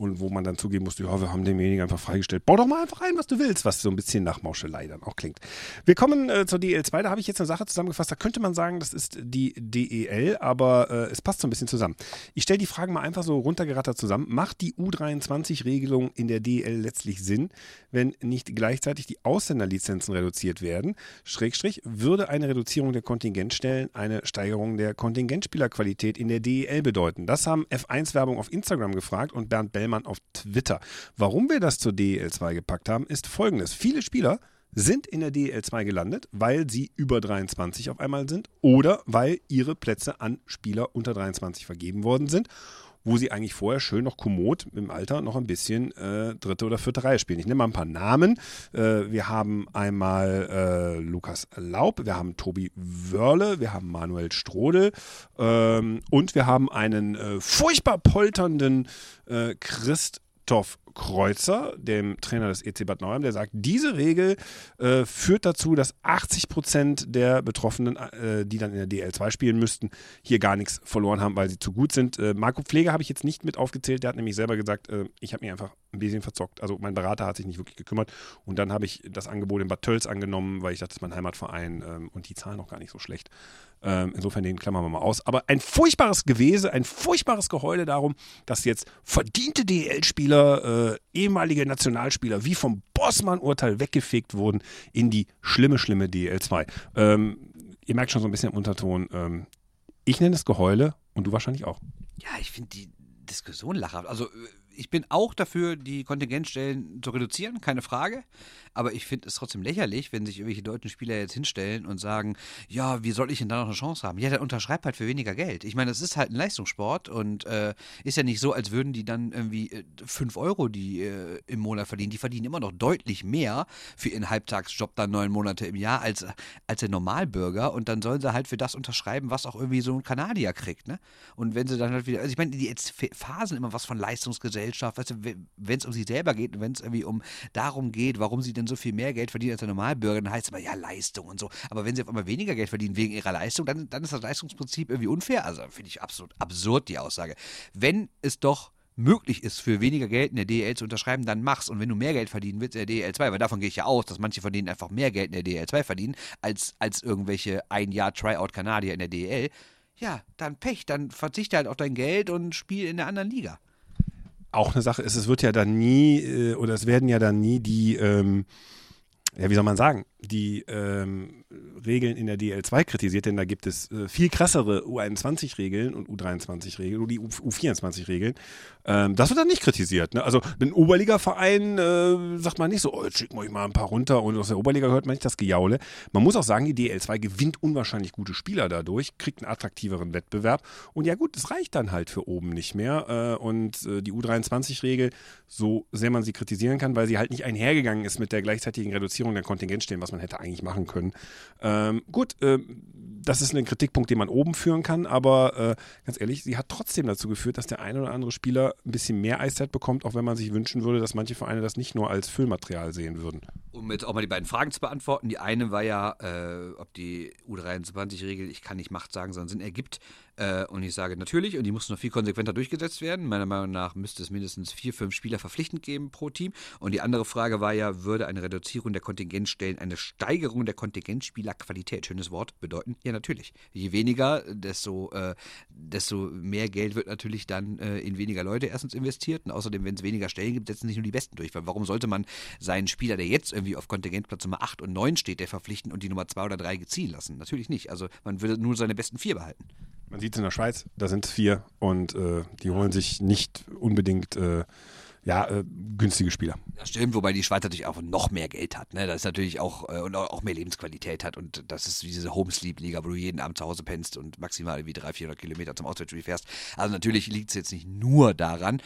Speaker 1: und wo man dann zugeben musste, ja, wir haben demjenigen einfach freigestellt. Bau doch mal einfach ein, was du willst, was so ein bisschen nach Mauschelei dann auch klingt. Wir kommen äh, zur DL2, da habe ich jetzt eine Sache zusammengefasst, da könnte man sagen, das ist die DEL, aber äh, es passt so ein bisschen zusammen. Ich stelle die Fragen mal einfach so runtergerattert zusammen. Macht die U23-Regelung in der DEL letztlich Sinn, wenn nicht gleichzeitig die Ausländerlizenzen reduziert werden? Schrägstrich, würde eine Reduzierung der Kontingentstellen eine Steigerung der Kontingentspielerqualität in der DEL bedeuten? Das haben F1-Werbung auf Instagram gefragt und Bernd Bellmann auf Twitter. Warum wir das zur DEL 2 gepackt haben, ist folgendes. Viele Spieler sind in der DEL 2 gelandet, weil sie über 23 auf einmal sind oder weil ihre Plätze an Spieler unter 23 vergeben worden sind wo sie eigentlich vorher schön noch kommod im Alter noch ein bisschen äh, dritte oder vierte Reihe spielen. Ich nehme mal ein paar Namen. Äh, wir haben einmal äh, Lukas Laub, wir haben Tobi Wörle, wir haben Manuel Strodel ähm, und wir haben einen äh, furchtbar polternden äh, Christ Christoph Kreuzer, dem Trainer des EC Bad Nauheim, der sagt, diese Regel äh, führt dazu, dass 80 Prozent der Betroffenen, äh, die dann in der DL2 spielen müssten, hier gar nichts verloren haben, weil sie zu gut sind. Äh, Marco Pfleger habe ich jetzt nicht mit aufgezählt, der hat nämlich selber gesagt, äh, ich habe mich einfach ein bisschen verzockt. Also mein Berater hat sich nicht wirklich gekümmert und dann habe ich das Angebot in Bad Tölz angenommen, weil ich dachte, das ist mein Heimatverein ähm, und die zahlen noch gar nicht so schlecht. Ähm, insofern den klammern wir mal aus. Aber ein furchtbares Gewese, ein furchtbares Geheule darum, dass jetzt verdiente DL-Spieler, äh, ehemalige Nationalspieler, wie vom Bossmann-Urteil weggefegt wurden in die schlimme, schlimme DL2. Ähm, ihr merkt schon so ein bisschen im Unterton. Ähm, ich nenne es Geheule und du wahrscheinlich auch.
Speaker 2: Ja, ich finde die Diskussion lachhaft. Also äh, ich bin auch dafür, die Kontingentstellen zu reduzieren, keine Frage. Aber ich finde es trotzdem lächerlich, wenn sich irgendwelche deutschen Spieler jetzt hinstellen und sagen, ja, wie soll ich denn da noch eine Chance haben? Ja, dann unterschreib halt für weniger Geld. Ich meine, das ist halt ein Leistungssport und äh, ist ja nicht so, als würden die dann irgendwie 5 äh, Euro die äh, im Monat verdienen. Die verdienen immer noch deutlich mehr für ihren Halbtagsjob dann neun Monate im Jahr als, als der Normalbürger und dann sollen sie halt für das unterschreiben, was auch irgendwie so ein Kanadier kriegt. Ne? Und wenn sie dann halt wieder, also ich meine, die jetzt phasen immer was von Leistungsgesellschaft, weißt du, wenn es um sie selber geht und wenn es irgendwie um darum geht, warum sie denn so viel mehr Geld verdienen als der Normalbürger, dann heißt es immer, ja, Leistung und so. Aber wenn sie auf einmal weniger Geld verdienen wegen ihrer Leistung, dann, dann ist das Leistungsprinzip irgendwie unfair. Also finde ich absolut absurd, die Aussage. Wenn es doch möglich ist, für weniger Geld in der DL zu unterschreiben, dann mach's. Und wenn du mehr Geld verdienen willst in der DL2, weil davon gehe ich ja aus, dass manche von denen einfach mehr Geld in der DL2 verdienen, als, als irgendwelche ein Jahr Tryout-Kanadier in der DL, ja, dann Pech, dann verzichte halt auf dein Geld und spiel in der anderen Liga.
Speaker 1: Auch eine Sache ist, es wird ja dann nie, äh, oder es werden ja dann nie die, ähm, ja, wie soll man sagen, die ähm, Regeln in der DL2 kritisiert, denn da gibt es äh, viel krassere U21-Regeln und U23-Regeln, die U24-Regeln. Ähm, das wird dann nicht kritisiert. Ne? Also ein Oberliga-Verein äh, sagt man nicht so, oh, jetzt schicken wir euch mal ein paar runter und aus der Oberliga hört man nicht das Gejaule. Man muss auch sagen, die DL2 gewinnt unwahrscheinlich gute Spieler dadurch, kriegt einen attraktiveren Wettbewerb und ja gut, es reicht dann halt für oben nicht mehr. Äh, und äh, die U23-Regel, so sehr man sie kritisieren kann, weil sie halt nicht einhergegangen ist mit der gleichzeitigen Reduzierung der Kontingentstellen, was man hätte eigentlich machen können. Ähm, gut, äh, das ist ein Kritikpunkt, den man oben führen kann, aber äh, ganz ehrlich, sie hat trotzdem dazu geführt, dass der eine oder andere Spieler ein bisschen mehr Eiszeit bekommt, auch wenn man sich wünschen würde, dass manche Vereine das nicht nur als Füllmaterial sehen würden.
Speaker 2: Um jetzt auch mal die beiden Fragen zu beantworten. Die eine war ja, äh, ob die U23-Regel, ich kann nicht Macht sagen, sondern Sinn ergibt. Äh, und ich sage natürlich, und die muss noch viel konsequenter durchgesetzt werden. Meiner Meinung nach müsste es mindestens vier, fünf Spieler verpflichtend geben pro Team. Und die andere Frage war ja, würde eine Reduzierung der Kontingentstellen eine Steigerung der Kontingentspielerqualität, schönes Wort, bedeuten? Ja, natürlich. Je weniger, desto, äh, desto mehr Geld wird natürlich dann äh, in weniger Leute erstens investiert. Und außerdem, wenn es weniger Stellen gibt, setzen nicht nur die Besten durch. Weil warum sollte man seinen Spieler, der jetzt irgendwie auf Kontingentplatz Nummer 8 und 9 steht, der verpflichten und die Nummer 2 oder 3 ziehen lassen? Natürlich nicht. Also man würde nur seine besten vier behalten.
Speaker 1: Man sieht es in der Schweiz, da sind es vier und äh, die holen sich nicht unbedingt äh, ja, äh, günstige Spieler.
Speaker 2: Das stimmt, wobei die Schweiz natürlich auch noch mehr Geld hat. Ne? Das ist natürlich auch äh, und auch mehr Lebensqualität hat. Und das ist wie diese Homesleep-Liga, wo du jeden Abend zu Hause pennst und maximal wie 300, 400 Kilometer zum Auswärtsspiel fährst. Also natürlich liegt es jetzt nicht nur daran.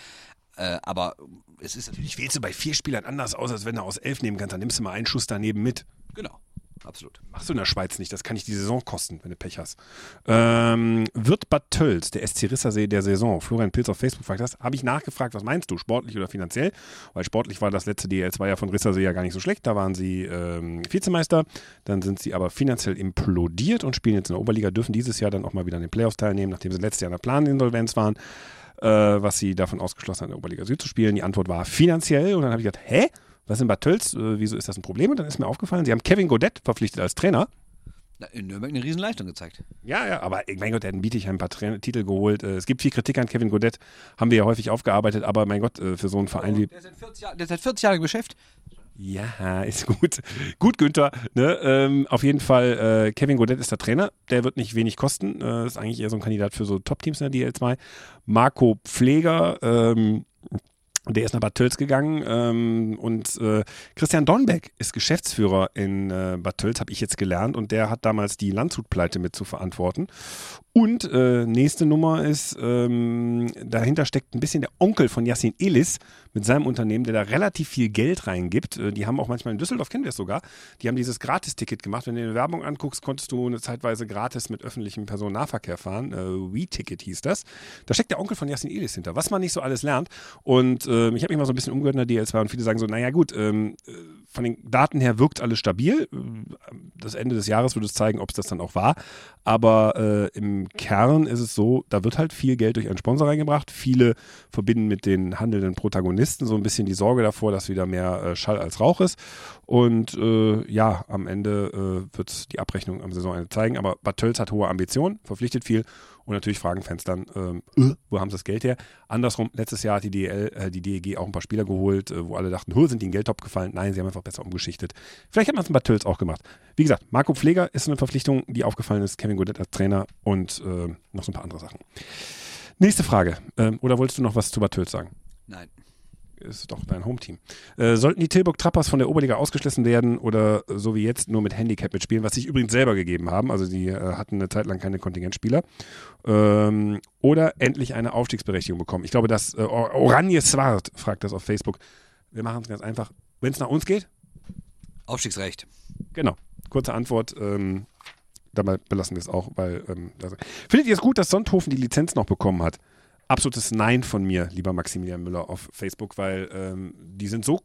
Speaker 2: Äh, aber es ist natürlich.
Speaker 1: Wählst du bei vier Spielern anders aus, als wenn du aus elf nehmen kannst, dann nimmst du mal einen Schuss daneben mit.
Speaker 2: Genau absolut.
Speaker 1: Machst du in der Schweiz nicht, das kann ich die Saison kosten, wenn du Pech hast. Ähm, wird Bad Tölz, der SC Rissersee der Saison, Florian Pilz auf Facebook fragt das, habe ich nachgefragt, was meinst du, sportlich oder finanziell? Weil sportlich war das letzte DL2 ja von Rissersee ja gar nicht so schlecht, da waren sie ähm, Vizemeister, dann sind sie aber finanziell implodiert und spielen jetzt in der Oberliga, dürfen dieses Jahr dann auch mal wieder an den Playoffs teilnehmen, nachdem sie letztes Jahr in der Planinsolvenz waren. Äh, was sie davon ausgeschlossen haben, in der Oberliga Süd zu spielen. Die Antwort war finanziell und dann habe ich gedacht, hä? was in Bad Tölz, äh, wieso ist das ein Problem? Und dann ist mir aufgefallen, sie haben Kevin Godet verpflichtet als Trainer.
Speaker 2: In Nürnberg eine Riesenleistung gezeigt.
Speaker 1: Ja, ja, aber mein Gott, dann biete ich ein paar Tra Titel geholt. Äh, es gibt viel Kritik an Kevin Godet, haben wir ja häufig aufgearbeitet, aber mein Gott, äh, für so einen Verein wie.
Speaker 2: Der ist seit 40, Jahr, der ist seit 40 Jahren im Geschäft.
Speaker 1: Ja, ist gut. Gut, Günther. Ne? Ähm, auf jeden Fall, äh, Kevin Godet ist der Trainer. Der wird nicht wenig kosten. Äh, ist eigentlich eher so ein Kandidat für so Top-Teams in der DL2. Marco Pfleger, ähm, der ist nach Bad Tölz gegangen ähm, und äh, Christian Dornbeck ist Geschäftsführer in äh, Bad Tölz, habe ich jetzt gelernt, und der hat damals die Landshutpleite mit zu verantworten. Und äh, nächste Nummer ist, ähm, dahinter steckt ein bisschen der Onkel von Yassin Elis mit seinem Unternehmen, der da relativ viel Geld reingibt. Äh, die haben auch manchmal in Düsseldorf, kennen wir es sogar, die haben dieses Gratis-Ticket gemacht. Wenn du eine Werbung anguckst, konntest du eine Zeitweise gratis mit öffentlichem Personennahverkehr fahren. Äh, We-Ticket hieß das. Da steckt der Onkel von Yassin Elis hinter, was man nicht so alles lernt. Und äh, ich habe mich mal so ein bisschen umgehört in der DL2 und viele sagen so, naja gut, ähm, äh, von den Daten her wirkt alles stabil. Das Ende des Jahres wird es zeigen, ob es das dann auch war. Aber äh, im Kern ist es so, da wird halt viel Geld durch einen Sponsor reingebracht. Viele verbinden mit den handelnden Protagonisten so ein bisschen die Sorge davor, dass wieder mehr äh, Schall als Rauch ist. Und äh, ja, am Ende äh, wird die Abrechnung am Saisonende zeigen. Aber Bad hat hohe Ambitionen, verpflichtet viel und natürlich fragen Fans dann, ähm, äh, wo haben sie das Geld her? Andersrum, letztes Jahr hat die, DL, äh, die DEG auch ein paar Spieler geholt, äh, wo alle dachten, sind die in Geldtop gefallen? Nein, sie haben einfach besser umgeschichtet. Vielleicht hat man es bei Tölz auch gemacht. Wie gesagt, Marco Pfleger ist eine Verpflichtung, die aufgefallen ist, Kevin Godet als Trainer und äh, noch so ein paar andere Sachen. Nächste Frage. Ähm, oder wolltest du noch was zu Bad Tölz sagen?
Speaker 2: Nein.
Speaker 1: Ist doch dein Hometeam. Äh, sollten die Tilburg Trappers von der Oberliga ausgeschlossen werden oder so wie jetzt nur mit Handicap mitspielen, was sie übrigens selber gegeben haben, also die äh, hatten eine Zeit lang keine Kontingentspieler, ähm, oder endlich eine Aufstiegsberechtigung bekommen? Ich glaube, das äh, Oranje Swart fragt das auf Facebook. Wir machen es ganz einfach. Wenn es nach uns geht?
Speaker 2: Aufstiegsrecht.
Speaker 1: Genau. Kurze Antwort. Ähm, dabei belassen wir es auch, weil. Ähm, Findet ihr es gut, dass Sonthofen die Lizenz noch bekommen hat? Absolutes Nein von mir, lieber Maximilian Müller auf Facebook, weil ähm, die sind so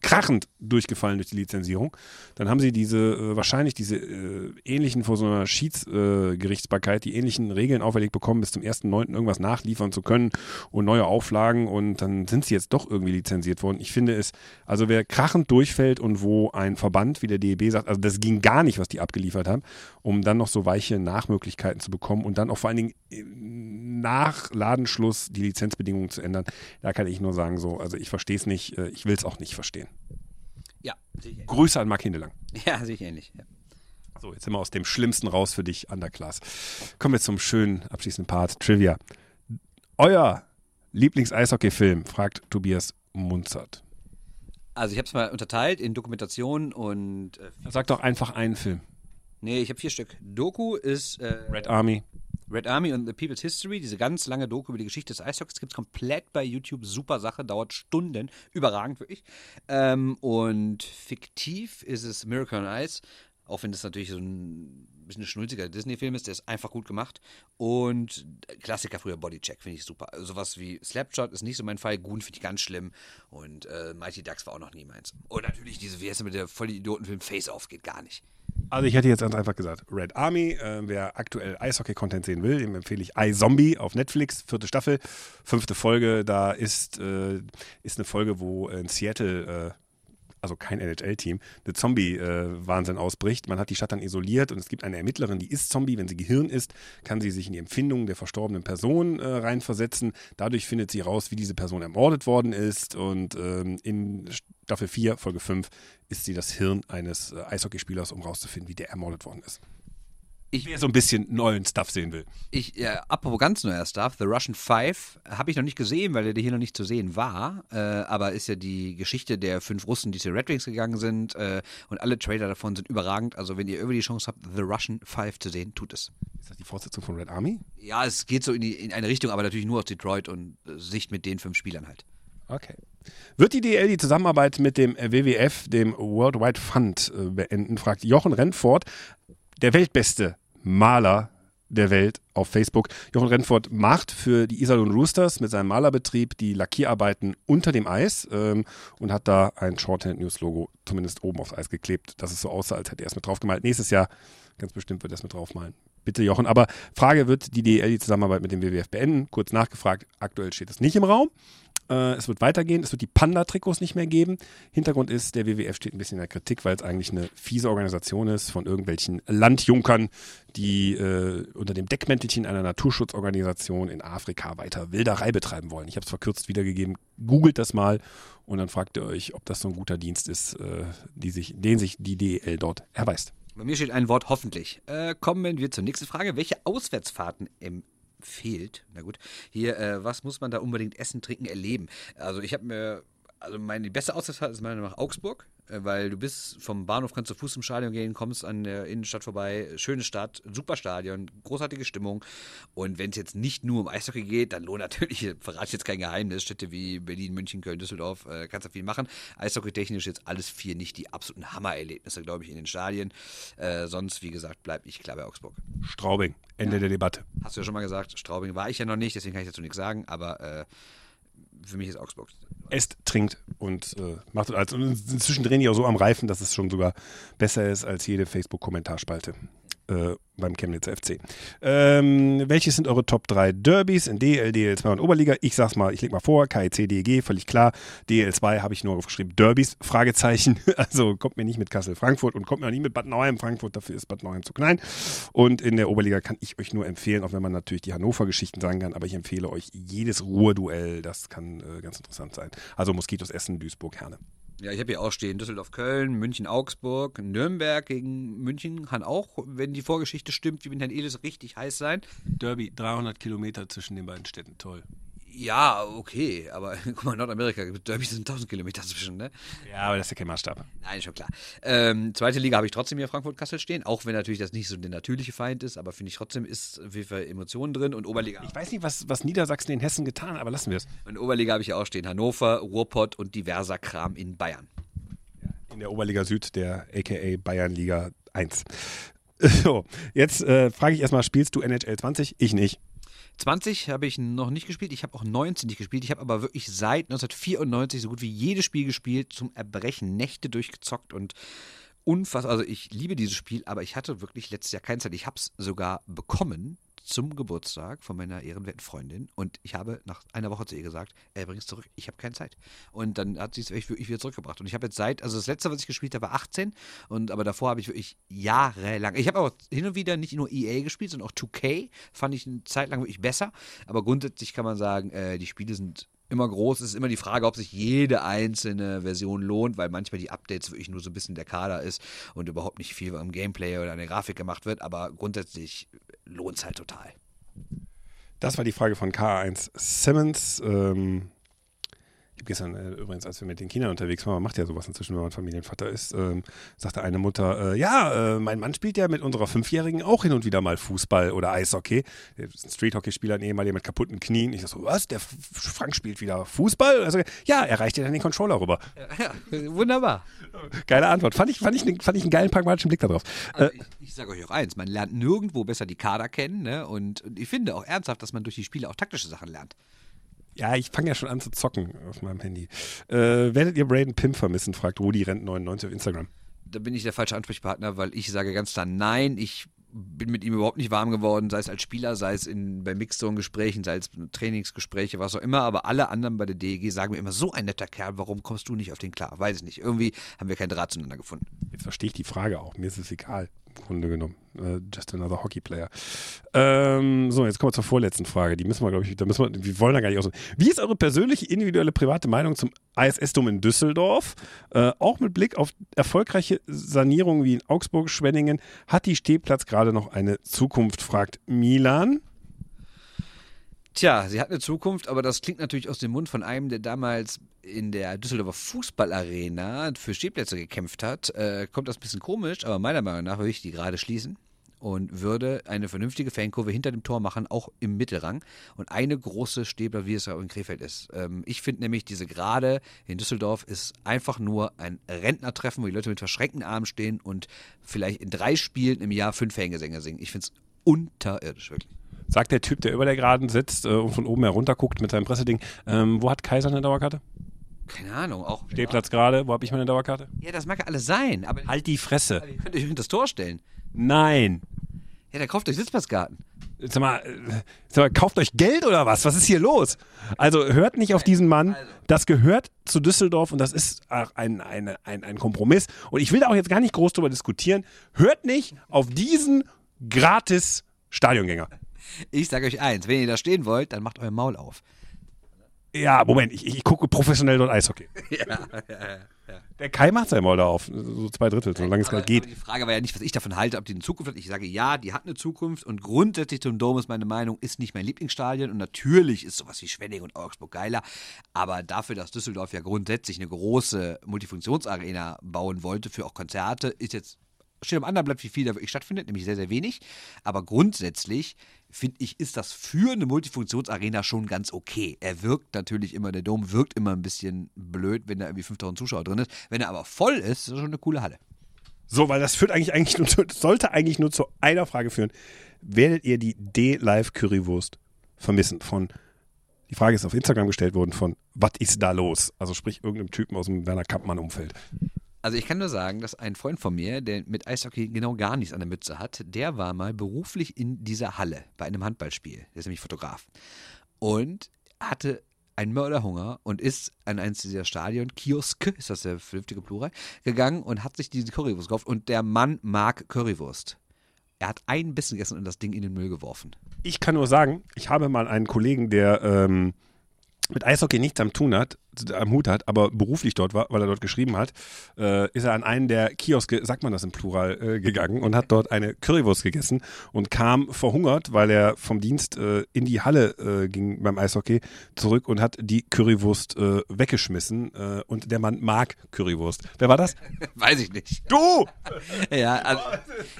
Speaker 1: krachend durchgefallen durch die Lizenzierung. Dann haben sie diese, äh, wahrscheinlich diese äh, ähnlichen vor so einer Schiedsgerichtsbarkeit, äh, die ähnlichen Regeln auferlegt bekommen, bis zum 1.9. irgendwas nachliefern zu können und neue Auflagen und dann sind sie jetzt doch irgendwie lizenziert worden. Ich finde es, also wer krachend durchfällt und wo ein Verband wie der DEB sagt, also das ging gar nicht, was die abgeliefert haben, um dann noch so weiche Nachmöglichkeiten zu bekommen und dann auch vor allen Dingen äh, nach Ladenschluss die Lizenzbedingungen zu ändern, da kann ich nur sagen so, also ich verstehe es nicht, äh, ich will es auch nicht verstehen.
Speaker 2: Ja,
Speaker 1: sicher. Grüße an Mark Hindelang.
Speaker 2: Ja, sicher ähnlich. Ja.
Speaker 1: So, jetzt sind wir aus dem Schlimmsten raus für dich, Underclass. Kommen wir zum schönen abschließenden Part, Trivia. Euer Lieblings-Eishockey-Film, fragt Tobias Munzert.
Speaker 2: Also ich habe es mal unterteilt in Dokumentation und... Äh,
Speaker 1: Sag doch einfach einen Film.
Speaker 2: Nee, ich habe vier Stück. Doku ist... Äh,
Speaker 1: Red Army.
Speaker 2: Red Army und The People's History, diese ganz lange Doku über die Geschichte des Eishockeys, gibt es komplett bei YouTube. Super Sache, dauert Stunden. Überragend wirklich. Ähm, und fiktiv ist es Miracle on Ice, auch wenn das natürlich so ein bisschen schnulziger Disney-Film ist, der ist einfach gut gemacht. Und Klassiker früher Bodycheck, finde ich super. Also sowas wie Slapshot ist nicht so mein Fall, Goon finde ich ganz schlimm. Und äh, Mighty Ducks war auch noch nie meins. Und natürlich diese, wie heißt mit der voll Idiotenfilm Face Off, geht gar nicht.
Speaker 1: Also ich hätte jetzt ganz einfach gesagt, Red Army, äh, wer aktuell Eishockey-Content sehen will, dem empfehle ich iZombie auf Netflix, vierte Staffel, fünfte Folge, da ist, äh, ist eine Folge, wo in Seattle äh, also kein NHL-Team, eine Zombie-Wahnsinn ausbricht. Man hat die Stadt dann isoliert und es gibt eine Ermittlerin, die ist Zombie. Wenn sie Gehirn ist, kann sie sich in die Empfindungen der verstorbenen Person äh, reinversetzen. Dadurch findet sie raus, wie diese Person ermordet worden ist. Und ähm, in Staffel 4, Folge 5, ist sie das Hirn eines äh, Eishockeyspielers, um rauszufinden, wie der ermordet worden ist ich wer so ein bisschen neuen Stuff sehen will.
Speaker 2: Ich, äh, apropos ganz neuer Stuff, The Russian Five habe ich noch nicht gesehen, weil der hier noch nicht zu sehen war. Äh, aber ist ja die Geschichte der fünf Russen, die zu Red Wings gegangen sind. Äh, und alle Trailer davon sind überragend. Also wenn ihr irgendwie die Chance habt, The Russian Five zu sehen, tut es.
Speaker 1: Ist das die Fortsetzung von Red Army?
Speaker 2: Ja, es geht so in, die, in eine Richtung, aber natürlich nur aus Detroit und äh, Sicht mit den fünf Spielern halt.
Speaker 1: Okay. Wird die DL die Zusammenarbeit mit dem WWF, dem Worldwide Fund, äh, beenden? Fragt Jochen Rennfort der weltbeste Maler der Welt auf Facebook. Jochen Rennfort macht für die Iserlohn Roosters mit seinem Malerbetrieb die Lackierarbeiten unter dem Eis ähm, und hat da ein Shorthand News Logo zumindest oben aufs Eis geklebt, dass es so aussah, als hätte er es mit draufgemalt. Nächstes Jahr ganz bestimmt wird er es mit draufmalen. Bitte Jochen. Aber Frage, wird die DL die Zusammenarbeit mit dem WWF beenden? Kurz nachgefragt, aktuell steht es nicht im Raum. Äh, es wird weitergehen. Es wird die Panda-Trikots nicht mehr geben. Hintergrund ist, der WWF steht ein bisschen in der Kritik, weil es eigentlich eine fiese Organisation ist von irgendwelchen Landjunkern, die äh, unter dem Deckmäntelchen einer Naturschutzorganisation in Afrika weiter Wilderei betreiben wollen. Ich habe es verkürzt wiedergegeben. Googelt das mal und dann fragt ihr euch, ob das so ein guter Dienst ist, äh, die sich, den sich die DEL dort erweist.
Speaker 2: Bei mir steht ein Wort hoffentlich. Äh, kommen wir zur nächsten Frage. Welche Auswärtsfahrten im fehlt. Na gut, hier, äh, was muss man da unbedingt essen, trinken, erleben? Also ich habe mir also meine beste Auswärtsfahrt ist meiner nach Augsburg, weil du bist vom Bahnhof kannst du Fuß zum Stadion gehen, kommst an der Innenstadt vorbei, schöne Stadt, super Stadion, großartige Stimmung und wenn es jetzt nicht nur um Eishockey geht, dann lohnt natürlich, verrate ich jetzt kein Geheimnis, Städte wie Berlin, München, Köln, Düsseldorf, äh, kannst du viel machen. Eishockey technisch jetzt alles vier nicht die absoluten Hammererlebnisse, glaube ich, in den Stadien. Äh, sonst, wie gesagt, bleibe ich klar bei Augsburg.
Speaker 1: Straubing, Ende ja. der Debatte.
Speaker 2: Hast du ja schon mal gesagt, Straubing war ich ja noch nicht, deswegen kann ich dazu nichts sagen, aber äh, für mich ist Augsburg
Speaker 1: esst, trinkt und äh, macht also inzwischen drehen die auch so am Reifen, dass es schon sogar besser ist als jede Facebook-Kommentarspalte äh, beim Chemnitzer FC. Ähm, welche sind eure Top 3 Derbys in DL, DL2 und Oberliga? Ich sag's mal, ich leg mal vor, KIC, DEG, völlig klar. DL2 habe ich nur aufgeschrieben, Derbys, Fragezeichen. Also kommt mir nicht mit Kassel-Frankfurt und kommt mir auch nicht mit Bad Nauheim-Frankfurt, dafür ist Bad Nauheim zu klein. Und in der Oberliga kann ich euch nur empfehlen, auch wenn man natürlich die Hannover-Geschichten sagen kann, aber ich empfehle euch jedes Ruhrduell, das kann äh, ganz interessant sein. Also Moskitos Essen, Duisburg, Herne.
Speaker 2: Ja, ich habe hier auch stehen Düsseldorf, Köln, München, Augsburg, Nürnberg gegen München kann auch, wenn die Vorgeschichte stimmt, wie mit Herrn Elis, richtig heiß sein.
Speaker 1: Derby, 300 Kilometer zwischen den beiden Städten, toll.
Speaker 2: Ja, okay, aber guck mal, Nordamerika, Derby sind 1000 Kilometer zwischen, ne?
Speaker 1: Ja, aber das ist ja kein Maßstab.
Speaker 2: Nein, schon klar. Ähm, zweite Liga habe ich trotzdem hier Frankfurt-Kassel stehen, auch wenn natürlich das nicht so der natürliche Feind ist, aber finde ich trotzdem ist auf jeden Fall Emotionen drin und Oberliga.
Speaker 1: Ich weiß nicht, was, was Niedersachsen in Hessen getan hat, aber lassen wir es.
Speaker 2: Und Oberliga habe ich ja auch stehen, Hannover, Ruhrpott und diverser Kram in Bayern.
Speaker 1: In der Oberliga Süd, der aka Bayernliga 1. So, jetzt äh, frage ich erstmal, spielst du NHL 20? Ich nicht.
Speaker 2: 20 habe ich noch nicht gespielt, ich habe auch 19 nicht gespielt. Ich habe aber wirklich seit 1994 so gut wie jedes Spiel gespielt, zum Erbrechen, Nächte durchgezockt und unfassbar. Also ich liebe dieses Spiel, aber ich hatte wirklich letztes Jahr keine Zeit. Ich habe es sogar bekommen zum Geburtstag von meiner ehrenwerten Freundin und ich habe nach einer Woche zu ihr gesagt, ey, bring es zurück, ich habe keine Zeit. Und dann hat sie es wirklich wieder zurückgebracht. Und ich habe jetzt seit, also das letzte, was ich gespielt habe, war 18 und aber davor habe ich wirklich jahrelang, ich habe auch hin und wieder nicht nur EA gespielt, sondern auch 2K, fand ich eine Zeit lang wirklich besser, aber grundsätzlich kann man sagen, äh, die Spiele sind immer groß. Es ist immer die Frage, ob sich jede einzelne Version lohnt, weil manchmal die Updates wirklich nur so ein bisschen der Kader ist und überhaupt nicht viel am Gameplay oder an der Grafik gemacht wird. Aber grundsätzlich lohnt es halt total.
Speaker 1: Das war die Frage von K1 Simmons. Ähm, ich habe gestern äh, übrigens, als wir mit den Kindern unterwegs waren, man macht ja sowas inzwischen, wenn man Familienvater ist, ähm, sagte eine Mutter, äh, ja, äh, mein Mann spielt ja mit unserer Fünfjährigen auch hin und wieder mal Fußball oder Eishockey. Der ist ein Streethockeyspieler, ein ehemaliger mit kaputten Knien. Ich so, was, der F Frank spielt wieder Fußball? Also, ja, er reicht dir dann den Controller rüber.
Speaker 2: Ja, wunderbar.
Speaker 1: Geile Antwort. Fand ich, fand ich, fand ich einen geilen pragmatischen Blick darauf.
Speaker 2: Also ich, ich sage euch auch eins, man lernt nirgendwo besser die Kader kennen ne? und, und ich finde auch ernsthaft, dass man durch die Spiele auch taktische Sachen lernt.
Speaker 1: Ja, ich fange ja schon an zu zocken auf meinem Handy. Äh, werdet ihr Braden Pim vermissen, fragt Rudi Rent 99 auf Instagram.
Speaker 2: Da bin ich der falsche Ansprechpartner, weil ich sage ganz klar nein. Ich bin mit ihm überhaupt nicht warm geworden, sei es als Spieler, sei es in, bei Mixzone-Gesprächen, sei es Trainingsgespräche, was auch immer. Aber alle anderen bei der DEG sagen mir immer, so ein netter Kerl, warum kommst du nicht auf den klar? Weiß ich nicht. Irgendwie haben wir keinen Draht zueinander gefunden.
Speaker 1: Jetzt verstehe ich die Frage auch. Mir ist es egal, Grunde genommen. Uh, just another Hockey Player. Ähm, so, jetzt kommen wir zur vorletzten Frage. Die müssen wir, glaube ich, da müssen wir, wir wollen da gar nicht aus. Wie ist eure persönliche, individuelle, private Meinung zum ISS-Dom in Düsseldorf? Äh, auch mit Blick auf erfolgreiche Sanierungen wie in Augsburg, Schwenningen. Hat die Stehplatz gerade noch eine Zukunft, fragt Milan.
Speaker 2: Tja, sie hat eine Zukunft, aber das klingt natürlich aus dem Mund von einem, der damals in der Düsseldorfer Fußballarena für Stehplätze gekämpft hat. Äh, kommt das ein bisschen komisch, aber meiner Meinung nach würde ich die gerade schließen und würde eine vernünftige Fankurve hinter dem Tor machen, auch im Mittelrang und eine große Stehplatz, wie es ja auch in Krefeld ist. Ähm, ich finde nämlich, diese Gerade in Düsseldorf ist einfach nur ein Rentnertreffen, wo die Leute mit verschränkten Armen stehen und vielleicht in drei Spielen im Jahr fünf Hängesänger singen. Ich finde es unterirdisch, wirklich
Speaker 1: sagt der Typ, der über der Geraden sitzt äh, und von oben herunter guckt mit seinem Presseding, ähm, wo hat Kaiser eine Dauerkarte?
Speaker 2: Keine Ahnung, auch.
Speaker 1: Stehplatz gerade, wo habe ich meine Dauerkarte?
Speaker 2: Ja, das mag ja alles sein, aber.
Speaker 1: Halt die Fresse.
Speaker 2: Aber ihr könnt euch hinter das Tor stellen.
Speaker 1: Nein.
Speaker 2: Ja, dann kauft euch Sitzplatzgarten.
Speaker 1: Sag mal, sag mal, kauft euch Geld oder was? Was ist hier los? Also hört nicht auf diesen Mann. Das gehört zu Düsseldorf und das ist ein, ein, ein, ein Kompromiss. Und ich will da auch jetzt gar nicht groß drüber diskutieren. Hört nicht auf diesen gratis Stadiongänger.
Speaker 2: Ich sage euch eins, wenn ihr da stehen wollt, dann macht euer Maul auf.
Speaker 1: Ja, Moment, ich, ich gucke professionell dort Eishockey.
Speaker 2: ja, ja, ja, ja.
Speaker 1: Der Kai macht sein Maul da auf, so zwei Drittel, solange es gerade geht.
Speaker 2: Die Frage war ja nicht, was ich davon halte, ob die eine Zukunft hat. Ich sage ja, die hat eine Zukunft und grundsätzlich zum Dom ist meine Meinung, ist nicht mein Lieblingsstadion und natürlich ist sowas wie Schwenning und Augsburg geiler, aber dafür, dass Düsseldorf ja grundsätzlich eine große Multifunktionsarena bauen wollte für auch Konzerte, ist jetzt steht am anderen Blatt, wie viel da wirklich stattfindet, nämlich sehr, sehr wenig. Aber grundsätzlich finde ich, ist das für eine Multifunktionsarena schon ganz okay. Er wirkt natürlich immer, der Dom wirkt immer ein bisschen blöd, wenn da irgendwie 5000 Zuschauer drin ist. Wenn er aber voll ist, ist das schon eine coole Halle.
Speaker 1: So, weil das führt eigentlich, eigentlich nur sollte eigentlich nur zu einer Frage führen. Werdet ihr die D-Live Currywurst vermissen? Von, die Frage ist auf Instagram gestellt worden von, was ist da los? Also sprich irgendeinem Typen aus dem Werner Kampmann-Umfeld.
Speaker 2: Also ich kann nur sagen, dass ein Freund von mir, der mit Eishockey genau gar nichts an der Mütze hat, der war mal beruflich in dieser Halle bei einem Handballspiel. Der ist nämlich Fotograf. Und hatte einen Mörderhunger und ist an eins dieser Stadion, Kiosk, ist das der vernünftige Plural, gegangen und hat sich diese Currywurst gekauft. Und der Mann mag Currywurst. Er hat einen Bissen gegessen und das Ding in den Müll geworfen.
Speaker 1: Ich kann nur sagen, ich habe mal einen Kollegen, der ähm, mit Eishockey nichts am tun hat, am Hut hat, aber beruflich dort war, weil er dort geschrieben hat, äh, ist er an einen der Kioske, sagt man das im Plural, äh, gegangen und hat dort eine Currywurst gegessen und kam verhungert, weil er vom Dienst äh, in die Halle äh, ging beim Eishockey zurück und hat die Currywurst äh, weggeschmissen. Äh, und der Mann mag Currywurst. Wer war das?
Speaker 2: Weiß ich nicht.
Speaker 1: Du!
Speaker 2: Ja, also,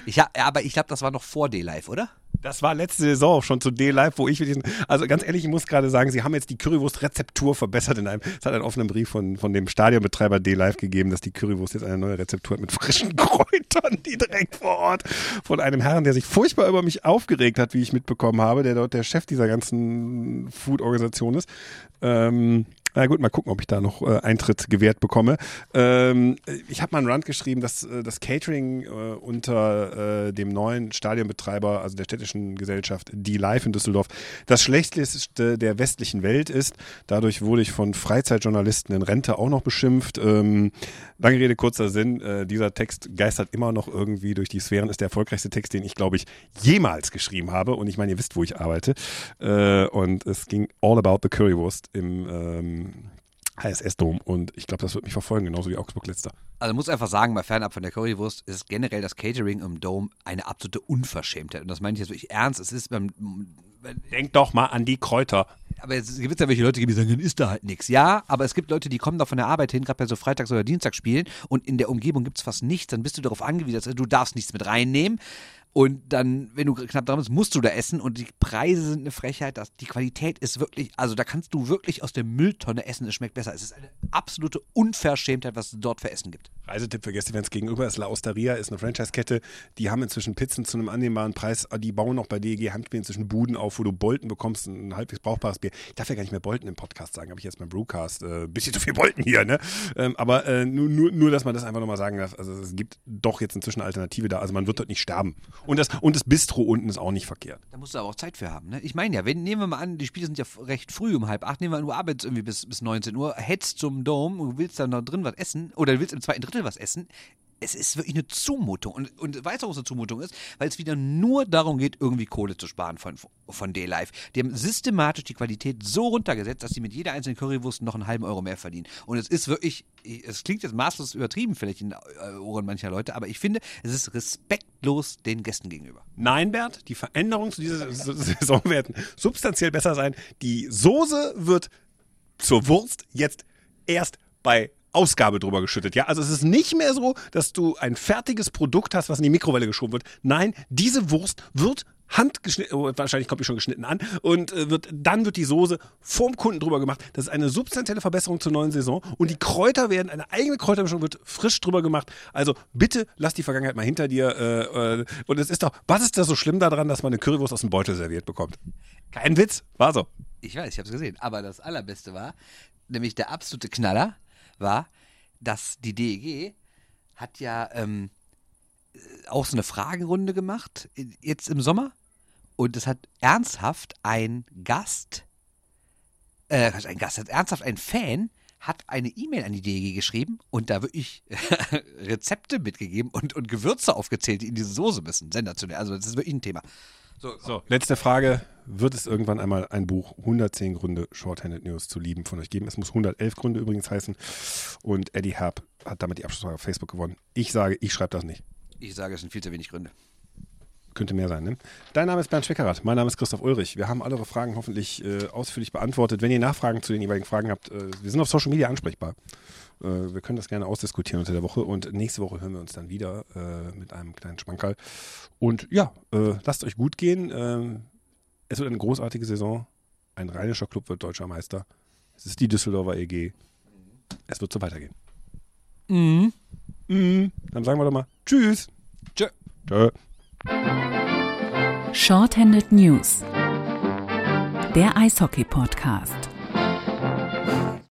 Speaker 2: ich, aber ich glaube, das war noch vor D-Live, oder?
Speaker 1: Das war letzte Saison schon zu D-Live, wo ich also ganz ehrlich, ich muss gerade sagen, sie haben jetzt die Currywurst-Rezeptur verbessert in einem, es hat einen offenen Brief von, von dem Stadionbetreiber D-Live gegeben, dass die Currywurst jetzt eine neue Rezeptur hat mit frischen Kräutern, die direkt vor Ort von einem Herrn, der sich furchtbar über mich aufgeregt hat, wie ich mitbekommen habe, der dort der Chef dieser ganzen Food-Organisation ist. Ähm, na gut, mal gucken, ob ich da noch äh, Eintritt gewährt bekomme. Ähm, ich habe mal einen Rand geschrieben, dass äh, das Catering äh, unter äh, dem neuen Stadionbetreiber, also der städtischen Gesellschaft, die Live in Düsseldorf, das schlechteste der westlichen Welt ist. Dadurch wurde ich von Freizeitjournalisten in Rente auch noch beschimpft. Ähm, lange Rede, kurzer Sinn. Äh, dieser Text geistert immer noch irgendwie durch die Sphären, ist der erfolgreichste Text, den ich, glaube ich, jemals geschrieben habe. Und ich meine, ihr wisst, wo ich arbeite. Und es ging all about the Currywurst im ähm, HSS-Dom. Und ich glaube, das wird mich verfolgen, genauso wie Augsburg letzter.
Speaker 2: Also muss einfach sagen, mal fernab von der Currywurst ist generell das Catering im Dome eine absolute Unverschämtheit. Und das meine ich jetzt wirklich ernst. Es ist beim
Speaker 1: Denk doch mal an die Kräuter.
Speaker 2: aber es gibt ja welche Leute, die sagen, dann ist da halt nichts. Ja, aber es gibt Leute, die kommen da von der Arbeit hin, gerade bei so Freitags- oder Dienstagsspielen und in der Umgebung gibt es fast nichts. Dann bist du darauf angewiesen, also du darfst nichts mit reinnehmen. Und dann, wenn du knapp dran bist, musst du da essen und die Preise sind eine Frechheit. Das, die Qualität ist wirklich, also da kannst du wirklich aus der Mülltonne essen, es schmeckt besser. Es ist eine absolute Unverschämtheit, was es dort für Essen gibt.
Speaker 1: Reisetipp für Gästefans gegenüber ist La Osteria, ist eine Franchise-Kette. Die haben inzwischen Pizzen zu einem annehmbaren Preis. Die bauen noch bei DEG Handbier inzwischen Buden auf, wo du Bolten bekommst, ein halbwegs brauchbares Bier. Ich darf ja gar nicht mehr Bolten im Podcast sagen, habe ich jetzt beim Brewcast. Äh, bisschen zu viel Bolten hier, ne? Ähm, aber äh, nur, nur, nur, dass man das einfach nochmal sagen darf. Also es gibt doch jetzt inzwischen Alternative da. Also man wird dort nicht sterben. Und das, und das Bistro unten ist auch nicht verkehrt.
Speaker 2: Da musst du aber auch Zeit für haben. Ne? Ich meine ja, wenn, nehmen wir mal an, die Spiele sind ja recht früh um halb acht, nehmen wir an, du arbeitest irgendwie bis, bis 19 Uhr, hetzt zum Dome und willst dann noch drin was essen oder willst im zweiten Drittel was essen. Es ist wirklich eine Zumutung. Und, und weißt du, es eine Zumutung ist? Weil es wieder nur darum geht, irgendwie Kohle zu sparen von, von D-Live. Die haben systematisch die Qualität so runtergesetzt, dass sie mit jeder einzelnen Currywurst noch einen halben Euro mehr verdienen. Und es ist wirklich, es klingt jetzt maßlos übertrieben vielleicht in äh, Ohren mancher Leute, aber ich finde, es ist respektlos den Gästen gegenüber.
Speaker 1: Nein, Bert, die Veränderungen zu dieser Saison werden substanziell besser sein. Die Soße wird zur Wurst jetzt erst bei Ausgabe drüber geschüttet. Ja, also es ist nicht mehr so, dass du ein fertiges Produkt hast, was in die Mikrowelle geschoben wird. Nein, diese Wurst wird handgeschnitten, oh, wahrscheinlich kommt die schon geschnitten an und äh, wird, dann wird die Soße vorm Kunden drüber gemacht. Das ist eine substanzielle Verbesserung zur neuen Saison und die Kräuter werden, eine eigene Kräutermischung wird frisch drüber gemacht. Also bitte lass die Vergangenheit mal hinter dir äh, äh, und es ist doch, was ist da so schlimm daran, dass man eine Currywurst aus dem Beutel serviert bekommt? Kein Witz, war so.
Speaker 2: Ich weiß, ich habe es gesehen. Aber das Allerbeste war, nämlich der absolute Knaller, war, dass die DEG hat ja ähm, äh, auch so eine Fragerunde gemacht, äh, jetzt im Sommer. Und es hat ernsthaft ein Gast, äh, ein Gast, hat ernsthaft ein Fan, hat eine E-Mail an die DEG geschrieben und da wirklich Rezepte mitgegeben und, und Gewürze aufgezählt, die in diese Soße müssen. Sensationell. Also das ist wirklich ein Thema. So,
Speaker 1: So, letzte Frage. Wird es irgendwann einmal ein Buch 110 Gründe Shorthanded News zu lieben von euch geben? Es muss 111 Gründe übrigens heißen. Und Eddie Herb hat damit die Abschlussfrage auf Facebook gewonnen. Ich sage, ich schreibe das nicht.
Speaker 2: ich sage, es sind viel zu wenig Gründe.
Speaker 1: Könnte mehr sein, ne? Dein Name ist Bernd Schweckerath, mein Name ist Christoph Ulrich. Wir haben alle eure Fragen hoffentlich äh, ausführlich beantwortet. Wenn ihr Nachfragen zu den jeweiligen Fragen habt, äh, wir sind auf Social Media ansprechbar. Äh, wir können das gerne ausdiskutieren unter der Woche und nächste Woche hören wir uns dann wieder äh, mit einem kleinen Schmankerl. Und ja, äh, lasst euch gut gehen. Ähm, es wird eine großartige Saison. Ein rheinischer Club wird deutscher Meister. Es ist die Düsseldorfer EG. Es wird so weitergehen. Mhm. Dann sagen wir doch mal Tschüss.
Speaker 2: Tschö.
Speaker 1: Tschö.
Speaker 3: Shorthanded News. Der Eishockey-Podcast.